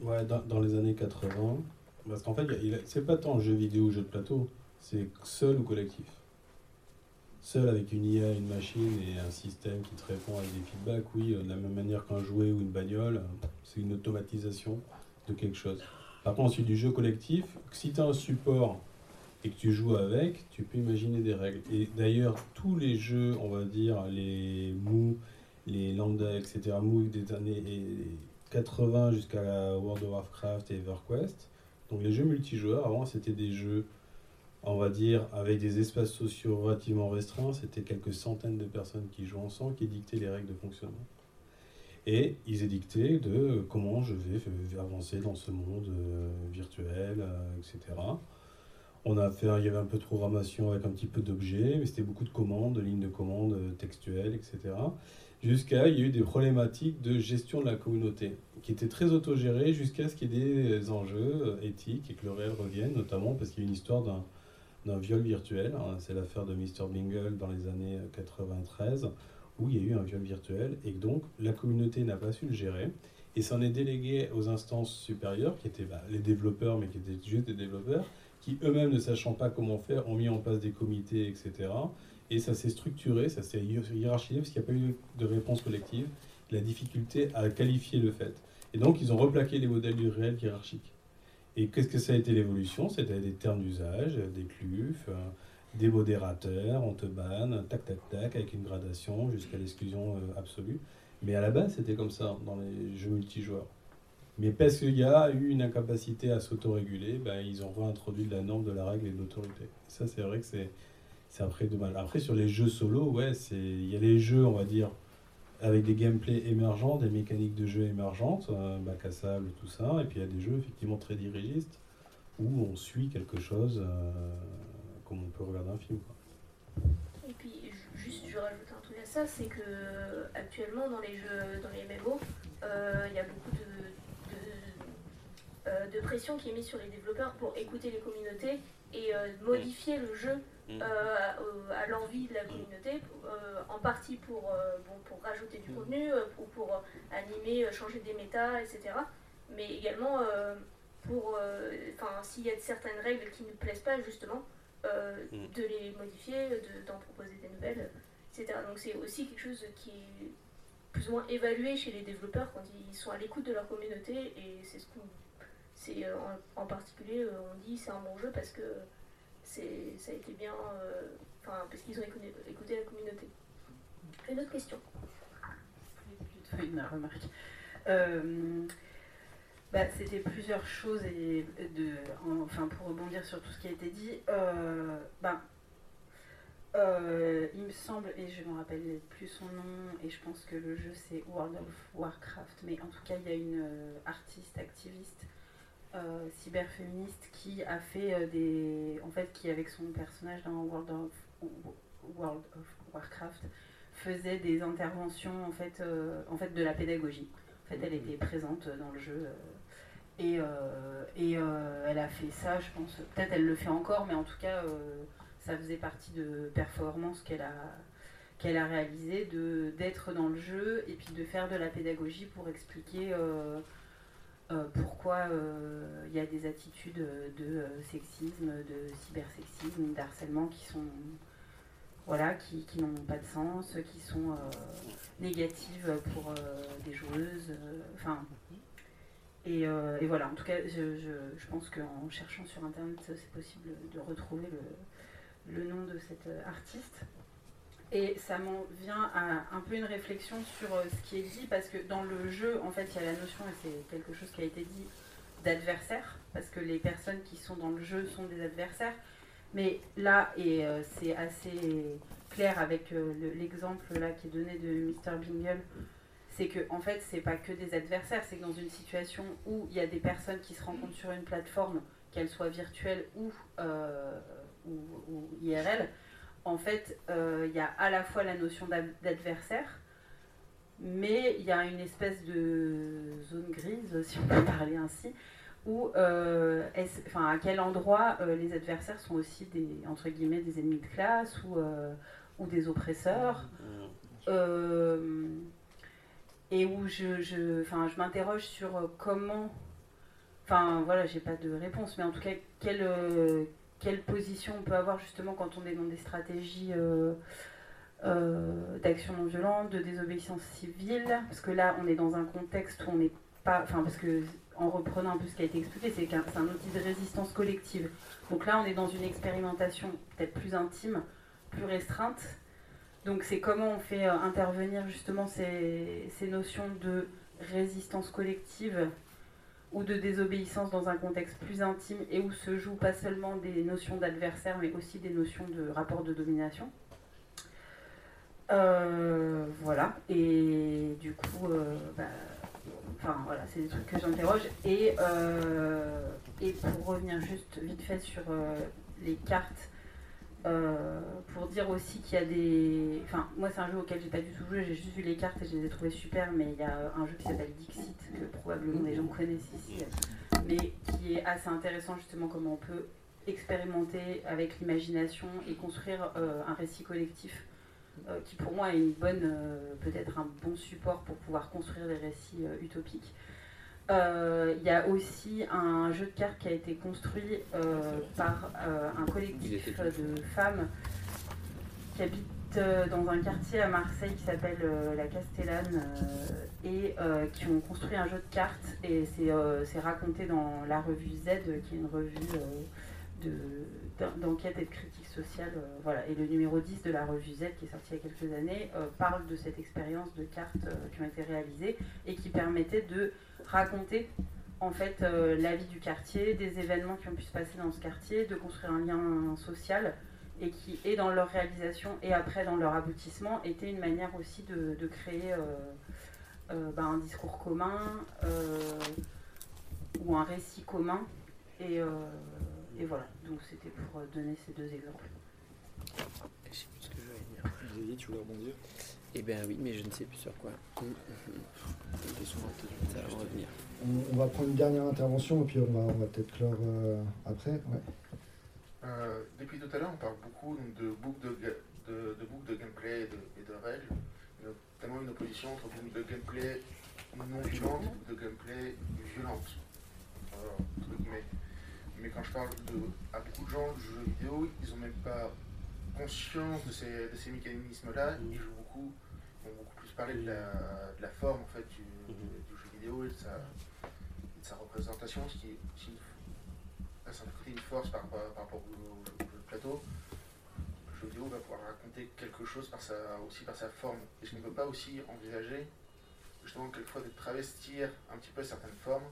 Ouais, dans, les années 80, parce qu'en fait, c'est pas tant jeu vidéo ou jeu de plateau, c'est seul ou collectif seul avec une IA, une machine et un système qui te répond avec des feedbacks, oui, euh, de la même manière qu'un jouet ou une bagnole, c'est une automatisation de quelque chose. Par contre, ensuite, du jeu collectif, si tu as un support et que tu joues avec, tu peux imaginer des règles. Et d'ailleurs, tous les jeux, on va dire, les mou, les lambda, etc., mou des années 80 jusqu'à World of Warcraft et EverQuest, donc les jeux multijoueurs, avant, c'était des jeux on va dire, avec des espaces sociaux relativement restreints, c'était quelques centaines de personnes qui jouent ensemble, qui dictaient les règles de fonctionnement. Et ils édictaient de comment je vais avancer dans ce monde euh, virtuel, euh, etc. On a fait, il y avait un peu de programmation avec un petit peu d'objets, mais c'était beaucoup de commandes, de lignes de commandes euh, textuelles, etc. Jusqu'à, il y a eu des problématiques de gestion de la communauté, qui étaient très autogérées jusqu'à ce qu'il y ait des enjeux éthiques et que le réel revienne, notamment parce qu'il y a une histoire d'un viol virtuel. Hein, c'est l'affaire de Mr. Bingle dans les années 93, où il y a eu un viol virtuel et donc la communauté n'a pas su le gérer et s'en est délégué aux instances supérieures, qui étaient bah, les développeurs, mais qui étaient juste des développeurs, qui eux-mêmes, ne sachant pas comment faire, ont mis en place des comités, etc. Et ça s'est structuré, ça s'est hiérarchisé, parce qu'il n'y a pas eu de réponse collective, la difficulté à qualifier le fait. Et donc, ils ont replaqué les modèles du réel hiérarchique. Et qu'est-ce que ça a été l'évolution? C'était des termes d'usage, des clufs, euh, des modérateurs, on te banne, tac tac tac, avec une gradation jusqu'à l'exclusion euh, absolue. Mais à la base, c'était comme ça dans les jeux multijoueurs. Mais parce qu'il y a eu une incapacité à s'autoréguler, ben, ils ont réintroduit la norme de la règle et de l'autorité. Ça, c'est vrai que c'est mal. Après, sur les jeux solo, ouais, il y a les jeux, on va dire, avec des gameplays émergents, des mécaniques de jeu émergentes, euh, bac à sable, tout ça. Et puis il y a des jeux effectivement très dirigistes où on suit quelque chose euh, comme on peut regarder un film. Et puis juste je rajoute un truc à ça, c'est que actuellement dans les jeux, dans les MMO, euh, il y a beaucoup de, de, pression qui est mise sur les développeurs pour écouter les communautés et modifier le jeu. Euh, à l'envie de la communauté, euh, en partie pour, euh, bon, pour rajouter du mm. contenu ou pour animer, changer des méta, etc. Mais également pour, enfin, s'il y a certaines règles qui ne plaisent pas, justement, mm. de les modifier, d'en proposer des nouvelles, etc. Donc c'est aussi quelque chose qui est plus ou moins évalué chez les développeurs quand ils sont à l'écoute de leur communauté et c'est ce qu'on c'est en, particulier on dit c'est un bon jeu parce que ça a été bien. euh, Enfin, parce qu'ils ont écouté, écouté la communauté. Une autre question une remarque. Euh, bah, C'était plusieurs choses et de, en- enfin pour rebondir sur tout ce qui a été dit. euh, bah, euh, il me semble, et je ne me rappelle plus son nom, et je pense que le jeu c'est World of Warcraft, mais en tout cas il y a une artiste, activiste, euh, cyberféministe qui a fait euh, des. En fait, qui avec son personnage dans World of, World of Warcraft faisait des interventions en fait, euh, en fait de la pédagogie. En fait, elle était présente dans le jeu. et et elle a fait ça, je pense. Peut-être elle le fait encore, mais en tout cas, ça faisait partie de performances qu'elle a qu'elle a réalisé de d'être dans le jeu et puis de faire de la pédagogie pour expliquer euh, euh, pourquoi euh, il y a des attitudes de euh, sexisme, de cybersexisme, d'harcèlement qui sont voilà, qui, n'ont pas de sens, qui sont euh, négatives pour euh, des joueuses. euh, Enfin, et, euh, voilà, en tout cas, je, pense qu'en cherchant sur Internet, c'est possible de retrouver le, le nom de cette euh, artiste. Et ça m'en vient à un peu une réflexion sur euh, ce qui est dit, parce que dans le jeu, en fait, il y a la notion, et c'est quelque chose qui a été dit, d'adversaire, parce que les personnes qui sont dans le jeu sont des adversaires. Mais là, et euh, c'est assez clair avec euh, le- l'exemple là qui est donné de Mr. Bingle, c'est que en fait, c'est pas que des adversaires, c'est que dans une situation où il y a des personnes qui se rencontrent sur une plateforme, ou, euh, ou, ou IRL, en fait, euh, il y a à la fois la notion d'ad- d'adversaire, mais il y a une espèce de zone grise, si on peut parler ainsi, où euh, enfin, à quel endroit euh, les adversaires sont aussi des, entre guillemets, des ennemis de classe ou, ou des oppresseurs. Euh, et où je, je, enfin, je m'interroge sur comment, enfin voilà, j'ai pas de réponse, mais en tout cas, quelle, euh, quelle position on peut avoir justement quand on est dans des stratégies euh, euh, d'action non violente, de désobéissance civile, parce que là, on est dans un contexte où on n'est pas, enfin, parce que en reprenant un peu ce qui a été expliqué, c'est qu'un c'est un outil de résistance collective. Donc là, on est dans une expérimentation peut-être plus intime, plus restreinte. Donc c'est comment on fait euh, intervenir justement ces, ces notions de résistance collective ou de désobéissance dans un contexte plus intime et où se jouent pas seulement des notions d'adversaire mais aussi des notions de rapport de domination. Euh, voilà, et du coup, euh, bah, enfin voilà, c'est des trucs que j'interroge. Et, euh, et pour revenir juste vite fait sur les cartes, euh, pour dire aussi qu'il y a des. Enfin, moi, c'est un jeu auquel j'ai pas du tout joué, j'ai juste vu les cartes et je les ai trouvées super, mais il y a un jeu qui s'appelle Dixit, que probablement des gens connaissent ici, mais qui est assez intéressant, justement, comment on peut expérimenter avec l'imagination et construire euh, un récit collectif. euh, qui pour moi est une bonne, peut-être un bon support pour pouvoir construire des récits utopiques. Euh, Il y a aussi un jeu de cartes qui a été construit euh, par euh, un collectif de femmes qui habitent euh, dans un quartier à Marseille qui s'appelle euh, la Castellane euh, et euh, qui ont construit un jeu de cartes. Et c'est euh, c'est raconté dans la revue Z qui est une revue de- d'en- d'enquête et de critique sociale. euh, voilà. Et le numéro 10 de la revue Z qui est sorti il y a quelques années euh, parle de cette expérience de cartes euh, qui ont été réalisées et qui permettait de raconter en fait la vie du quartier, des événements qui ont pu se passer dans ce quartier, de construire un lien social et qui, et dans leur réalisation et après dans leur aboutissement, était une manière aussi de, créer ben, un discours commun ou un récit commun. Et, et voilà, donc c'était pour euh, donner ces deux exemples. Je sais plus ce que je voulais dire. Xavier, tu voulais rebondir? Eh bien oui, mais je ne sais plus sur quoi. Hum, hum, hum. Ça va revenir. On, on va prendre une dernière intervention et puis on va, on va peut-être clore euh, après. Ouais. Euh, depuis tout à l'heure, on parle beaucoup de boucles de, de, de, de gameplay et de, et de règles, notamment une opposition entre boucles de gameplay non violentes et boucles de gameplay violentes. Voilà, entre guillemets. Mais quand je parle de, à beaucoup de gens de jeux vidéo, ils n'ont même pas conscience de ces, de ces mécanismes-là. Ils jouent beaucoup, ils vont beaucoup plus parler de la, de la forme en fait, du, du- du jeu vidéo et de sa, et de sa représentation, ce qui me crée une force par, rapport- par rapport au, au jeu de plateau, le jeu vidéo va pouvoir raconter quelque chose par sa, aussi par sa forme. Est-ce qu'on ne peut pas aussi envisager justement quelquefois de travestir un petit peu certaines formes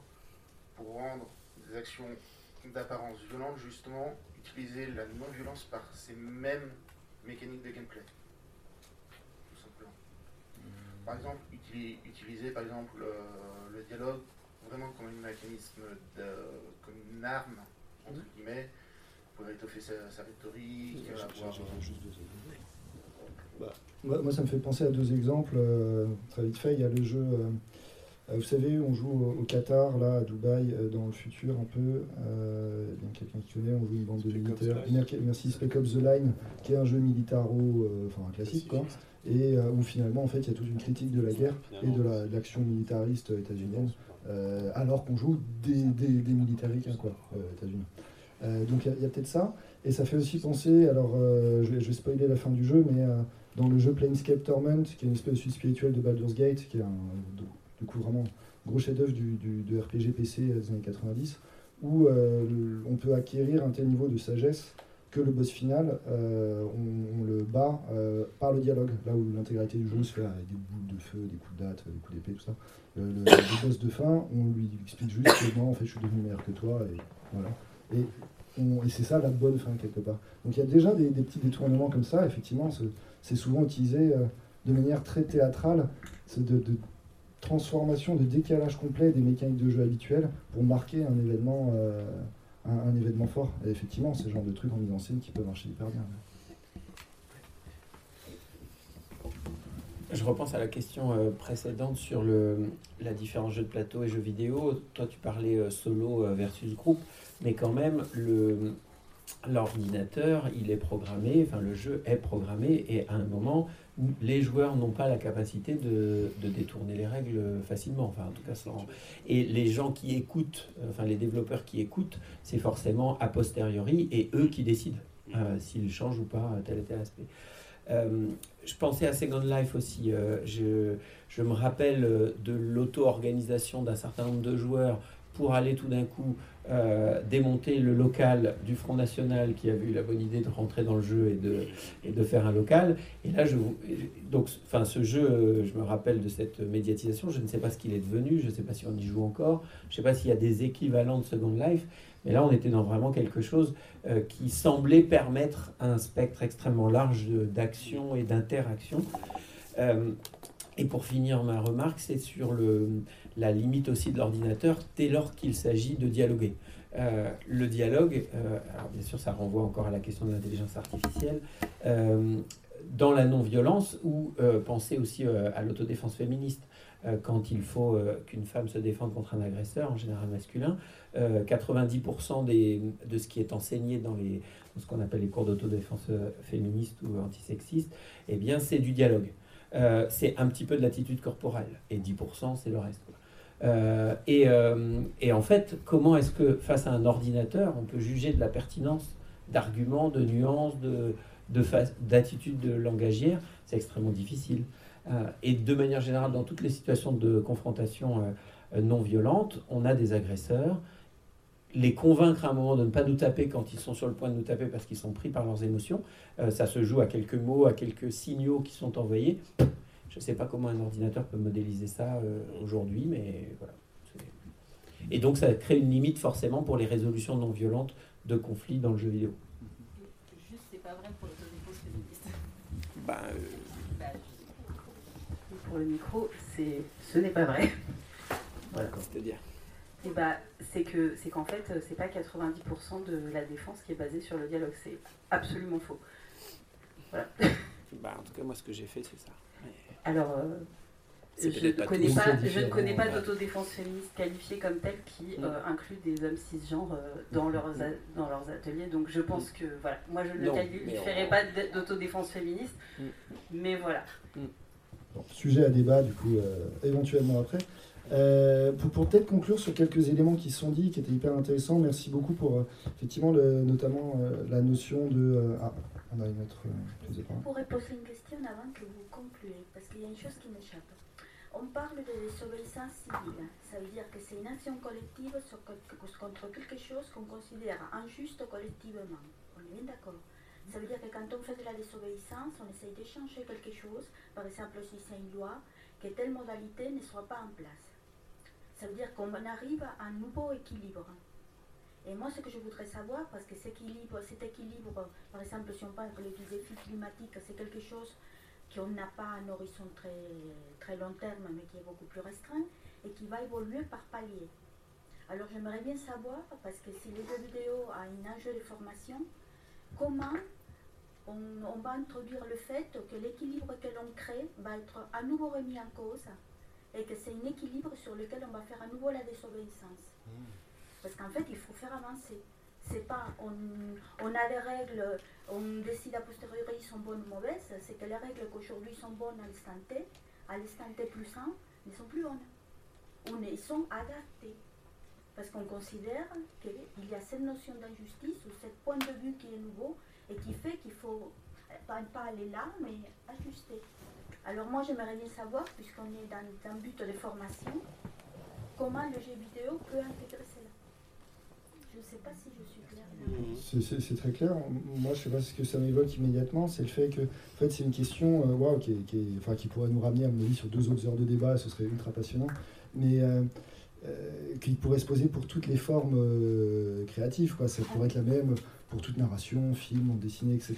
pour rendre des actions d'apparence violente justement, utiliser la non-violence par ces mêmes mécaniques de gameplay Tout simplement. Par exemple, utili- utiliser par exemple euh, le dialogue vraiment comme un mécanisme, de, comme une arme, entre guillemets, pour étoffer sa, sa rhétorique, avoir... Bah, moi, moi, ça me fait penser à deux exemples. euh, très vite fait, il y a le jeu. euh, vous savez, on joue au, au Qatar, là, à Dubaï, euh, dans le futur un peu. Euh, il y a quelqu'un qui connaît, on joue une bande de militaires. Mer- Merci, Spec Ops The Line, qui est un jeu militaro, euh, enfin un classique, quoi. Et euh, où finalement, en fait, il y a toute une critique de la guerre et de la- de l'action militariste états-unienne, euh, alors qu'on joue des, des, quoi, euh, États-Unis. Euh, donc il y a- peut-être ça. Et ça fait aussi penser, alors euh, je, vais, je vais spoiler la fin du jeu, mais euh, dans le jeu Planescape Torment, qui est une espèce de suite spirituelle de Baldur's Gate, qui est un, coup vraiment gros chef-d'œuvre du, du- de RPG PC des années 90, où euh, on peut acquérir un tel niveau de sagesse que le boss final, euh, on, le bat euh, par le dialogue, là où l'intégralité du jeu se fait avec des boules de feu, des coups de date, des coups d'épée, tout ça. Le, boss de fin, on lui explique juste que non, en fait, je suis devenu meilleur que toi, et voilà. Et, c'est ça la bonne fin, quelque part. Donc il y a déjà des, des petits détournements comme ça, effectivement, c'est- souvent utilisé de manière très théâtrale, transformation, de décalage complet des mécaniques de jeu habituelles pour marquer un événement, euh, un, événement fort. Et effectivement, c'est le genre de trucs en mise en scène qui peuvent marcher hyper bien. Je repense à la question euh, précédente sur le, la différence jeu de plateau et jeux vidéo. Toi, tu parlais euh, solo versus groupe, mais quand même, l'ordinateur, il est programmé, enfin le jeu est programmé, et à un moment, les joueurs n'ont pas la capacité de, de détourner les règles facilement. Enfin, en tout cas, sans... Et les gens qui écoutent, euh, enfin les développeurs qui écoutent, c'est forcément a posteriori, et eux qui décident euh, s'ils changent ou pas tel et tel aspect. Euh, je pensais à Second Life aussi. euh, je, je me rappelle de l'auto-organisation d'un certain nombre de joueurs pour aller tout d'un coup euh, démonter le local du Front National qui avait eu la bonne idée de rentrer dans le jeu et de, de faire un local. Et là, je, vous- donc, enfin, ce jeu, euh, je me rappelle de cette médiatisation. Je ne sais pas ce qu'il est devenu. Je ne sais pas si on y joue encore. Je ne sais pas s'il y a des équivalents de Second Life. Mais là, on était dans vraiment quelque chose euh, qui semblait permettre un spectre extrêmement large d'action et d'interaction. Et pour finir ma remarque, c'est sur le, la limite aussi de l'ordinateur dès lors qu'il s'agit de dialoguer. Euh, le dialogue, euh, alors bien sûr ça renvoie encore à la question de l'intelligence artificielle, euh, dans la non-violence ou penser aussi à l'autodéfense féministe. Quand il faut qu'une femme se défende contre un agresseur, en général masculin, euh, 90% des, de ce qui est enseigné dans, les, ce qu'on appelle les cours d'autodéfense féministe ou antisexiste, eh bien c'est du dialogue. C'est un petit peu de l'attitude corporelle et 10% c'est le reste. Euh, et, euh, et en fait, comment est-ce que face à un ordinateur, on peut juger de la pertinence d'arguments, de nuances, de, de d'attitudes de langagière? C'est extrêmement difficile. Euh, et de manière générale, dans toutes les situations de confrontation non violente, on a des agresseurs. Les convaincre à un moment de ne pas nous taper quand ils sont sur le point de nous taper parce qu'ils sont pris par leurs émotions, ça se joue à quelques mots, à quelques signaux qui sont envoyés. Je ne sais pas comment un ordinateur peut modéliser ça euh, aujourd'hui, mais voilà. Et donc ça crée une limite forcément pour les résolutions non violentes de conflits dans le jeu vidéo. Juste, c'est pas vrai pour l'autodéfense féministe. Bah, Bah, Pour le micro, c'est ce n'est pas vrai. Voilà, c'est-à-dire. Et bah, c'est que c'est qu'en fait, c'est pas 90% de la défense qui est basée sur le dialogue. C'est absolument faux. Voilà. Bah, en tout cas, moi, ce que j'ai fait, c'est ça. Alors, euh, je connais pas, je ne connais pas d'autodéfense féministe qualifiée comme telle qui Mm. euh, inclut des hommes cisgenres euh, dans, leurs a- dans leurs ateliers. Donc je pense que, voilà, moi je ne Non, qualifierais mais on- pas d'autodéfense féministe, Mm. mais voilà. Bon, sujet à débat, du coup, euh, éventuellement après. Euh, pour peut-être conclure sur quelques éléments qui sont dits, qui étaient hyper intéressants, merci beaucoup pour euh, effectivement le- notamment euh, la notion de. ah, on a une autre. je. Je pourrais poser une question avant que vous concluez, parce qu'il y a une chose qui m'échappe. on parle de désobéissance civile. Ça veut dire que c'est une action collective contre quelque chose qu'on considère injuste collectivement. On est bien d'accord. Ça veut dire que quand on fait de la désobéissance, on essaye de changer quelque chose. Par exemple, si c'est une loi, que telle modalité ne soit pas en place. Ça veut dire qu'on arrive à un nouveau équilibre. Et moi, ce que je voudrais savoir, parce que cet équilibre, par exemple, si on parle du défi climatique, c'est quelque chose qu'on n'a pas un horizon très, très long terme, mais qui est beaucoup plus restreint, et qui va évoluer par palier. Alors j'aimerais bien savoir, parce que si les jeux vidéo a un enjeu de formation, comment on, va introduire le fait que l'équilibre que l'on crée va être à nouveau remis en cause, et que c'est un équilibre sur lequel on va faire à nouveau la désobéissance. Hmm. Parce qu'en fait, il faut faire avancer. C'est pas, on, on, a des règles, on décide a posteriori sont bonnes ou mauvaises, c'est que les règles qu'aujourd'hui sont bonnes à l'instant T, à l'instant T plus 1, ne sont plus bonnes. Ou ne sont adaptées. Parce qu'on considère qu'il y a cette notion d'injustice ou ce point de vue qui est nouveau et qui fait qu'il faut pas, pas aller là, mais ajuster. Alors moi j'aimerais bien savoir, puisqu'on est dans un but de formation, comment le jeu vidéo peut intégrer cela? Je ne sais pas si je suis claire. C'est très clair. Moi, je ne sais pas ce que ça m'évoque immédiatement. C'est le fait que en fait, c'est une question euh, qui, qui, enfin, qui, pourrait nous ramener, à mon avis, sur deux autres heures de débat. Ce serait ultra passionnant. Mais euh, euh, qui pourrait se poser pour toutes les formes créatives. Quoi. Ça pourrait être la même pour toute narration, film, en dessiné, etc.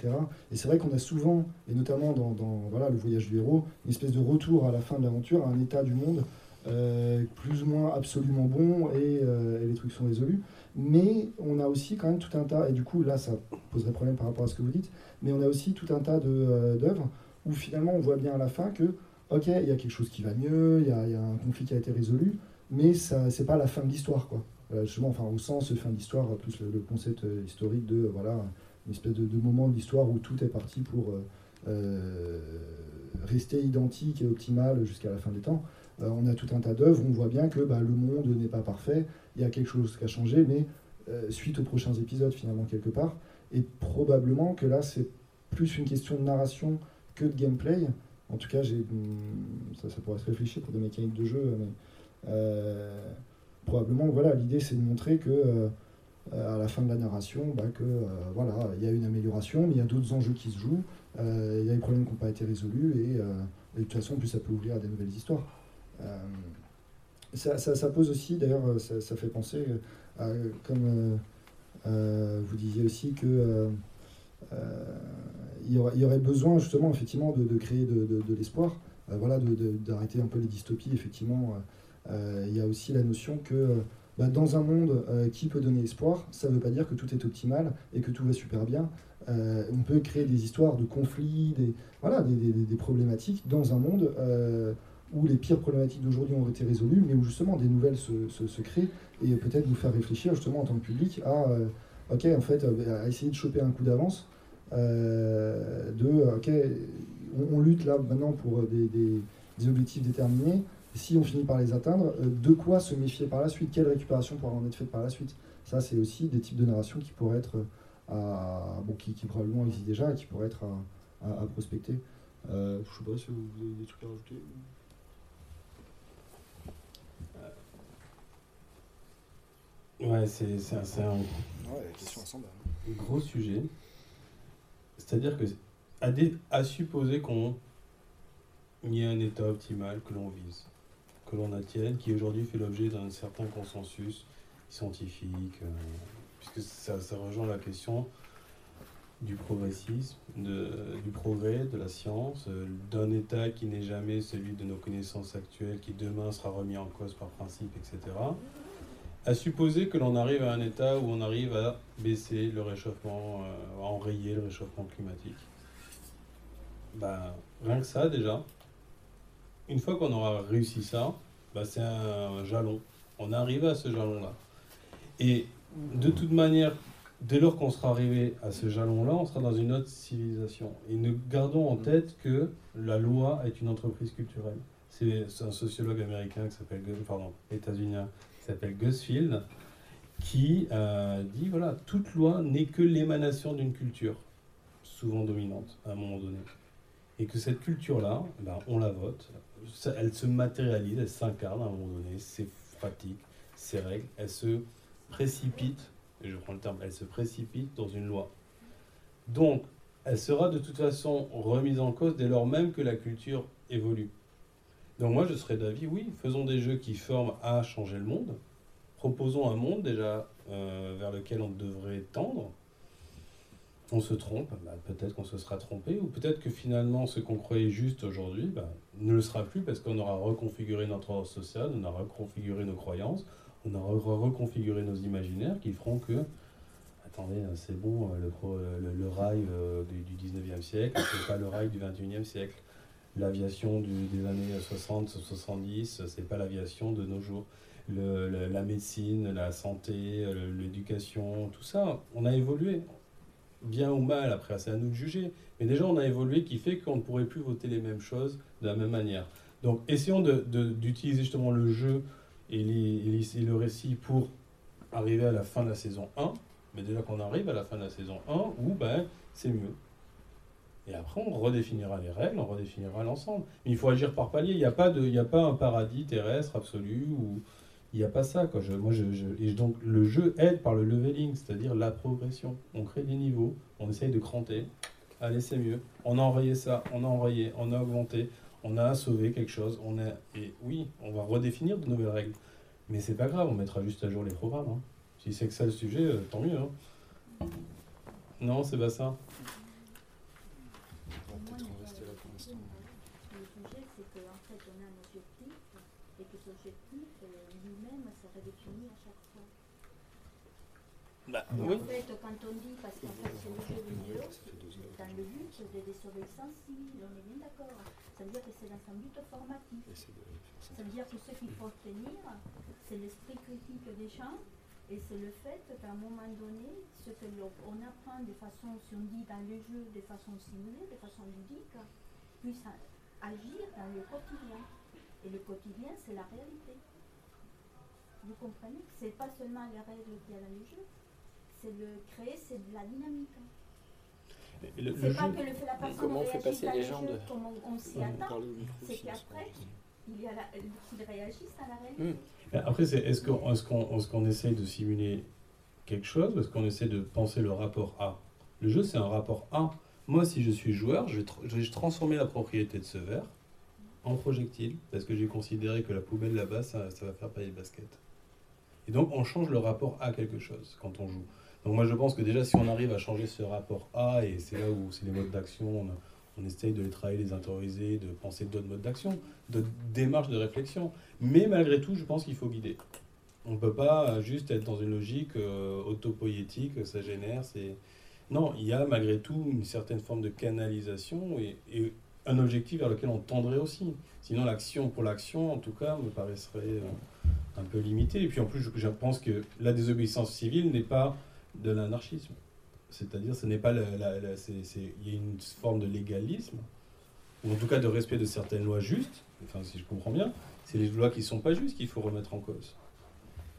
Et c'est vrai qu'on a souvent, et notamment dans, voilà, le voyage du héros, une espèce de retour à la fin de l'aventure, à un état du monde plus ou moins absolument bon et, et les trucs sont résolus mais on a aussi quand même tout un tas, et du coup là ça poserait problème par rapport à ce que vous dites, mais on a aussi tout un tas euh, d'œuvres où finalement on voit bien à la fin que, ok, il y a quelque chose qui va mieux, il y, a, un conflit qui a été résolu, mais ça c'est pas la fin de l'histoire quoi. Euh, justement, enfin au sens fin d'histoire, plus le, concept euh, historique de voilà une espèce de, moment de l'histoire où tout est parti pour rester identique et optimal jusqu'à la fin des temps. on a tout un tas d'œuvres on voit bien que bah, le monde n'est pas parfait, il y a quelque chose qui a changé, mais euh, suite aux prochains épisodes, finalement, quelque part. Et probablement que là, c'est plus une question de narration que de gameplay. En tout cas, j'ai, hmm, ça, pourrait se réfléchir pour des mécaniques de jeu, mais euh, probablement, voilà, l'idée c'est de montrer que euh, à la fin de la narration, bah, que voilà, il y a une amélioration, mais il y a d'autres enjeux qui se jouent, il y a des problèmes qui n'ont pas été résolus, et, de toute façon, plus ça peut ouvrir à des nouvelles histoires. Ça, ça, pose aussi, d'ailleurs, euh, ça, fait penser, euh, comme euh, vous disiez aussi, que il y, aurait, besoin justement, effectivement, de, créer de, l'espoir, voilà, d'arrêter un peu les dystopies, effectivement. Il y a aussi la notion que bah, dans un monde qui peut donner espoir, ça ne veut pas dire que tout est optimal et que tout va super bien. on peut créer des histoires de conflits, des, voilà, des, problématiques dans un monde où les pires problématiques d'aujourd'hui ont été résolues, mais où justement des nouvelles se, créent, et peut-être nous faire réfléchir justement en tant que public à, euh, ok, en fait, euh, à essayer de choper un coup d'avance, euh, de, ok, on, lutte là maintenant pour des, objectifs déterminés, si on finit par les atteindre, de quoi se méfier par la suite, quelle récupération pourra en être faite par la suite? Ça, c'est aussi des types de narration qui pourraient être, à, bon, qui, qui, probablement existent déjà et qui pourraient être à, à, prospecter. je ne sais pas si vous avez des trucs à rajouter. Ouais, c'est un, ouais, question gros sujet. C'est-à-dire que, à, à supposer qu'on y ait un état optimal que l'on vise, que l'on attienne, qui aujourd'hui fait l'objet d'un certain consensus scientifique, euh, puisque ça, rejoint la question du progressisme, du progrès, de la science, euh, d'un état qui n'est jamais celui de nos connaissances actuelles, qui demain sera remis en cause par principe, etc à supposer que l'on arrive à un état où on arrive à baisser le réchauffement, euh, à enrayer le réchauffement climatique. Ben, rien que ça déjà, une fois qu'on aura réussi ça, ben, c'est un jalon. On arrive à ce jalon-là. Et de toute manière, dès lors qu'on sera arrivé à ce jalon-là, on sera dans une autre civilisation. Et nous gardons en tête que la loi est une entreprise culturelle. C'est un sociologue américain qui s'appelle, pardon, états-unien, s'appelle Gusfield, qui euh, dit voilà, toute loi n'est que l'émanation d'une culture, souvent dominante à un moment donné. Et que cette culture-là, ben, on la vote, elle se matérialise, elle s'incarne à un moment donné, ses pratiques, ses règles, elle se précipite, et je prends le terme, elle se précipite dans une loi. Donc, elle sera de toute façon remise en cause dès lors même que la culture évolue. Donc moi, je serais d'avis, oui, faisons des jeux qui forment à changer le monde, proposons un monde déjà euh, vers lequel on devrait tendre. On se trompe, bah, peut-être qu'on se sera trompé, ou peut-être que finalement ce qu'on croyait juste aujourd'hui bah, ne le sera plus parce qu'on aura reconfiguré notre ordre social, on aura reconfiguré nos croyances, on aura re- reconfiguré nos imaginaires qui feront que, attendez, euh, c'est bon, euh, euh, le, rail du, du 19e siècle, c'est pas le rail du 21e siècle. L'aviation des années 60, 70, c'est pas l'aviation de nos jours. La médecine, la santé, l'éducation, tout ça, on a évolué. Bien ou mal, après, c'est à nous de juger. Mais déjà, on a évolué qui fait qu'on ne pourrait plus voter les mêmes choses de la même manière. Donc, essayons d'utiliser justement le jeu et, le récit pour arriver à la fin de la saison 1. Mais déjà qu'on arrive à la fin de la saison 1, où ben, c'est mieux. Et après, on redéfinira les règles, on redéfinira l'ensemble. Mais il faut agir par palier. Il n'y a, pas de- a pas un paradis terrestre absolu ou il n'y a pas ça. Quoi. Je, moi, je, et donc, le jeu aide par le leveling, c'est-à-dire la progression. On crée des niveaux, on essaye de cranter. Allez, c'est mieux. On a enrayé ça, on a enrayé, on a augmenté, on a sauvé quelque chose. On a... Et oui, on va redéfinir de nouvelles règles. Mais c'est pas grave, on mettra juste à jour les programmes. hein. Si c'est que ça le sujet, euh, tant mieux. hein. Non, c'est pas ça. On va peut-être en rester là pour l'instant. Le sujet, c'est qu'en fait, on a un objectif et que cet objectif euh, lui-même se redéfinit à chaque fois. Bah, oui. En fait, quand on dit, parce qu'en fait, c'est le jeu vidéo, dans le but de désobéissance civile, on est bien d'accord. Ça veut dire que c'est dans un but formatif. Ça veut dire que ce qu'il faut obtenir, c'est l'esprit critique des gens et c'est le fait qu'à un moment donné, ce que l'on on apprend de façon, si on dit dans le jeu, de façon simulée, de façon ludique, puisse agir dans le quotidien. Et le quotidien, c'est la réalité. Vous comprenez C'est pas seulement les règles qu'il y a dans le jeu, c'est le créer, c'est de la dynamique. Et le- le pas jeu- que le, la personne comment on fait passer les le gens jeu de- comme on, on s'y attend, c'est qu'après, il y a la- qu'ils réagissent à la réalité. Mais Ben, Après, c'est est-ce qu'on est qu'on essaye de simuler quelque chose ou est-ce qu'on essaie de penser le rapport A? Le jeu, c'est un rapport A. Moi, si je suis joueur, je vais, tr- je vais transformer la propriété de ce verre en projectile parce que j'ai considéré que la poubelle là-bas, ça, ça va faire pailler le basket. Et donc, on change le rapport à quelque chose quand on joue. Donc, moi, je pense que déjà, si on arrive à changer ce rapport A, et c'est là où c'est les modes d'action, on, on essaye de les travailler, les intérioriser, de penser d'autres modes d'action, d'autres démarches de réflexion. Mais malgré tout, je pense qu'il faut guider. On ne peut pas euh, juste être dans une logique euh, autopoïétique, ça génère, c'est... Non, il y a malgré tout une certaine forme de canalisation et, un objectif vers lequel on tendrait aussi. Sinon, l'action pour l'action, en tout cas, me paraîtrait euh, un peu limitée. Et puis en plus, je pense que la désobéissance civile n'est pas de l'anarchisme. C'est-à-dire, ce n'est pas la, la- la- c'est- c'est- il y a une forme de légalisme, ou en tout cas de respect de certaines lois justes, enfin si je comprends bien, c'est les lois qui ne sont pas justes qu'il faut remettre en cause.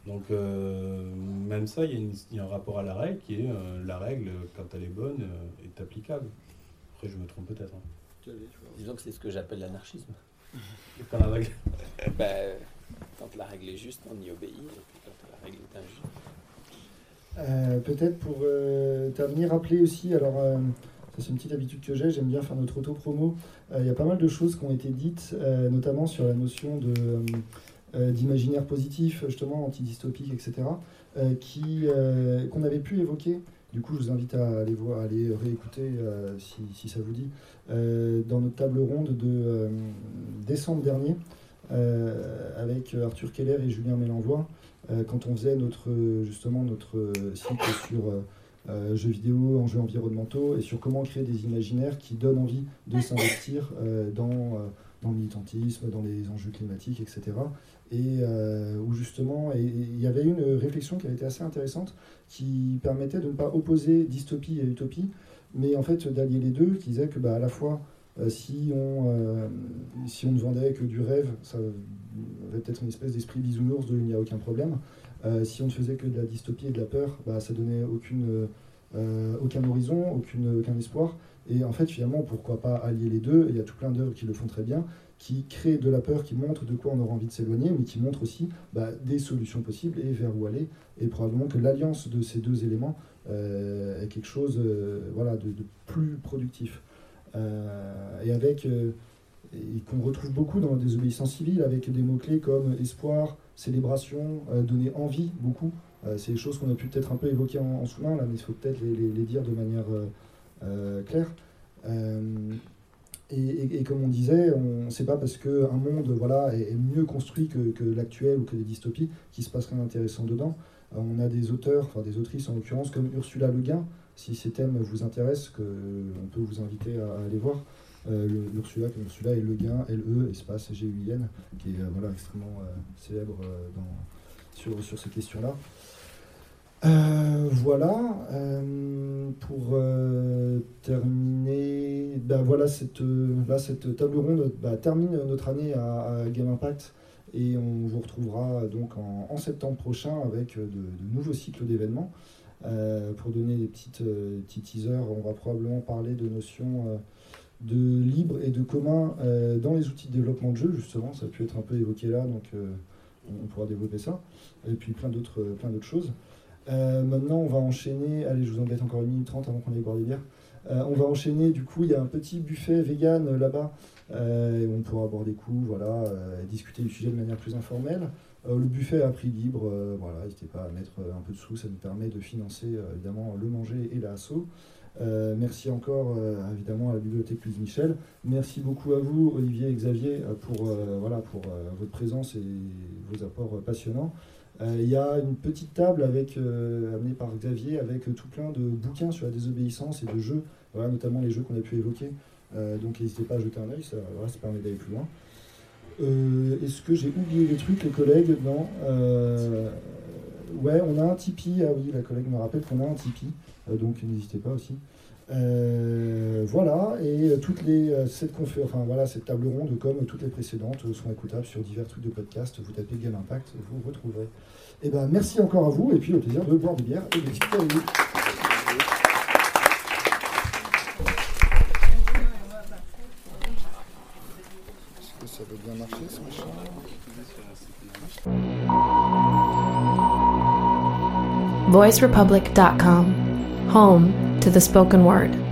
Donc euh, même ça, il y, a une- il y a un rapport à la règle qui est euh, la règle, quand elle est bonne, euh, est applicable. Après, je me trompe peut-être. hein. Disons que c'est ce que j'appelle l'anarchisme. Quand la règle- Bah, quand la règle est juste, on y obéit, et puis quand la règle est injuste. Euh, Peut-être pour euh, terminer, rappeler aussi, alors euh, c'est une petite habitude que j'ai, j'aime bien faire notre auto-promo. Il y a pas mal de choses qui ont été dites, notamment sur la notion d'imaginaire positif, justement antidystopique, etc., qui, qu'on avait pu évoquer. Du coup, je vous invite à aller voir, à aller réécouter si, si ça vous dit, dans notre table ronde de décembre dernier, avec Arthur Keller et Julien Mélenvoix, euh, quand on faisait notre, justement notre euh, cycle sur euh, euh, jeux vidéo, enjeux environnementaux et sur comment créer des imaginaires qui donnent envie de s'investir euh, dans, euh, dans le militantisme, dans les enjeux climatiques, etc. Et euh, où justement, il y avait une réflexion qui avait été assez intéressante qui permettait de ne pas opposer dystopie et utopie, mais en fait d'allier les deux, qui disait que bah, à la fois euh, si, on, euh, si on ne vendait que du rêve, ça avait peut-être une espèce d'esprit bisounours de il n'y a aucun problème. Euh, si on ne faisait que de la dystopie et de la peur, bah, ça donnait aucune, euh, aucun horizon, aucune, aucun espoir. Et en fait, finalement, pourquoi pas allier les deux? Il y a tout plein d'œuvres qui le font très bien, qui créent de la peur, qui montrent de quoi on aura envie de s'éloigner, mais qui montrent aussi bah, des solutions possibles et vers où aller. Et probablement que l'alliance de ces deux éléments euh, est quelque chose euh, voilà, de, plus productif. Euh, et avec et qu'on retrouve beaucoup dans la désobéissance civile, avec des mots-clés comme espoir, célébration, donner envie, beaucoup. c'est des choses qu'on a pu peut-être un peu évoquer en, sous-main, là, mais il faut peut-être les, dire de manière claire. Et, comme on disait, on sait pas parce qu'un monde voilà, est, mieux construit que, l'actuel ou que les dystopies qu'il se passe rien d'intéressant dedans. Euh, on a des auteurs, enfin des autrices en l'occurrence, comme Ursula Le Guin, si ces thèmes vous intéressent, on peut vous inviter à, aller voir. Euh, Ursula, et Le Guin, L-E, espace G-U-I-N, qui est euh, voilà, extrêmement euh, célèbre dans, sur, sur ces questions-là. voilà, pour terminer, ben voilà, cette, là, cette table ronde bah, termine notre année à, Game Impact et on vous retrouvera donc en, septembre prochain avec de, nouveaux cycles d'événements. Euh, pour donner des petites, euh, petits teasers, on va probablement parler de notions de libre et de commun dans les outils de développement de jeu, justement. Ça a pu être un peu évoqué là, donc on, pourra développer ça. Et puis plein d'autres, choses. maintenant, on va enchaîner. Allez, je vous embête encore une minute trente avant qu'on aille boire des bières. on va enchaîner, du coup, il y a un petit buffet vegan là-bas euh, on pourra boire des coups, voilà, euh, discuter du sujet de manière plus informelle. Euh, le buffet à prix libre, voilà, n'hésitez pas à mettre un peu de sous, ça nous permet de financer évidemment le manger et l'assaut. merci encore évidemment à la bibliothèque Louise Michel. Merci beaucoup à vous, Olivier et Xavier, pour, voilà, pour votre présence et vos apports passionnants. Il y a une petite table avec, amenée par Xavier avec tout plein de bouquins sur la désobéissance et de jeux, voilà, notamment les jeux qu'on a pu évoquer. Euh, donc n'hésitez pas à jeter un œil, ça, permet d'aller plus loin. Euh, est-ce que j'ai oublié des trucs, les collègues Non. Euh, ouais, on a un Tipeee. Ah oui, la collègue me rappelle qu'on a un Tipeee. donc n'hésitez pas aussi. voilà, et toutes les, cette, enfin, voilà, cette table ronde, comme toutes les précédentes, sont écoutables sur divers trucs de podcast. Vous tapez Game Impact, vous retrouverez. Et eh ben, merci encore à vous, et puis au plaisir de boire des bières et de discuter avec vous. VoiceRepublic.com, home to the spoken word.